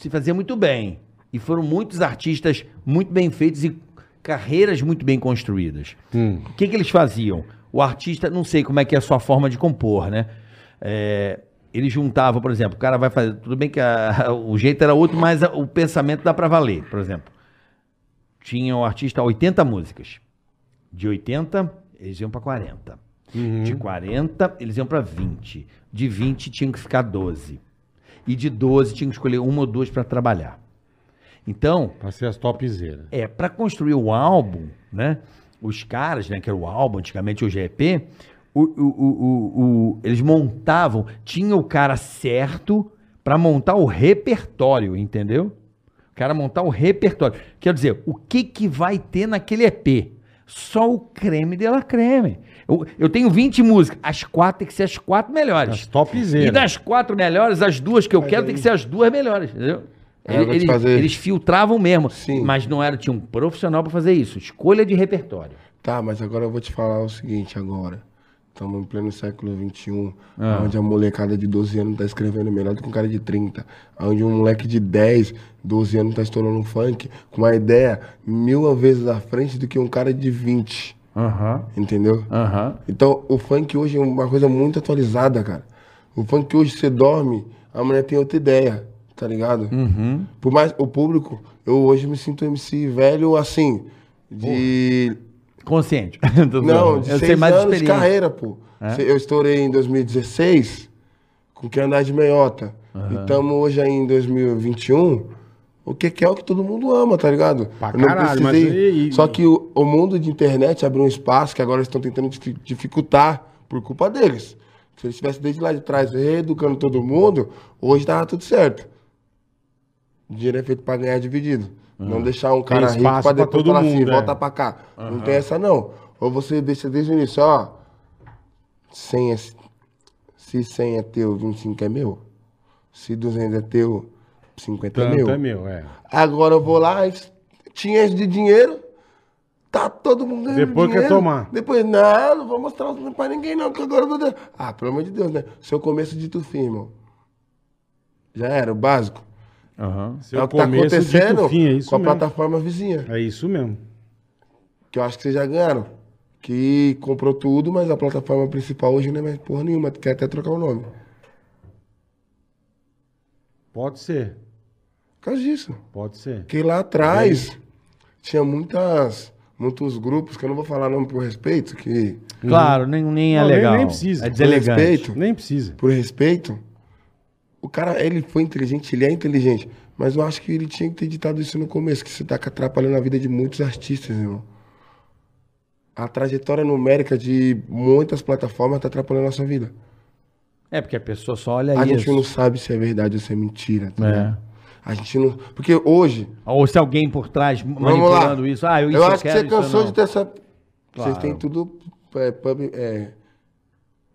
se fazia muito bem. E foram muitos artistas muito bem feitos e carreiras muito bem construídas. Hum. O que, que eles faziam? O artista, não sei como é que é a sua forma de compor, né? É, ele juntava, por exemplo, o cara vai fazer. Tudo bem que a- o jeito era outro, mas a- o pensamento dá pra valer. Por exemplo, tinha o artista 80 músicas. De 80, eles iam pra 40. De 40, eles iam pra 20. De 20, tinham que ficar 12. E de 12, tinham que escolher uma ou duas pra trabalhar. Então, Pra ser as topzeiras. é, para construir o álbum, né? Os caras, né, que era o álbum, antigamente hoje é EP, o, o, o, o- o- eles montavam, tinha o cara certo para montar o repertório, entendeu? O cara montar o repertório. Quer dizer, o que que vai ter naquele EP? Só o creme de la creme. Eu, eu tenho 20 músicas, as quatro tem que ser as quatro melhores. As topzeiras. E das quatro melhores, as duas que eu quero tem que ser as duas melhores, entendeu? Aí te Eles, fazer- eles filtravam mesmo, Sim. mas não era tinha um profissional para fazer isso. Escolha de repertório. Tá, mas agora eu vou te falar o seguinte agora. Estamos em pleno século XXI, Ah. onde a molecada de 12 anos tá escrevendo melhor do que um cara de 30. Onde um moleque de 10, 12 anos tá estourando um funk com uma ideia mil vezes à frente do que um cara de 20. Aham. Entendeu? Aham. Então, o funk hoje é uma coisa muito atualizada, cara. O funk hoje você dorme, a mulher tem outra ideia, tá ligado? Uhum. Por mais o público, eu hoje me sinto MC velho assim, de Consciente. Não, de eu seis sei mais anos de carreira, pô. É? Eu estourei em 2016 com Quer Andar de Meiota. E estamos hoje aí em 2021. O que é o que todo mundo ama, tá ligado? Pra Eu caralho, mas precisei- e- Só que o, o mundo de internet abriu um espaço que agora eles estão tentando difi- dificultar por culpa deles. Se eles tivessem desde lá de trás reeducando todo mundo, hoje tava tudo certo. Dinheiro é feito pra ganhar dividido. Não deixar um cara rico pra pra depois todo falar assim, mundo, é. volta pra cá. Não tem essa não. Ou você deixa desde o início, ó. 100 é, se 100 é teu, 25 é meu. Se 200 é teu, 50 é Tanto meu. é meu, é. Agora eu vou lá, tinha de dinheiro, tá todo mundo ganhando Depois quer dinheiro. tomar. Depois, não, não vou mostrar os pra ninguém não, que agora eu vou... Ah, pelo amor de Deus, né? Seu começo de tu fim, irmão. Já era, o básico. Seu é o que tá começo acontecendo dito fim, é isso com a mesmo. plataforma vizinha. É isso mesmo. Que eu acho que vocês já ganharam. Que comprou tudo, mas a plataforma principal hoje não é mais porra nenhuma. Quer até trocar o nome. Pode ser, Por causa disso. pode ser. Porque lá atrás tinha muitas, muitos grupos, que eu não vou falar nome por respeito, que Claro, nem, nem é Não, nem- legal. nem precisa. É deselegante. respeito. Nem precisa. por respeito, o cara, ele foi inteligente, ele é inteligente. Mas eu acho que ele tinha que ter ditado isso no começo, que você tá atrapalhando a vida de muitos artistas, irmão. A trajetória numérica de muitas plataformas tá atrapalhando a nossa vida. É, porque a pessoa só olha a isso. gente não sabe se é verdade ou se é mentira. tá É. ligado? A gente não. Porque hoje. Ou se alguém por trás manipulando isso. Ah, eu, Eu, isso acho que quero, você isso eu cansou de ter essa. Claro. Vocês têm tudo. É, pub- é,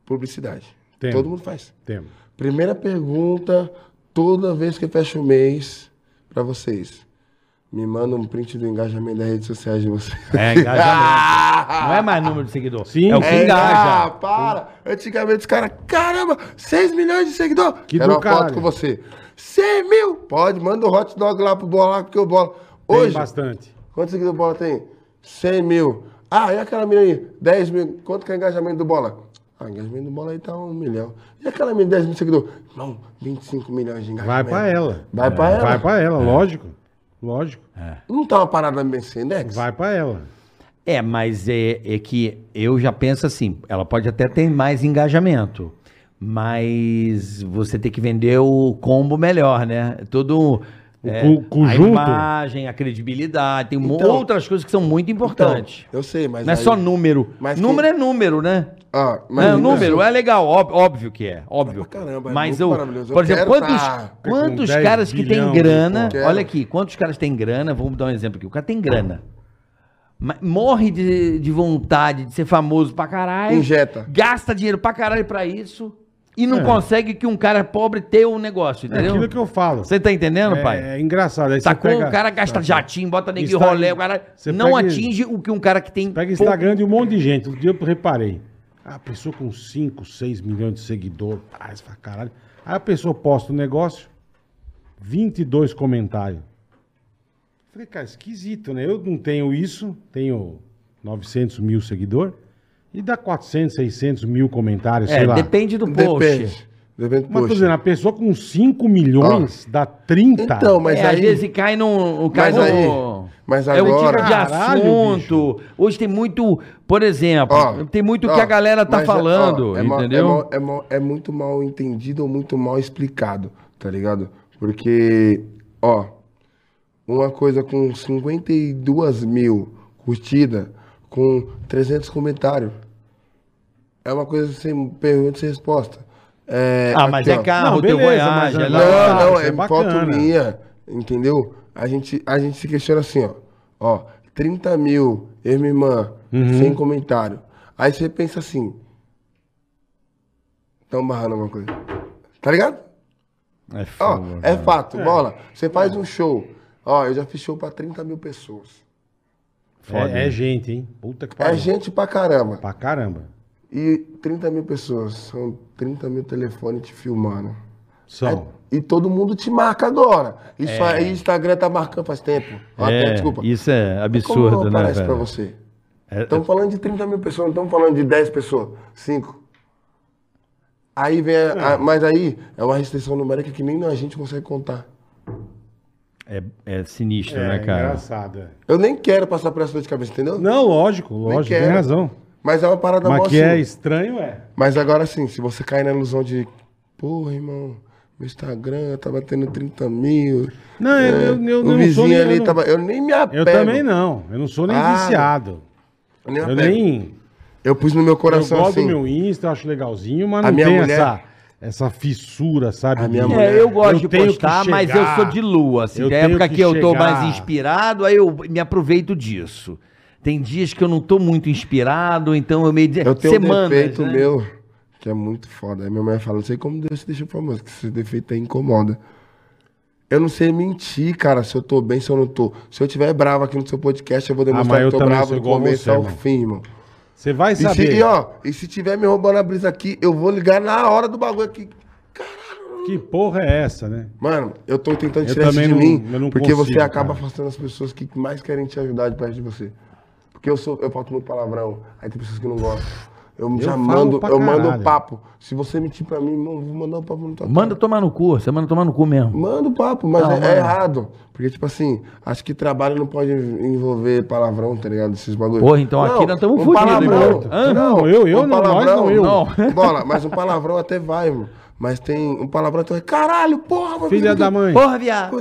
publicidade. Temos. Todo mundo faz. Temos. Primeira pergunta, toda vez que fecha o mês, pra vocês. Me manda um print do engajamento das redes sociais de vocês. É, engajamento. não é mais número de seguidor. Sim. É o que É, Ah, engaja. para! Antigamente os caras, caramba, 6 milhões de seguidores. Que Quero uma foto caralho. com você. 100 mil! Pode, manda o hot dog lá pro bola porque o bola. Tem Hoje, bastante. quantos seguidores do bola tem? 100 mil. Ah, e aquela mina aí? 10 mil. Quanto que é o engajamento do bola? Ah, o engajamento do bola aí tá um milhão. E aquela mina, 10 mil seguidores? Não, 25 milhões de Vai engajamento. pra ela. Vai pra ela. Vai pra ela, lógico. Lógico. Não tá uma parada Mercedes? Vai pra ela. É, mas é, é que eu já penso assim, ela pode até ter mais engajamento, mas você tem que vender o combo melhor, né? Todo é, cu- conjunto. a imagem, a credibilidade, tem Então- outras coisas que são muito importantes. Então, eu sei, mas não é aí- só número. Mas número que- é número, né? Ah, Mas mas número é legal, óbvio, óbvio que é, óbvio. pra caramba, é mas eu, por exemplo, quantos, tá quantos com 10 caras que têm grana, olha aqui, quantos caras têm grana, vamos dar um exemplo aqui, o cara tem grana, mas morre de, de vontade de ser famoso pra caralho, Injeta. gasta dinheiro pra caralho pra isso e não É. consegue que um cara pobre tenha um negócio, É entendeu? aquilo que eu falo. Você tá entendendo, pai? É, é engraçado. Aí Sacou? pega, o cara gasta jatinho, bota nego Insta- rolê, o cara não pega- atinge o que um cara que tem Pega pouco- Instagram de um monte de gente. Outro dia eu reparei. A pessoa com 5, 6 milhões de seguidores. Ah, você fala, caralho. Aí a pessoa posta um negócio, 22 comentários. Falei, cara, esquisito, né? Eu não tenho isso, tenho 900 mil seguidores. E dá 400, 600 mil comentários, sei É, lá. depende do post. Depende. Depende do Mas tô dizendo, a pessoa com 5 milhões dá 30. Então, mas é, aí... às vezes cai no. Cai Mas aí- no mas é o agora- tipo de Caralho, assunto. Hoje tem muito. Por exemplo, Ó, tem muito ó, que a galera tá mas é- falando, ó, é mal- entendeu? É, mal- é mal- é muito mal entendido ou muito mal explicado, tá ligado? Porque, ó, uma coisa com 52 mil curtidas, com 300 comentários, é uma coisa sem pergunta e sem resposta. É, ah, mas aqui, é ó. carro, Não, teu beleza, Voyage, mas é é- lá. Não, não, é, é bacana. foto minha, entendeu? A gente, a gente se questiona assim, ó. Ó, 30 mil, eu e minha irmã, Uhum. sem comentário. Aí você pensa assim. Estão barrando alguma coisa. Tá ligado? É Ó, fogo, é fato, bola. Você faz um show. Ó, eu já fiz show pra 30 mil pessoas. Foda, É, é gente, hein? Puta que É pariu. gente pra caramba. Pra caramba. E 30 mil pessoas. São 30 mil telefones te filmando. São. E todo mundo te marca agora. Isso aí, Instagram tá marcando faz tempo. É, até, desculpa. isso é Como absurdo, não né? aparece velho? pra você? É- Estamos falando de 30 mil pessoas, não estamos falando de 10 pessoas, 5. Aí vem a, a- Mas aí é uma restrição numérica que nem a gente consegue contar. É, é sinistro, É, né, cara? engraçado. é. Eu nem quero passar por essa dor de cabeça, entendeu? Não, lógico, lógico, tem razão. Mas é uma parada Mas que é assim. estranho, é. Mas agora sim, se você cair na ilusão de. Porra, irmão, meu Instagram tá batendo 30 mil. Não, eu- eu- eu o não sou vizinho nem- ali eu não- tava. Eu nem me apego. Eu também não. Eu não sou nem Ah, viciado. Eu nem, Eu apego. nem. Eu pus no meu Eu coração gosto assim. do meu Insta, eu acho legalzinho, mas não minha tem mulher- essa, essa fissura, sabe? A minha mulher- É, eu gosto Eu de postar, mas eu chegar, sou de lua. Assim, eu tem tenho época que que, eu tô chegar. mais inspirado, aí eu me aproveito disso. Tem dias que eu não tô muito inspirado, então eu meio de... Eu tenho Semanas, um defeito né? meu, que é muito foda. Aí minha mãe fala, não sei como Deus te deixa famoso, que esse defeito aí incomoda. Eu não sei mentir, cara, se eu tô bem, se eu não tô. Se eu tiver bravo aqui no seu podcast, eu vou Ah, mas demonstrar eu que eu tô também bravo do começo você, ao fim, irmão. Você vai E, se, saber. e, ó, e se tiver me roubando a brisa aqui, eu vou ligar na hora do bagulho aqui. Que porra é essa, né? Mano, eu tô tentando Eu tirar isso de não- mim, eu não porque você consigo, acaba cara. afastando as pessoas que mais querem te ajudar de perto de você. Porque eu sou, eu falto muito palavrão, aí tem pessoas que não gostam. Eu, já falo mando, eu mando o papo. Se você mentir pra mim, irmão, eu vou mandar o papo no teu Manda tomar no cu, você manda tomar no cu mesmo. Manda o papo, mas Não, é, é errado. Porque, tipo assim, acho que trabalho não pode envolver palavrão, tá ligado? Esses bagulhos. Porra, então aqui nós tamo um palavrão. Hã? Não, eu- eu não, nós não, eu. Não. Bola, mas um palavrão até vai, irmão. Mas tem um palavrão até vai. Caralho, porra, mano, Filha da mãe. Porra, viado.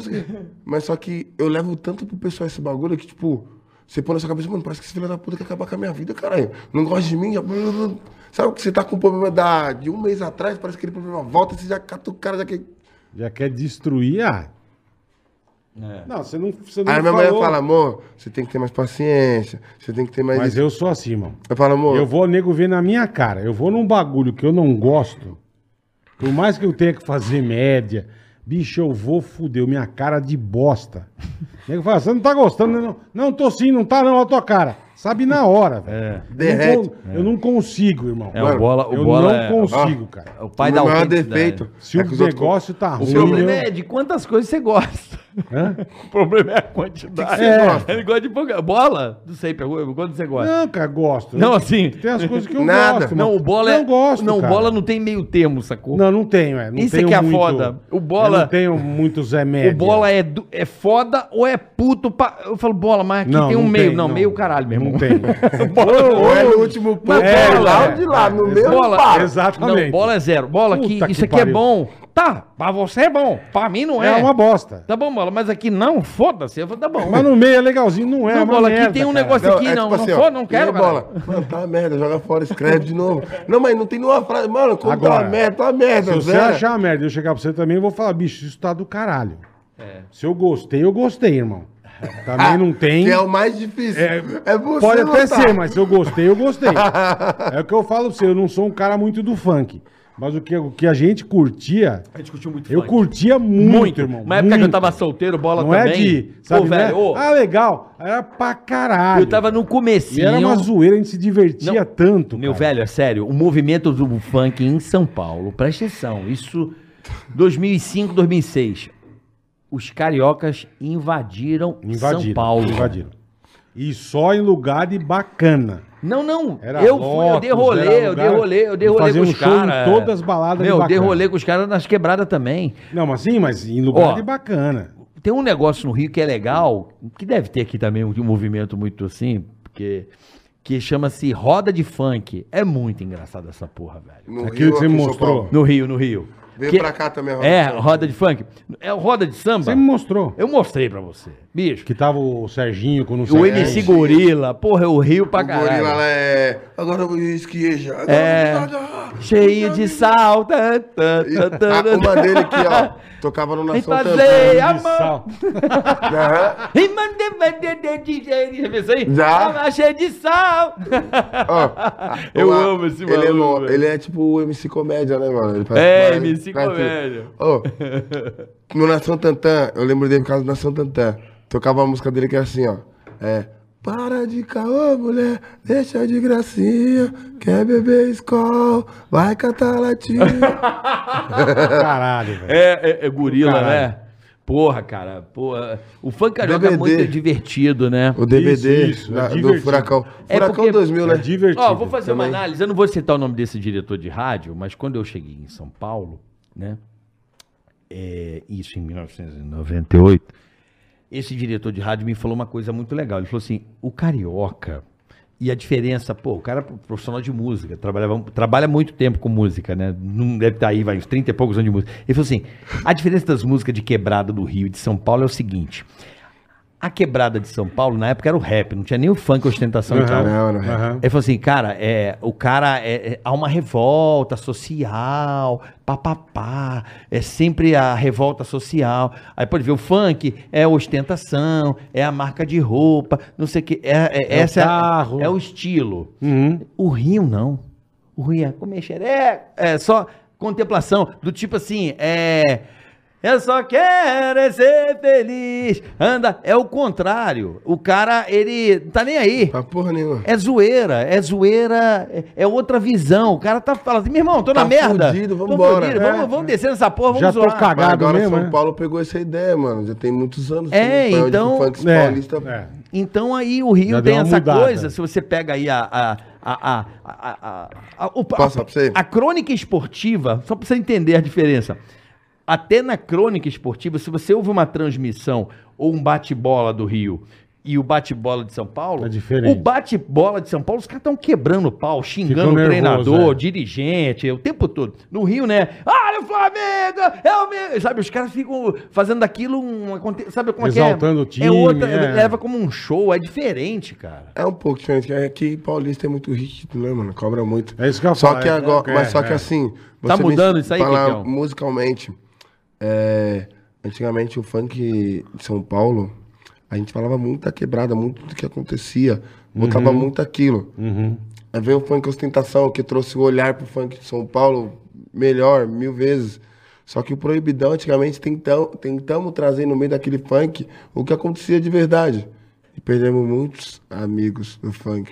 Mas só que eu levo tanto pro pessoal esse bagulho que, tipo, você põe na sua cabeça, mano, parece que esse filho da puta quer acabar com a minha vida, caralho. Não gosta de mim, já... Sabe que você tá com um problema da... de um mês atrás, parece que aquele problema volta, você já cata o cara, já quer... Já quer destruir, ah. Não, você não, você não Aí minha mulher falou. fala, amor, você tem que ter mais paciência, você tem que ter mais... Mas eu sou assim, irmão. Eu falo, amor, Eu vou, nego, ver na minha cara. Eu vou num bagulho que eu não gosto. Por mais que eu tenha que fazer média, bicho, eu vou fuder minha cara de bosta. O nego fala, você não tá gostando, né? Não, não tô sim, não tá não, a tua cara. Sabe na hora, velho. Eu não Derrete. con- Eu não consigo, irmão. É, o bola, o eu bola não é, consigo, cara. é o pai o da maior autenticidade. defeito... Se é o que os outros- negócio tá O ruim, problema eu- é de quantas coisas você gosta. Hã? O problema é a quantidade. você gosta? Ele gosta de pouca. Bola? Não sei, pegou. Quanto você gosta? Não, cara, gosto. Não, assim. Tem as coisas que eu Nada. gosto. Não, o bola é. Não gosto, Não, cara. bola não tem meio termo, sacou? Não, não tenho, é. Não Isso é tenho que é muito- foda. O bola- Eu não tenho muito Zé Média. O bola é, du- é foda ou é puto pra... Eu falo, bola, mas aqui Não, tem um não meio. tem, não, não. meio caralho, meu irmão. Não tem. Ou é no último ponto, bola, é lá é. ou de lá, no meio Bola, para. Exatamente. Não, bola é zero. Bola aqui, Puta isso que aqui é pariu. bom. Tá, pra você é bom. Pra mim não É é. uma bosta. Tá bom, bola, mas aqui não, foda-se. Eu falo, tá bom. Mas no meio é legalzinho, não é. Não, é uma bola, aqui merda, tem um cara. negócio- aqui não, não ó, for, não quero, bola. Mano, tá uma merda, joga fora, escreve de novo. Não, mas não tem nenhuma frase. Mano, como tá Agora, uma merda, tá uma merda, Se você achar uma merda e eu chegar pra você também, eu vou falar, bicho, isso tá do caralho. Se eu gostei, eu gostei, irmão. Também não tem. Que é o mais difícil. É, É, você Pode até ser, mas se eu gostei, eu gostei. é o que eu falo pra você, eu não sou um cara muito do funk. Mas o que, o que a gente curtia, A gente curtiu muito eu funk. curtia muito, Muito, irmão. Na época que eu muito. tava solteiro, bola Não também. é de. Sabe, Pô, é- velho, ô, Ah, legal. Era pra caralho. eu tava no E comecinho. era uma zoeira, a gente se divertia Não, tanto. Meu cara. velho, é sério, o movimento do funk em São Paulo, presta atenção, isso 2005, 2006. Os cariocas invadiram, Invadiram. São Paulo. Invadiram. E só em lugar de bacana. Não, não. Era eu fui, eu dei rolê, eu dei rolê, eu dei rolê com um os show em caras. todas as baladas Meu, de eu dei rolê com os caras nas quebradas também. Não, mas sim, mas em lugar Ó, de bacana. Tem um negócio no Rio que é legal, que deve ter aqui também um, um movimento muito assim, porque que chama-se roda de funk. É muito engraçado essa porra, velho. No Aquilo que você mostrou. No Rio, no Rio. Veio Que- pra cá também a roda É, de roda de funk. É roda de samba. Você me mostrou. Eu mostrei pra você. Bicho. Que tava o Serginho com não O MC Gorila, porra, eu rio pra O gorila caralho. lá é. Agora eu vou esquiejar. Agora É. Cheio de sal. Tá, tá, E tá, tá, a- uma dele aqui, ó. Tocava no Nação Tantã. a mão. E mandei. Já viu isso aí? Já. Tava cheio de sal. Eu amo esse ele é, maluco, velho. ele é tipo o MC Comédia, né, mano? Ele faz- É, MC. Comédia. Ó, no Nação Tantã, eu lembro dele por causa do Nação Tantã. Tocava a música dele que era assim, ó. É. Para de caô, mulher, deixa de gracinha. Quer beber escola, vai cantar latinha. Caralho, velho. É, é, é gorila, Caralho. né? Porra, cara. Porra. O funk carioca é muito divertido, né? o DVD Isso, isso, é da- do divertido. Furacão. É Furacão porque- 2000, né? É divertido. Ó, vou fazer uma Também. análise. Eu não vou citar o nome desse diretor de rádio, mas quando eu cheguei em São Paulo, né? É, isso em 1998, esse diretor de rádio me falou uma coisa muito legal. Ele falou assim: o carioca. E a diferença, pô, o cara é profissional de música, trabalhava, trabalha muito tempo com música, né? Não deve estar aí, vai, uns 30 e poucos anos de música. Ele falou assim: a diferença das músicas de quebrada do Rio e de São Paulo é o seguinte. A quebrada de São Paulo, na época, era o rap, não tinha nem o funk ostentação e Aham, tal. Não, não. aham. Ele falou assim, cara, é, o cara é, é- há uma revolta social, papapá, é sempre a revolta social. Aí pode ver, o funk é ostentação, é a marca de roupa, não sei o que. É, é- É o essa é carro. é, o estilo. Uhum. O Rio não. O Rio é comer xereca, é só contemplação, do tipo assim, é. Eu só quero é ser feliz. Anda, é o contrário. O cara, ele não tá nem aí. Pra porra nenhuma. É zoeira, é zoeira, é, é outra visão. O cara tá falando assim, meu irmão, tô na Tá merda. fudido, Tô vambora. fudido, É, vamos, vamos descer nessa porra, vamos Já tô zoar. cagado. Mas agora mesmo, São né? Paulo pegou essa ideia, mano. Já tem muitos anos. É, que o então- funk É, paulista é. Então aí o Rio Já tem essa mudada. coisa, se você pega aí a, a, A, a, a, a, a, pra você? a crônica esportiva, só pra você entender a diferença. Até na crônica esportiva, se você ouve uma transmissão ou um bate-bola do Rio e o bate-bola de São Paulo, É diferente. o bate-bola de São Paulo, os caras estão quebrando o pau, xingando Ficam o nervoso, treinador, é. dirigente, o tempo todo. No Rio, né? Ah, o Flamengo! É o meu! Sabe, os caras ficam fazendo daquilo um. Sabe como é que é? Exaltando o time, É outra, é. leva como um show, é diferente, cara. É um pouco diferente, que aqui Paulista é muito rígido, né, mano? Cobra muito. É isso que eu ia Só que é, agora, é, mas só que é. assim, Tá mudando isso aí, falar musicalmente, é, antigamente o funk de São Paulo, a gente falava muito da quebrada, muito do que acontecia, botava Uhum. muito aquilo. Aí veio o funk ostentação, que trouxe o olhar pro funk de São Paulo melhor, mil vezes. Só que o proibidão, antigamente, tentam, tentamos trazer no meio daquele funk o que acontecia de verdade. E perdemos muitos amigos do funk,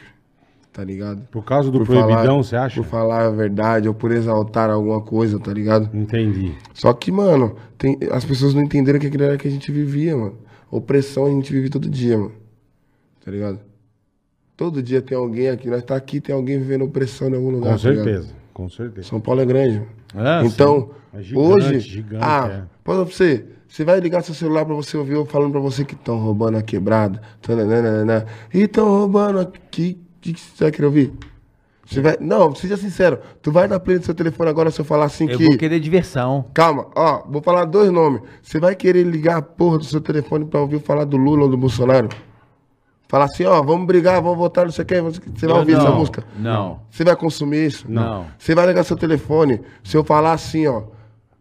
tá ligado? Por causa do Por proibidão, falar- você acha? Por falar a verdade ou por exaltar alguma coisa, tá ligado? Entendi. Só que, mano, tem, as pessoas não entenderam que aquilo era que a gente vivia, mano. Opressão a gente vive todo dia, mano. Tá ligado? Todo dia tem alguém aqui, nós tá aqui, tem alguém vivendo opressão em algum lugar. Com tá certeza. Com certeza. São Paulo é grande. É, então, É gigante, hoje. gigante, ah, é. pode pra você. Você vai ligar seu celular pra você ouvir eu falando pra você que estão roubando a quebrada. E estão roubando aqui. O que, que você vai querer ouvir? Você vai. Não, seja sincero. Tu vai dar play no seu telefone agora se eu falar assim Eu que. vou querer diversão. Calma, ó, vou falar dois nomes. Você vai querer ligar a porra do seu telefone pra ouvir falar do Lula ou do Bolsonaro? Falar assim, ó, vamos brigar, vamos votar, não sei o que. Você vai Eu ouvir essa não, música? Não. Você vai consumir isso? Não. Você vai ligar seu telefone, se eu falar assim, ó,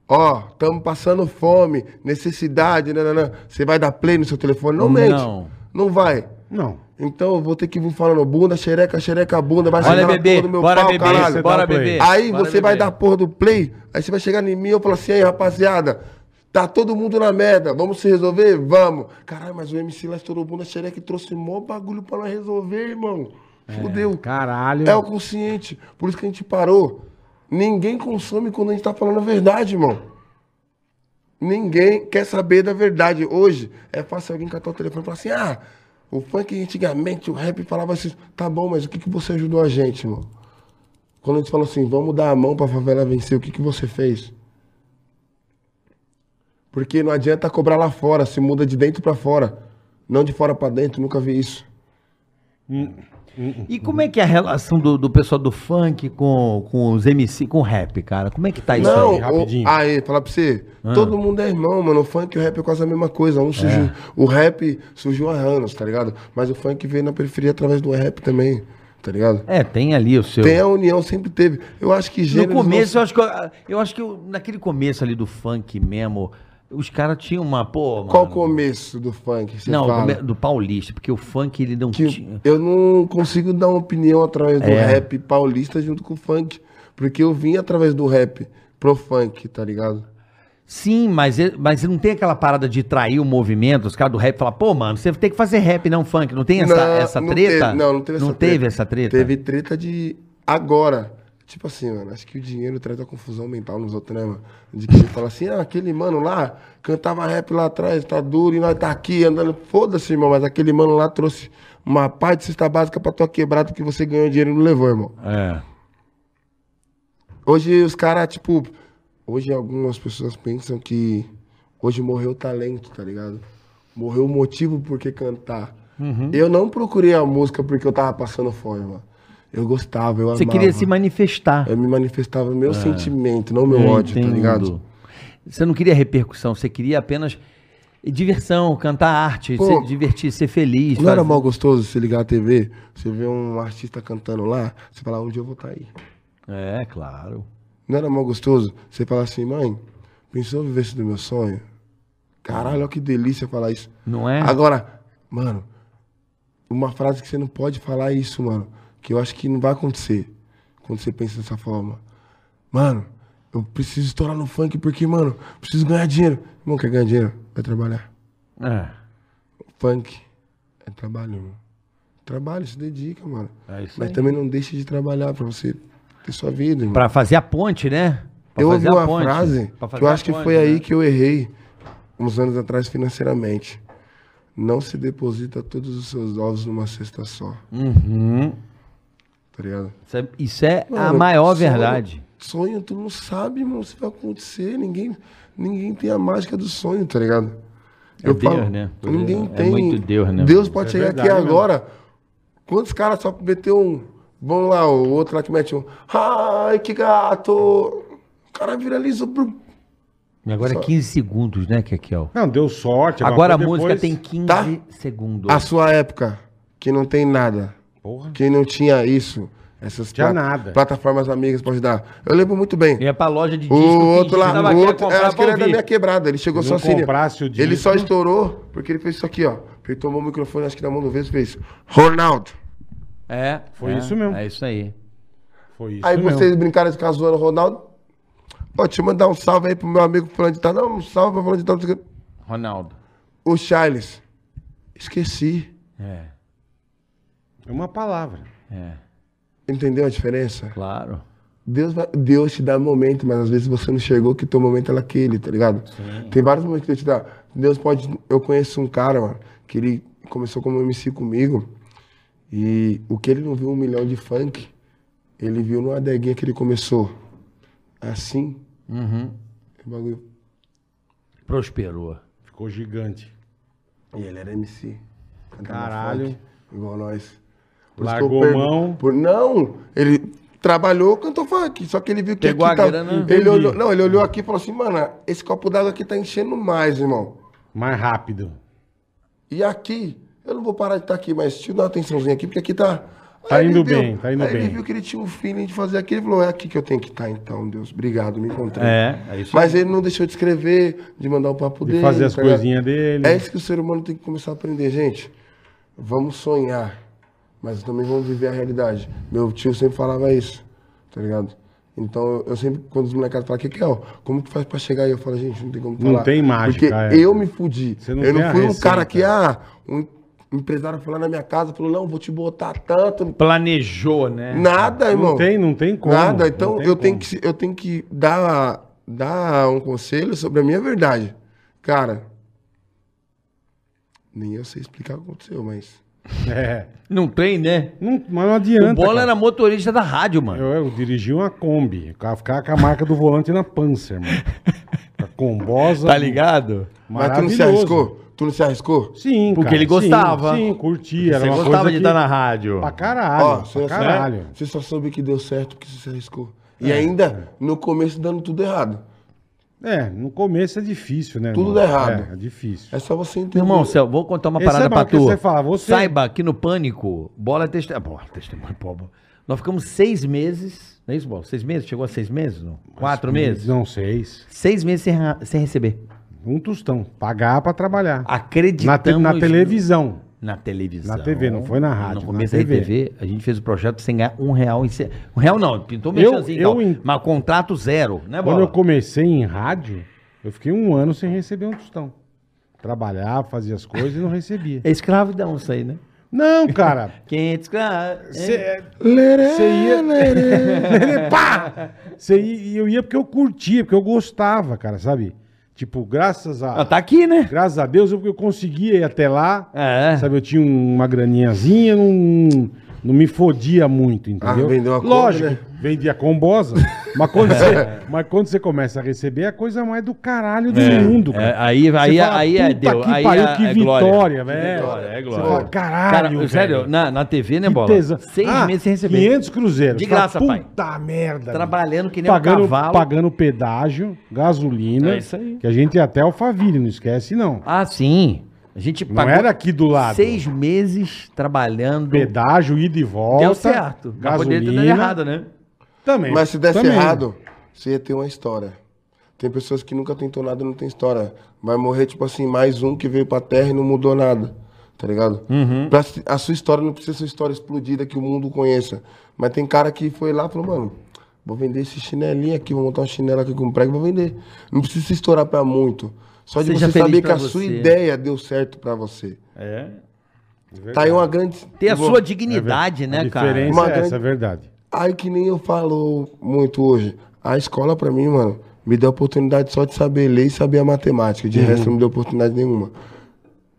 ó, estamos passando fome, necessidade, nananã, você vai dar play no seu telefone? Não mente. Não. Não vai. Não. Então eu vou ter que vir falando bunda, xereca, xereca, bunda, vai Olha, chegar na bebê, porra do meu bora pau, beber, caralho. Bora beber. Aí Bora você vai dar porra do play, aí você vai chegar em mim e eu falo assim, aí rapaziada, tá todo mundo na merda, vamos se resolver? Vamos. Caralho, mas o MC lá estourou bunda xereca e trouxe mó bagulho pra nós resolver, irmão. Fudeu. Caralho. É o consciente. Por isso que a gente parou. Ninguém consome quando a gente tá falando a verdade, irmão. Ninguém quer saber da verdade. Hoje é fácil alguém catar o telefone e falar assim: ah, o funk antigamente, o rap falava assim. Tá bom, mas o que, que você ajudou a gente, irmão? Quando gente falou assim: vamos dar a mão pra favela vencer, o que, que você fez? Porque não adianta cobrar lá fora, se muda de dentro pra fora. Não de fora pra dentro, nunca vi isso. E como é que é a relação do, do pessoal do funk com, com os MC, com o rap, cara? Como é que tá isso Não, aí? rapidinho. o, aí, falar pra você, Ah. todo mundo é irmão, mano. O funk e o rap é quase a mesma coisa. Um surgiu, É. O rap surgiu há anos, tá ligado? Mas o funk veio na periferia através do rap também, tá ligado? É, tem ali o seu... Tem a união, sempre teve. Eu acho que No começo, eu não- acho que, eu, eu acho que eu- naquele começo ali do funk mesmo, os caras tinham uma, pô, mano... Qual começo do funk? Você Não, fala? do paulista, porque o funk ele não Que tinha... eu não consigo dar uma opinião através do É. rap paulista junto com o funk. Porque eu vim através do rap pro funk, tá ligado? Sim, mas, mas não tem aquela parada de trair o movimento, os caras do rap falam, pô, mano, você tem que fazer rap, não funk. Não tem essa, Não, essa não treta? teve- não, não teve essa Não treta. teve essa treta? Teve treta de agora. Tipo assim, mano, acho que o dinheiro traz a confusão mental nos outros, né, mano? De que ele fala assim, ah, aquele mano lá cantava rap lá atrás, tá duro, e nós tá aqui andando. Foda-se, irmão, mas aquele mano lá trouxe uma parte de cesta básica pra tua quebrada que você ganhou dinheiro e não levou, irmão. É. Hoje os caras, tipo, hoje algumas pessoas pensam que hoje morreu o talento, tá ligado? Morreu o motivo por que cantar. Uhum. Eu não procurei a música porque eu tava passando fome, mano. Eu gostava, eu Você amava. queria se manifestar. Eu me manifestava meu sentimento, não meu Eu ódio, tá entendo. ligado? Você não queria repercussão, você queria apenas diversão, cantar arte, Pô, se divertir, ser feliz. Não era fazer- mal gostoso você ligar a TV, você ver um artista cantando lá, você falar, onde eu vou estar aí? É, claro. Não era mal gostoso você falar assim, mãe, pensou viver isso do meu sonho? Caralho, olha que delícia falar isso. Não é? Agora, mano, uma frase que você não pode falar isso, mano, que eu acho que não vai acontecer quando você pensa dessa forma. Mano, eu preciso estourar no funk porque, mano, preciso ganhar dinheiro. Irmão, quer ganhar dinheiro? Vai trabalhar. É. Funk é trabalho, irmão. Trabalho, se dedica, mano. É isso Mas aí. também não deixe de trabalhar pra você ter sua vida, irmão. Pra fazer a ponte, né? Pra eu ouvi uma ponte. frase que eu acho que ponte, foi aí né? que eu errei uns anos atrás financeiramente. Não se deposita todos os seus ovos numa cesta só. Uhum. Tá ligado? Isso é, isso é a Mano, maior sonho- verdade. Sonho, tu não sabe, irmão, se vai acontecer. Ninguém, ninguém tem a mágica do sonho, tá ligado? É Deus, né? Ninguém É tem. muito Deus, né? Deus pode É chegar verdade aqui mesmo. agora. Quantos caras só meteu um. Vamos lá, o outro lá que mete um. Ai, que gato! O cara viralizou por. E agora é 15 segundos, né, Kekel? Não, deu sorte. Agora a depois- música tem 15 Tá? segundos. A sua época, que não tem nada. Porra. Que não tinha isso. Essas Tinha nada. plataformas amigas pra ajudar. Eu lembro muito bem. Ia pra loja de O disco. outro lá, o outro, acho que ele é da minha quebrada. Ele chegou só assim. comprasse o Ele disco- só estourou porque ele fez isso aqui, ó. Ele tomou o microfone, acho que da mão do vez e fez. Ronaldo. É. Foi é, isso mesmo. É isso aí. Foi isso Aí mesmo. vocês brincaram de ficar zoando o Ronaldo. Ó, deixa eu mandar um salve aí pro meu amigo fulano de tal. Não, um salve pra fulano de tal. o. Ronaldo. O Charles. Esqueci. É. É uma palavra. É. Entendeu a diferença? Claro. Deus, vai- Deus te dá momento, mas às vezes você não chegou que teu momento era aquele, tá ligado? Tem vários momentos que Deus te dá. Deus pode. Eu conheço um cara, mano, que ele começou como MC comigo. E o que ele não viu um milhão de funk, ele viu numa adeguinha que ele começou. Assim. Uhum. o bagulho. Prosperou. Ficou gigante. E ele era MC. Caralho. funk, igual nós. Por isso que Largou eu pergun- mão. Por, não, ele trabalhou, cantou funk. Só que ele viu que Pegou aqui a tá- grana. Ele Entendi. olhou, não, ele olhou aqui e falou assim, mano, esse copo d'água aqui tá enchendo mais, irmão. Mais rápido. E aqui, eu não vou parar de estar aqui, mas deixa eu dar uma atençãozinha aqui, porque aqui tá. Tá Aí ele indo bem, tá indo aí bem. Ele viu que ele tinha um feeling de fazer aquilo e falou: é aqui que eu tenho que estar, então, Deus. Obrigado, me encontrei. É, é isso Mas ele não deixou de escrever, de mandar o papo De dele. fazer as tá coisinhas dele. É isso que o ser humano tem que começar a aprender, gente. Vamos sonhar, mas também vamos viver a realidade. Meu tio sempre falava isso, tá ligado? Então, eu sempre, quando os molecados falam, que que é, ó, como que faz pra chegar aí? Eu falo, gente, não tem como Não falar. tem mágica, Porque é. eu me fudi. Não eu não fui um receita. cara que, ah, um empresário foi lá na minha casa, falou, não, vou te botar tanto. Planejou, né? Nada, irmão. Não tem, não tem como. Nada, não então eu tenho, que, eu tenho que dar, dar um conselho sobre a minha verdade. Cara, nem eu sei explicar o que aconteceu, mas. É. Não tem, né? Não, mas não adianta. o Bola cara. era motorista da rádio, mano. Eu, eu dirigi uma Kombi. O cara ficava com a marca do volante na Panzer, mano. Com a combosa. Tá ligado? Mas tu não se arriscou? Tu não se arriscou? Sim, Porque cara, ele gostava. Sim, sim curtia. Era Você uma gostava coisa de que- estar na rádio. Pra caralho. Ó, pra você, caralho. você só soube que deu certo porque você se arriscou. É. E ainda, no começo, dando tudo errado. É, no começo é difícil, né? Tudo irmão? dá errado. É, é difícil. É só você entender. Meu irmão, Céu, vou contar uma Esse parada é pra tu. você fala, você- Saiba que no Pânico, bola é testemunho. Bola, testemunho, pô, pô. Nós ficamos seis meses. Não é isso, Bola? Seis meses? Chegou a seis meses? Não? Quatro meses? Não, seis. Seis meses sem, sem receber. Um tostão. Pagar pra trabalhar. Na, Acreditamos. te- na televisão. Na televisão. Na TV, não foi na rádio, No na começo da TV. RTV, a gente fez o projeto sem ganhar um real em. ce- Um real não, pintou Eu- eu tal, em- mas contrato zero, né, Quando Bola? eu comecei em rádio, eu fiquei um ano sem receber um tostão. Trabalhava, fazia as coisas e não recebia. É escravidão isso aí, né? Não, cara. Quem é escravo... Você ia. lerê. Pá! Cê ia, eu ia porque eu curtia, porque eu gostava, cara, sabe? Tipo, graças a. Ah, tá aqui, né? Graças a Deus, eu, eu conseguia ir até lá. É. Sabe, eu tinha uma graninhazinha, não, não me fodia muito, entendeu? Ah, vendeu a Kombi, Lógico, né? vendia combosa. mas, quando você, mas quando você começa a receber, é a coisa mais do caralho do É, mundo, é, cara. aí Você aí, fala, aí é "Puta Deus. que aí pariu, é, que é glória. vitória, velho. Vitória, é Você glória. fala, caralho, Cara, sério, velho. na, na TV, né, Bola? Seis Ah, meses sem receber. 500 cruzeiros. De Você fala, graça, pai. Puta merda. Trabalhando que nem pagando, um cavalo. Pagando pedágio, gasolina. É isso aí. Que a gente ia até Alphaville, não esquece não. Ah, sim. A gente Não era aqui do lado. seis meses trabalhando. Pedágio, ida e volta. Deu certo. Mas poderia ter dado Gasolina. errado, né? Também. Mas se desse também. errado, você ia ter uma história. Tem pessoas que nunca tentou nada e não tem história. Vai morrer, tipo assim, mais um que veio pra terra e não mudou nada. Tá ligado? Uhum. Pra a sua história não precisa ser uma história explodida que o mundo conheça. Mas tem cara que foi lá e falou, mano, vou vender esse chinelinho aqui, vou montar um chinelo aqui com prego e vou vender. Não precisa se estourar pra muito. Só de Seja você saber que a sua você. ideia deu certo pra você. É. Tá aí uma grande. Ter a sua dignidade, A né, cara? diferença Uma é essa, grande- é verdade. Aí que nem eu falo muito hoje. A escola, pra mim, mano, me deu a oportunidade só de saber ler e saber a matemática. De resto, não me deu oportunidade nenhuma.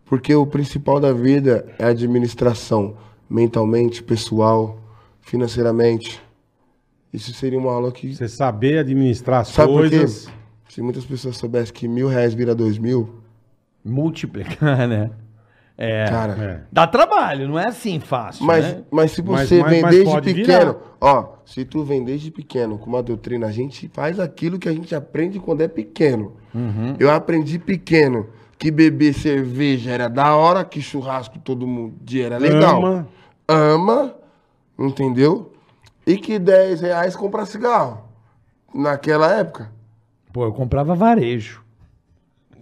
Porque o principal da vida é a administração. Mentalmente, pessoal, financeiramente. Isso seria uma aula que. Você saber administrar as Sabe por quê? Se muitas pessoas soubessem que mil reais vira dois mil, Multiplicar, né? É. cara. É. Dá trabalho, não é assim fácil, Mas, né? mas se você mas- vem mas desde pode pequeno, virar. ó, se tu vem desde pequeno com uma doutrina, a gente faz aquilo que a gente aprende quando é pequeno. Uhum. Eu aprendi pequeno que beber cerveja era da hora, que churrasco todo mundo dia era legal. Ama. Ama, entendeu? E que 10 reais compra cigarro. Naquela época. Pô, eu comprava varejo.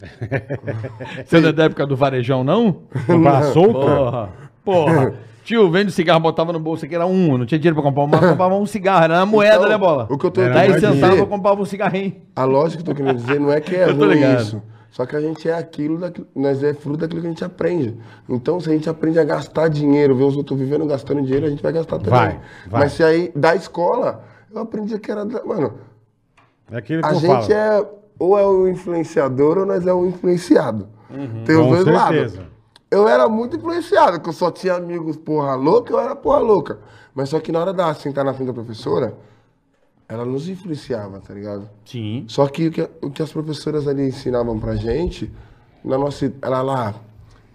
Você não é da época do varejão, não? Comprar solta. Porra, porra. Tio, vende cigarro, botava no bolso aqui, era um. Não tinha dinheiro pra comprar, mas comprava um cigarro. Era na moeda, Então, né, bola? o que eu tô Era 10 mais centavos eu comprava um cigarrinho. A lógica que eu tô querendo dizer não é que é Eu tô ruim ligado. isso. Só que a gente é aquilo, daquilo, nós é fruto daquilo que a gente aprende. Então, se a gente aprende a gastar dinheiro, ver os outros vivendo gastando dinheiro, a gente vai gastar também. Vai, vai. Mas se aí, da escola, eu aprendi que era. Mano, É aquilo que a eu gente falo. é ou é o influenciador ou nós é o influenciado. Tem os dois certeza. lados. Eu era muito influenciado, que eu só tinha amigos porra louca, eu era porra louca. Mas só que na hora da sentar na frente da professora, ela nos influenciava, tá ligado? Sim. Só que o que, o que as professoras ali ensinavam pra gente, na nossa. Ela lá,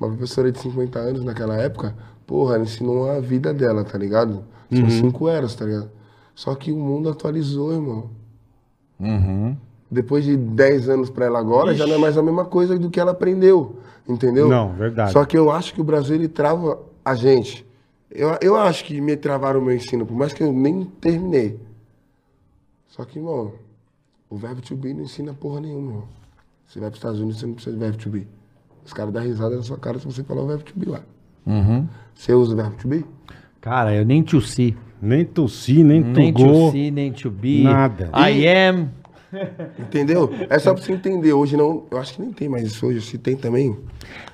uma professora de 50 anos naquela época, porra, ela ensinou a vida dela, tá ligado? São cinco eras, tá ligado? Só que o mundo atualizou, irmão. Depois de 10 anos pra ela agora, já não é mais a mesma coisa do que ela aprendeu. Entendeu? Não, verdade. Só que eu acho que o Brasil ele trava a gente. Eu, eu acho que me travaram o meu ensino, por mais que eu nem terminei. Só que, irmão, o verbo to be não ensina porra nenhuma, irmão. Você vai para os Estados Unidos, você não precisa de verbo to be. Os caras dão risada na sua cara se você falar o verbo to be lá. Você usa o verbo to be? Cara, eu nem tossi. Nem tossi, nem Nem tugou. tossi, nem to be. Nada. I am. Entendeu? É só pra você entender. Hoje não. Eu acho que nem tem mais isso hoje. Se tem também.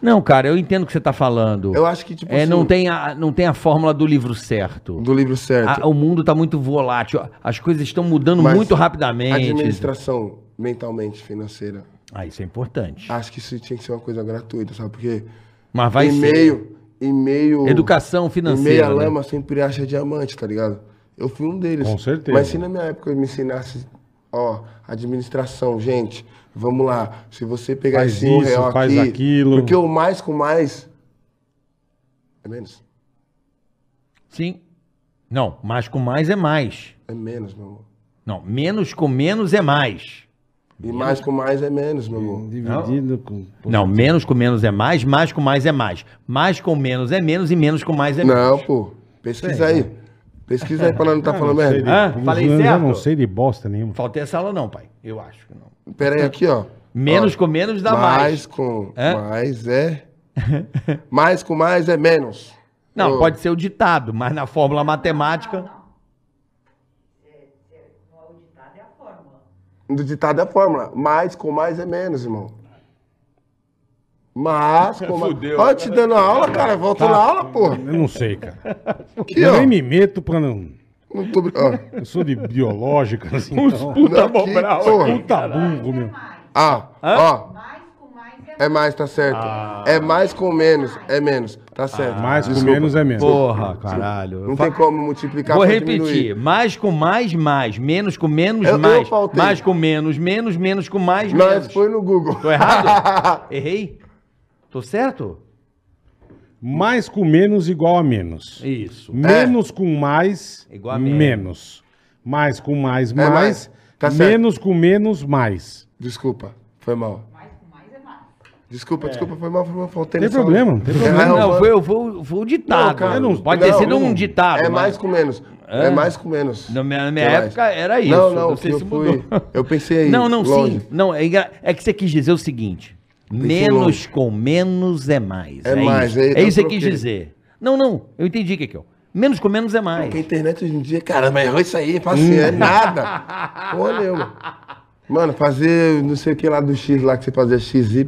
Não, cara, eu entendo o que você tá falando. Eu acho que, tipo É, assim, não, tem a, não tem a fórmula do livro certo. Do livro certo. A- o mundo tá muito volátil. As coisas estão mudando Mas muito rapidamente. Administração mentalmente financeira. Ah, isso é importante. Acho que isso tinha que ser uma coisa gratuita, sabe? Porque Mas vai ser. E-mail, e-mail. Educação financeira, E-mail a né? lama sempre acha diamante, tá ligado? Eu fui um deles. Com certeza. Mas se na minha época eu me ensinasse, ó, administração, gente, vamos lá. Se você pegar Faz esse um isso, real faz aqui, aquilo. Porque o mais com mais é menos. Sim. Não, mais com mais é mais. É menos, meu amor. Não, menos com menos é mais. E mais com mais é menos, meu amor. Dividido com. Não, menos com menos é mais, mais com mais é mais. Mais com menos é menos e menos com mais é Não, menos. pô. Pesquisa aí. Pesquisa aí pra nós não tá falando Não sei merda. de- Hã? Falei não- Eu não certo? sei de bosta nenhuma. Faltei essa aula não, pai. Eu acho que não. Pera aí, aqui, ó. Menos Ó, com menos dá mais. mais. com Hã? mais é. mais com mais é menos. Não, Ô, pode ser o ditado, mas na fórmula matemática. Do ditado é a fórmula. Mais com mais é menos, irmão. Mas com mais. Fudeu. Olha, te dando aula, cara. Volta na aula, porra. Eu não sei, cara. Aqui, Eu ó. nem me meto pra não. Não tô... brin- ó. Eu sou de biológica, assim. Então. Puta Mobral. porra. Puta burro, meu. Ah, ó. Mais é É mais, tá certo. É mais com menos, é menos. Tá certo. Mais com Desculpa. menos é menos. Porra, caralho. Não tem como multiplicar Vou repetir. diminuir. Mais com mais, mais. Menos com menos, Eu- eu mais. faltei. mais com menos, menos, menos com mais, menos. Nós foi no Google. Tô errado? Errei? Tô certo? Mais com menos igual a menos. Isso. Menos com mais, Igual a menos. menos. Mais com mais, mais. mais. Tá certo. menos com menos, mais. Desculpa, foi mal. mais com mais é Desculpa, desculpa, foi mal, foi mal. Faltei Tem problema, não tem É, problema. não, Não, mano. foi, foi, foi o ditado. Não, cara, não- Pode ter não, sido um ditado. É mas- mais com menos. É, mais com menos. Na minha, na minha Que mais? época era isso. Não, não, eu se fui- mudou. eu pensei aí, Não, não, longe. sim. Não, é, é que você quis dizer o seguinte: menos longe. com menos é mais. É mais, Isso. aí É eu isso que você quis dizer. Não, não. Eu entendi o que que é. Menos com menos é mais. Porque a internet hoje em dia, caramba, errou isso aí, facinho, é nada. Porra nenhuma. Mano, fazer não sei o que lá do X lá, que você fazia XY,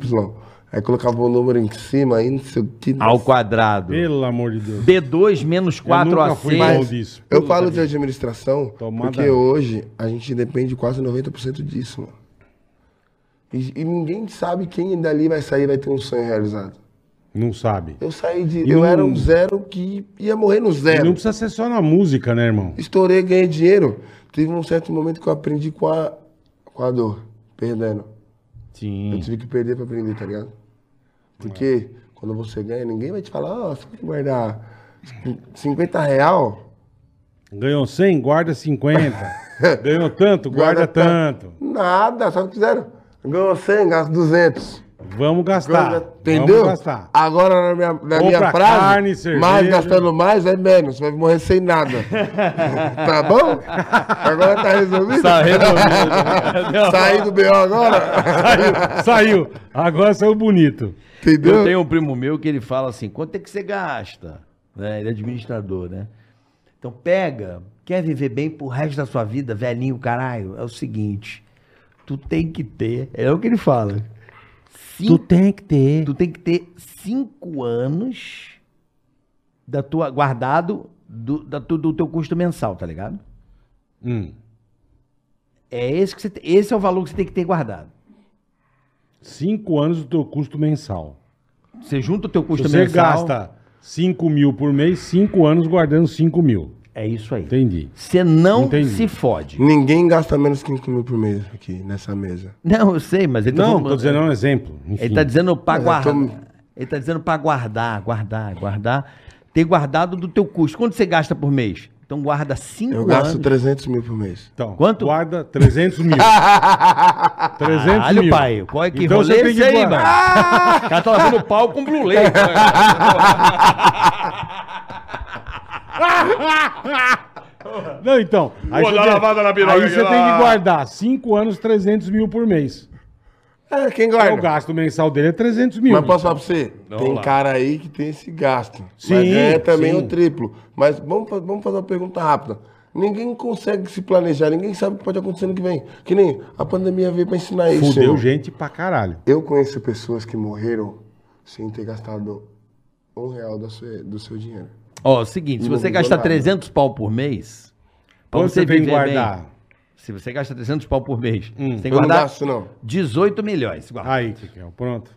aí colocava o número em cima, aí não sei o que. Ao quadrado. Pelo amor de Deus. B2 menos Eu nunca 4AC. fui bom disso. Eu Puta falo de administração Tomada. porque hoje a gente depende quase 90% disso, mano. E, e ninguém sabe quem dali vai sair e vai ter um sonho realizado. Não sabe. Eu saí de. E eu não- era um zero que ia morrer no E zero. não precisa ser só na música, né, irmão? Estourei, ganhei dinheiro. Teve um certo momento que eu aprendi com a, com a dor, perdendo. Eu Sim. tive que perder pra aprender, tá ligado? Porque quando você ganha, ninguém vai te falar, ó, você pode guardar 50 real. Ganhou 100, guarda 50. Ganhou tanto, guarda, tanto. Nada, sabe o que fizeram? Ganhou 100, gasta 200. Vamos gastar. Entendeu? Vamos gastar. Agora na minha, na Compra minha frase, carne, cerveja. mais gastando mais é menos, vai morrer sem nada. tá bom? Agora tá resolvido? Tá resolvido. Saí do BO agora? Saiu, saiu. Agora saiu bonito. Entendeu? Eu tenho um primo meu que ele fala assim: quanto é que você gasta? Né? Ele é administrador, né? Então pega, quer viver bem pro resto da sua vida, velhinho, caralho? É o seguinte: tu tem que ter, é o que ele fala. Cinco, tem que ter. tu tem que ter cinco anos da tua, guardado do, da tu- do teu custo mensal, tá ligado? Hum. É esse, que você, esse é o valor que você tem que ter guardado. Cinco anos do teu custo mensal. Você junta o teu Se custo você mensal. gasta 5 mil por mês, cinco anos guardando 5 mil. É isso aí. Entendi. Você não Entendi. se fode. Ninguém gasta menos que 5 mil por mês aqui nessa mesa. Não, eu sei, mas ele tá Não, falando- tô dizendo um exemplo. Enfim. Ele tá dizendo pra Mas guardar. tô- Ele tá dizendo pra guardar, guardar, guardar. Ter guardado do teu custo. Quanto você gasta por mês? Então guarda cinco Eu gasto anos. 300 mil por mês. Então, Quanto? Guarda 300 mil. 300 Caralho, mil. pai. Qual é que Então rolê você é tem que aí, mano? O cara tá lavando pau com Blue Lake. Não, então. Aí Vou você, tem, lavada na piroca aí aqui, você tem que guardar 5 anos, 300 mil por mês. É, quem O guarda? gasto mensal dele é 300 mil. Mas posso falar pra você? Vamos tem lá. cara aí que tem esse gasto. Sim, mas ganha também sim. o triplo. Mas vamos, vamos fazer uma pergunta rápida. Ninguém consegue se planejar, ninguém sabe o que pode acontecer no que vem. Que nem a pandemia veio pra ensinar isso. Fudeu gente pra caralho. Eu conheço pessoas que morreram sem ter gastado um real do seu, do seu dinheiro. Ó, o seguinte, se você gastar nada. 300 pau por mês, pra Quanto você que viver guardar? bem, se você gasta 300 pau por mês, Hum. você tem que Eu não guardar gasto, não. 18 milhões. guarda. Aí, Kikel, pronto.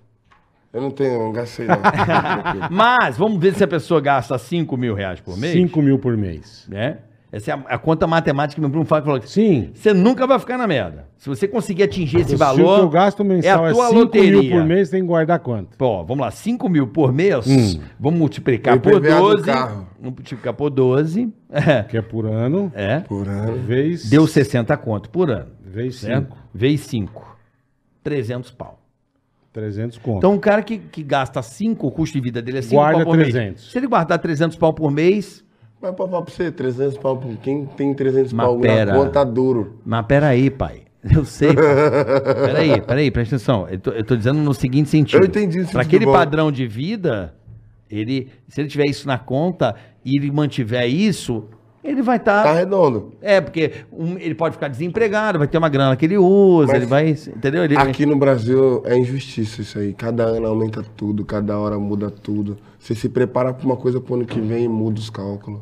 Eu não tenho, não gastei, não. Mas, vamos ver se a pessoa gasta 5 mil reais por mês. 5 mil por mês. né? Essa é a, a conta matemática que meu primo fala, falou que Sim. você nunca vai ficar na merda. Se você conseguir atingir esse Se valor, o teu gasto mensal é é, a tua 5 loteria. mil por mês, tem que guardar quanto? Pô, vamos lá, 5 mil por mês, Hum. vamos multiplicar por IPVA do 12. carro. Vamos multiplicar por 12. É. Que é por ano. é. Por ano. Vez. Deu 60 conto por ano. Vez Certo? 5. Vezes 5. 300 pau. 300 conto. Então, um cara que, que gasta 5, o custo de vida dele é 5 Guarda pau por mês. 300. Se ele guardar 300 pau por mês, Mas pra falar pra você, 300 pau, quem tem 300 Mas pau pera. na conta duro. Mas peraí, pai. Eu sei. pai. peraí, peraí, presta atenção. Eu tô, eu tô dizendo no seguinte sentido. Eu entendi o sentido Para aquele bom. padrão de vida, ele, se ele tiver isso na conta e ele mantiver isso, ele vai estar. Tá redondo. É, porque um- ele pode ficar desempregado, vai ter uma grana que ele usa, Mas ele vai. Entendeu? Ele, Aqui no Brasil é injustiça isso aí. Cada ano aumenta tudo, cada hora muda tudo. Você se prepara pra uma coisa pro ano que vem e muda os cálculos.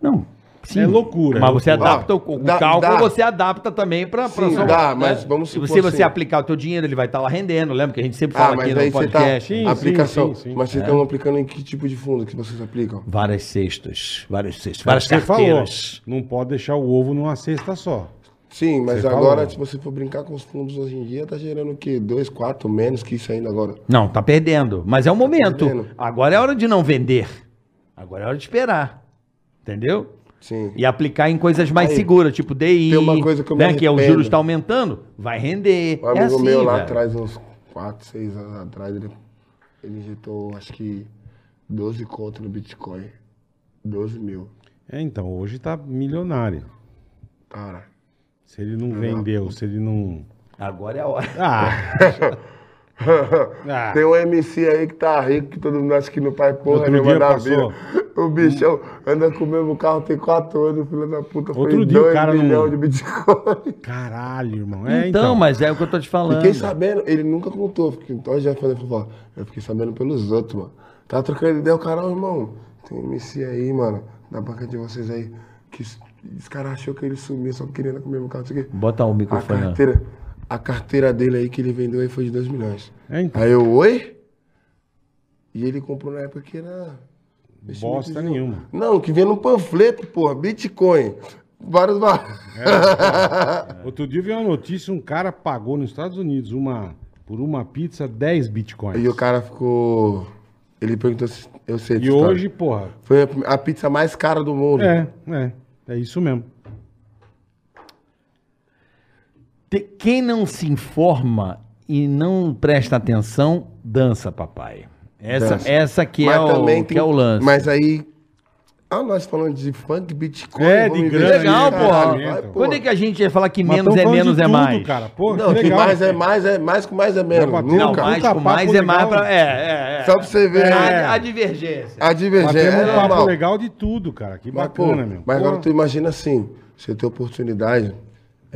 Não. Sim, É loucura, Mas é você loucura. adapta o, o Dá- cálculo, dá. você adapta também para Sim, dá, mas vamos Se supor você, você assim. aplicar o teu dinheiro, ele vai estar lá rendendo. Lembra que a gente sempre Ah, fala mas aqui no tá. podcast? Sim, aplicação. sim, sim, sim. Mas vocês estão aplicando em que tipo de fundo que vocês aplicam? Várias cestas, várias cestas, É várias você falou. carteiras. Não pode deixar o ovo numa cesta só. Sim, mas Você agora, falou. se você for brincar com os fundos hoje em dia, tá gerando o quê? Dois, quatro, menos que isso ainda agora. Não, tá perdendo. Mas é o momento. perdendo. Agora é hora de não vender. Agora é hora de esperar. Entendeu? Sim. E aplicar em coisas mais Aí, seguras, tipo DI. tem uma coisa que eu me né, que é o juros está aumentando, vai render. Um amigo é assim, meu lá velho. atrás, uns 4, 6 anos atrás, ele, ele injetou acho que 12 conto no Bitcoin. 12 mil. É, então, hoje tá milionário. Cara. Se ele não vendeu, se ele não. Agora é a hora. Ah! Ah. Tem um MC aí que tá rico, que todo mundo acha que não faz porra nenhuma passou. vida. O bichão anda com o mesmo carro, tem 4 anos, filho da puta, foi Outro dia o 2 cara não- milhões de Bitcoin. Caralho, irmão. É, então, então, mas é o que eu tô te falando. Fiquei sabendo, ele nunca contou, fiquei, então já falei, falei, eu fiquei sabendo pelos outros, mano. Tava trocando ideia, o cara, "Ô, irmão, tem um MC aí, mano, da banca de vocês aí, que os, caras achou que ele sumiu, só queria andar com o mesmo carro, não sei o quê. Bota o A microfone. ó. carteira, a carteira dele aí que ele vendeu aí foi de 2 milhões. É, então. Aí eu, oi? E ele comprou na época que era. Bosta nenhuma. Não, que vem no panfleto, porra, Bitcoin. Vários bar... Outro dia eu vi uma notícia, um cara pagou nos Estados Unidos uma, por uma pizza 10 bitcoins. E o cara ficou. Ele perguntou se eu sei. E hoje, porra, Foi a- a pizza mais cara do mundo. é, é, é isso mesmo. Te- Quem não se informa e não presta atenção, dança, papai. Essa, Dança. essa que, Mas é o, também que é o lance. Mas aí. Ah, nós falando de funk, Bitcoin. É, de grana, Legal, porra. vai, porra. Quando é que a gente ia falar que Mas menos é menos é tudo, mais? Cara. Pô, Não, que legal. mais é mais, é mais com mais é menos. Nunca. Não, Puta mais com mais é mais pra... É, é, é. Só pra você ver. A, É. a divergência. A divergência Batemos é um papo legal de tudo, cara. Que Mas, pô, bacana, meu. mas agora tu imagina assim, você tem oportunidade,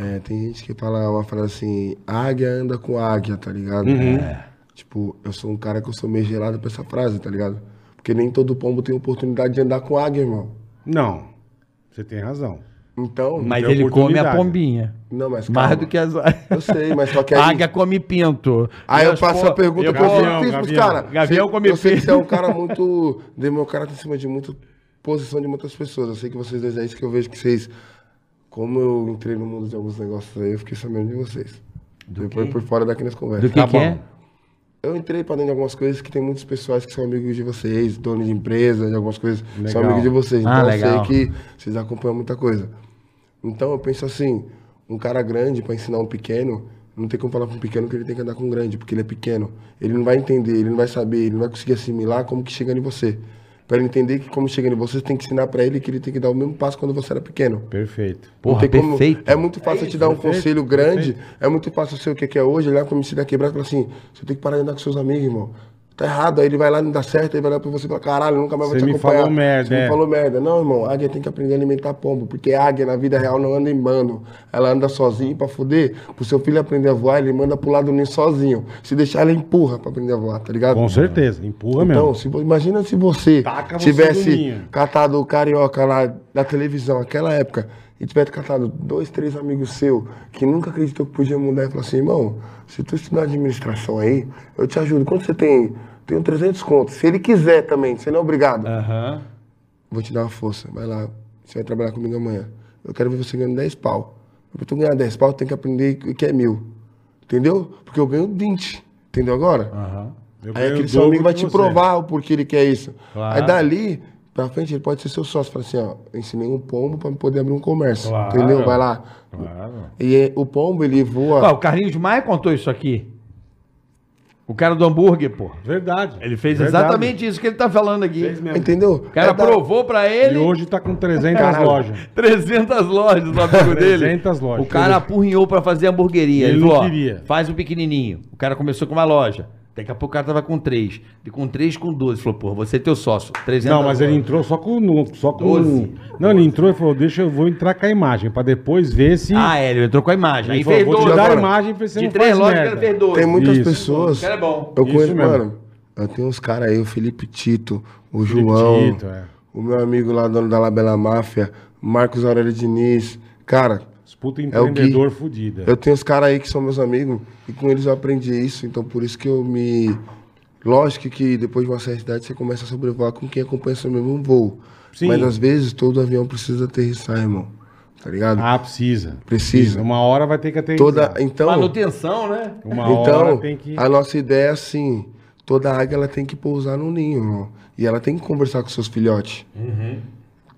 é, tem gente que fala uma frase assim, águia anda com águia, tá ligado? Uhum. É. Tipo, eu sou um cara que eu sou meio gelado pra essa frase, tá ligado? Porque nem todo pombo tem oportunidade de andar com águia, irmão. Não, você tem razão. Então, Mas ele come a pombinha. não, mas Mais calma. do que as... Eu sei, mas só que A aí... águia come pinto. Aí eu as passo po- a pergunta sempre Gavião, fiz pros caras. Gavião Você- come Eu sei que você é um cara muito... De meu cara em cima de muita posição de muitas pessoas. Eu sei que vocês dois é isso que eu vejo que vocês... Como eu entrei no mundo de alguns negócios aí, eu fiquei sabendo de vocês. Depois por fora daqui nas conversas. Do que Tá que é? Eu entrei pra dentro de algumas coisas que tem muitos pessoas que são amigos de vocês, donos de empresa, de algumas coisas, são Legal. amigos de vocês. Ah, Então eu legal. sei que vocês acompanham muita coisa. Então eu penso assim, um cara grande pra ensinar um pequeno, não tem como falar pra um pequeno que ele tem que andar com um grande, porque ele é pequeno. Ele não vai entender, ele não vai saber, ele não vai conseguir assimilar como que chega em você. Pra ele entender que como chega em você, você tem que ensinar pra ele que ele tem que dar o mesmo passo quando você era pequeno. Perfeito. Porra, como- perfeito. É muito fácil eu te dar um perfeito, conselho grande. É muito fácil ser o que é hoje, olhar pra me da quebrada e falar assim: você tem que parar de andar com seus amigos, irmão. Tá errado. Aí ele vai lá e não dá certo, aí vai lá pra você e fala: caralho, nunca mais vou Você te me acompanhar. falou merda, Você é. me falou merda. Não, irmão, águia tem que aprender a alimentar pombo, porque águia na vida real não anda em bando. Ela anda sozinha pra fuder. Pro seu filho aprender a voar, ele manda pro lado do ninho sozinho. Se deixar, ela empurra pra aprender a voar, tá ligado? Com certeza. Empurra Então, mesmo. vo- imagina se você você tivesse catado o carioca lá da televisão, aquela época, e tivesse catado dois, três amigos seus que nunca acreditou que podia mudar e falar assim, irmão, se tu estudar administração aí, eu te ajudo. Quanto você tem? Tenho 300 contos. Se ele quiser também, você não é obrigado. Aham. Vou te dar uma força. Vai lá, você vai trabalhar comigo amanhã. Eu quero ver você ganhando 10 pau. Pra tu ganhar 10 pau, tem que aprender o que é mil. Entendeu? Porque eu ganho 20. Entendeu agora? Aham. Eu Aí aquele seu amigo vai te você. provar o porquê ele quer isso. Claro. Aí dali pra frente ele pode ser seu sócio. Fala assim, ó, eu ensinei um pombo pra poder abrir um comércio. Claro. Entendeu? Vai lá. Claro. E é, o pombo, ele voa. Ó, o Carlinhos Maia contou isso aqui. O cara do hambúrguer, pô. Verdade. Ele fez Verdade. exatamente isso que ele tá falando aqui. Fez mesmo. Entendeu? O cara É da- provou pra E ele hoje tá com 300 Caralho. lojas. 300 lojas do amigo dele. 300 lojas. O cara apurrinhou pra fazer hamburgueria. Ele Ele, falou, ó, queria. faz um pequenininho. O cara começou com uma loja. Daqui a pouco o cara tava com três. E com três, com 12. Falou, porra, você é teu sócio. 300 Não, mas ele entrou só com. Só com Doze. Não, ele entrou e falou: Deixa eu vou entrar com a imagem, pra depois ver se. Ah, é, ele entrou com a imagem. Aí falou, fez vou te 12. dar a agora. imagem pra você De não três faz lojas, o merda. cara fez 12. Tem muitas Isso. pessoas. O cara é bom. Eu Isso conheço, mesmo. mano. Eu tenho uns caras aí, o Felipe Tito, o Felipe João, Tito, é. o meu amigo lá, dono da Labela Máfia, Marcos Aurélio Diniz. Cara, puta É o empreendedor Gui. fudido. Eu tenho uns caras aí que são meus amigos e com eles eu aprendi isso, então por isso que eu me. Lógico que depois de uma certa idade você começa a sobrevoar com quem acompanha seu mesmo voo. Sim. Mas às vezes todo avião precisa aterrissar, irmão. Tá ligado? Ah, precisa. Precisa. Uma hora vai ter que aterrissar. Toda, então, Manutenção, né? Uma hora então tem que. a nossa ideia é assim: toda águia ela tem que pousar no ninho, irmão. E ela tem que conversar com seus filhotes.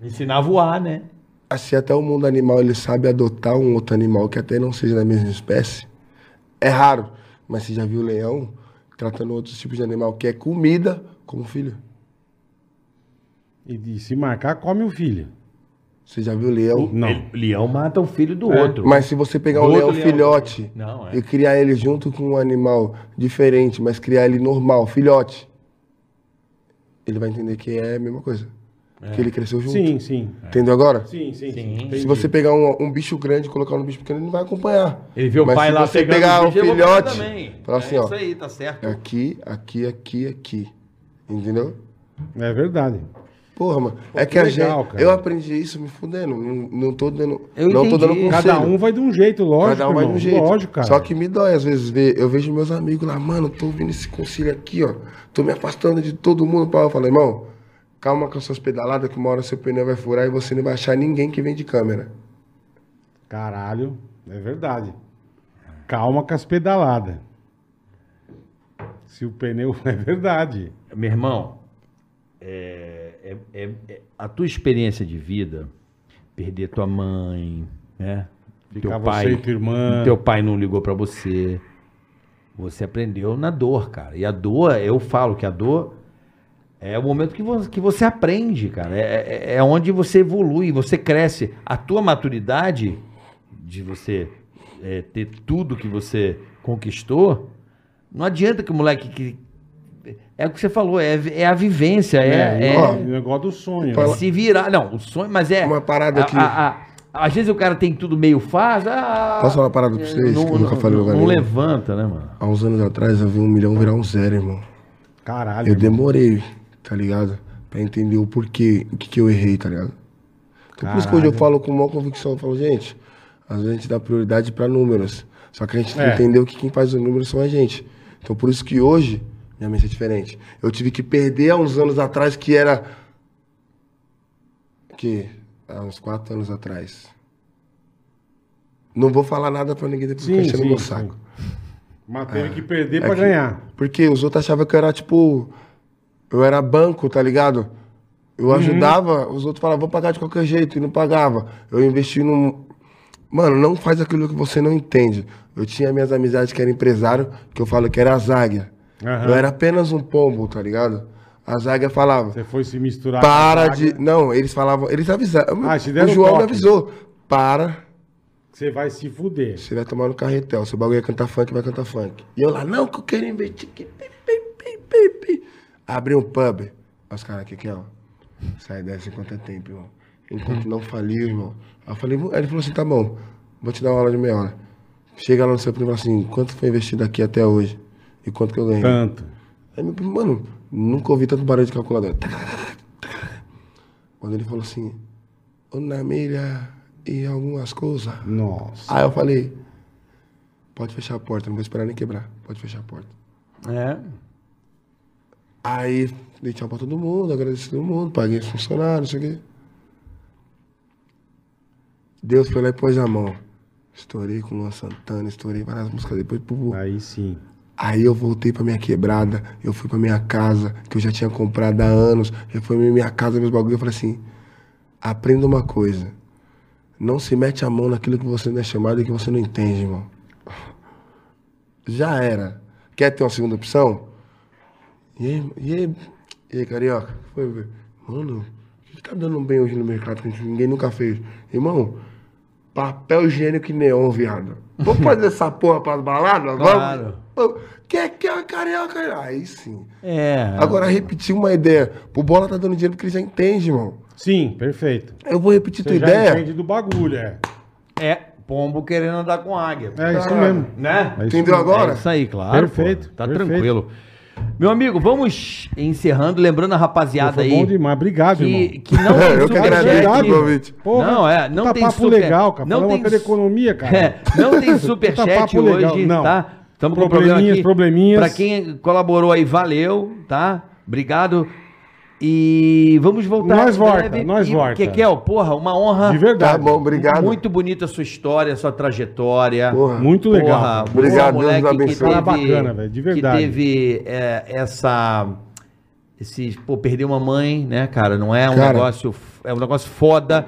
Ensinar a voar, né? Se até o mundo animal ele sabe adotar um outro animal que até não seja da mesma espécie, é raro. Mas você já viu o leão tratando outros tipos de animal que é comida como filho? E, se marcar, come o filho. Você já viu o leão? Não. Ele- leão mata o filho do É. outro. Mas se você pegar um Do leão leão. filhote Não, é. e criar ele junto com um animal diferente, mas criar ele normal, filhote, ele vai entender que é a mesma coisa. Que ele cresceu junto. Sim, sim. Entendeu agora? Sim, sim. Sim. Entendi. Se você pegar um, um bicho grande e colocar no bicho pequeno, ele não vai acompanhar. Ele vê o Mas pai se lá você pegando pegar pegar filhote, também. fala É assim, ó. isso aí, tá certo. Aqui, aqui, aqui, aqui. Entendeu? É verdade. Porra, mano. é que que, a legal, gente. cara. Eu aprendi isso me fudendo. Não, não tô dando. Eu não tô dando conselho. Cada um vai de um jeito, lógico. Cada um vai de irmão. um jeito. Lógico, cara. Só que me dói às vezes ver. Eu vejo meus amigos lá, mano, tô ouvindo esse conselho aqui, ó. Tô me afastando de todo mundo. Pá. Eu falei, irmão, calma com as suas pedaladas, que uma hora seu pneu vai furar e você não vai achar ninguém que vem de câmera. Caralho, é verdade. Calma com as pedaladas. Se o pneu. É verdade. Meu irmão, é, é- é- é- a tua experiência de vida, perder tua mãe, né? Ficar você e tua irmã. Teu pai não ligou pra você. Você aprendeu na dor, cara. E a dor, eu falo que a dor é o momento que você, que você aprende, cara. É, é- é onde você evolui, você cresce. A tua maturidade de você é, ter tudo que você conquistou, não adianta que o moleque que. É o que você falou, é, é a vivência, é, é- o negócio do sonho. é né? se virar. Não, o sonho, mas é. Uma parada a- que- a- a- às vezes o cara tem tudo meio fácil. ah, Posso falar uma parada pra vocês, Não, que eu nunca não- falei não, lugar não levanta, né, mano? Há uns anos atrás eu vi um milhão virar um zero, irmão. Caralho. Eu irmão. demorei, tá ligado? Pra entender o porquê, o que, que eu errei, tá ligado? Então por isso que hoje eu Caralho. falo com maior convicção, eu falo, gente, às vezes a gente dá prioridade pra números. Só que a gente tem É. que entender que quem faz os números são a gente. Então por isso que hoje, minha mente é diferente. Eu tive que perder há uns anos atrás, que era. Que? Há uns quatro anos atrás. Não vou falar nada pra ninguém depois Sim, ficar enchendo sim, meu sim. saco. Mas teve que perder É pra que- ganhar. Porque os outros achavam que eu era tipo. Eu era banco, tá ligado? Eu Uhum. ajudava, os outros falavam, vou pagar de qualquer jeito, e não pagava. Eu investi num. Mano, não faz aquilo que você não entende. Eu tinha minhas amizades que eram empresário, que eu falo que era a Záguia. Aham. Eu era apenas um pombo, tá ligado? A Záguia falava, Você foi se misturar. para de. Não, eles falavam, eles avisaram. Ah, o João me avisou. Para, Você vai se fuder. você vai tomar no carretel. Seu bagulho é cantar funk, vai cantar funk. E eu lá, não, que eu quero investir. Pi, pi, pi, pi, pi. Abri um pub. Os caras aqui, aqui, ó. Sai dessa enquanto é tempo, irmão. Enquanto não faliu, irmão. Aí eu falei, aí ele falou assim, tá bom, vou te dar uma aula de meia hora. Chega lá no seu primo e fala assim, quanto foi investido aqui até hoje? E quanto que eu ganhei? Tanto. Aí meu primo, mano, nunca ouvi tanto barulho de calculadora. Quando ele falou assim, uma milha e algumas coisas. Nossa. Aí eu falei, pode fechar a porta, não vou esperar nem quebrar. Pode fechar a porta. É. Aí dei tchau pra todo mundo, agradeci todo mundo, paguei os funcionários, não sei o quê. Deus foi lá e pôs a mão. Estourei com Luan Santana, estourei várias músicas depois. Pô, Aí sim. Aí eu voltei pra minha quebrada, eu fui pra minha casa, que eu já tinha comprado há anos, reformei minha casa, meus bagulhos, eu falei assim, aprenda uma coisa, não se mete a mão naquilo que você não é chamado e que você não entende, irmão. Já era. Quer ter uma segunda opção? E aí, e aí, e aí carioca? Foi, ver. mano, o que tá dando bem hoje no mercado que ninguém nunca fez? Irmão, papel higiênico e neon, viado. Vamos fazer essa porra pras baladas? Claro. Vamos? Quer que é carioca? Aí sim. É. Agora, repetir uma ideia. O Bola tá dando dinheiro porque ele já entende, irmão. Sim, perfeito. Eu vou repetir tua Você já ideia. entende do bagulho, é. É pombo querendo andar com águia. É isso mesmo. Né? É isso Entendeu mesmo. agora? É isso aí, claro. Perfeito, pô. Tá perfeito. tranquilo. Meu amigo, vamos encerrando, lembrando a rapaziada Foi aí. bom demais. Obrigado, que, irmão. que não tem Eu que agradeço superchat. o convite. Porra, não, é, não tá tem papo super- legal, cara. não Falamos tem economia, cara. É, não tem Tá superchat legal. hoje, Não. tá? Estamos com problema aqui. probleminhas. Pra quem colaborou aí, valeu, tá? Obrigado. E vamos voltar. Nós volta, breve. nós E, volta. Kekel, porra, uma honra. De verdade. Tá bom, obrigado. Muito bonita a sua história, a sua trajetória. Porra. Muito legal. Porra. Obrigado, boa, Deus moleque nos que abençoe. Cara bacana, velho, de verdade. Que teve é, essa. Esse, pô, perder uma mãe, né, cara? Não é um Cara. negócio. É um negócio foda.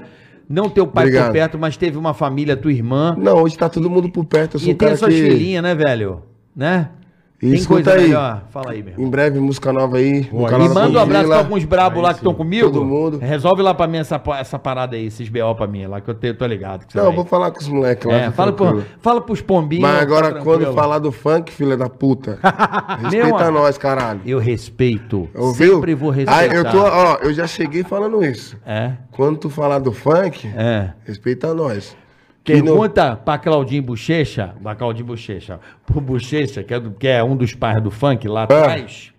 Não teu pai por Obrigado. perto, mas teve uma família, tua irmã. Não, hoje tá todo mundo por perto. Eu sou E um tem cara as suas que... filhinhas, né, velho? Né? E tem escuta coisa aí. melhor. Fala aí, meu. Em breve, música nova aí. Boa, E da manda um abraço pra alguns brabos lá que sim. estão comigo. Todo mundo. Resolve lá pra mim essa, essa parada aí, esses BO pra mim lá, que eu te- tô ligado. que Não, vai. eu vou falar com os moleques lá. É, tá fala, pro, fala pros pombinhos. Mas agora, tá quando tranquilo. falar do funk, filha da puta, respeita nós, caralho. Eu respeito. Ouviu? Sempre vou respeitar. Aí, eu tô, ó, eu já cheguei falando isso. É, Quando tu falar do funk, é. respeita nós. Que no- Pergunta pra Claudinho Bochecha, da Claudinho Bochecha, pro Bochecha, que é, do- que é um dos pais do funk lá atrás.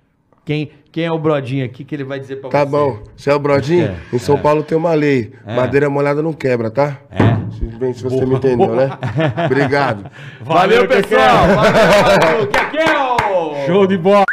quem, quem é o Brodinho aqui que ele vai dizer pra Tá você. bom. Você é o Brodinho? É, Em São Paulo tem uma lei. Madeira molhada não quebra, tá? É. Se, bem, se você me entendeu, né? Obrigado. Valeu, pessoal! Valeu, valeu! Kekel! Show de bola.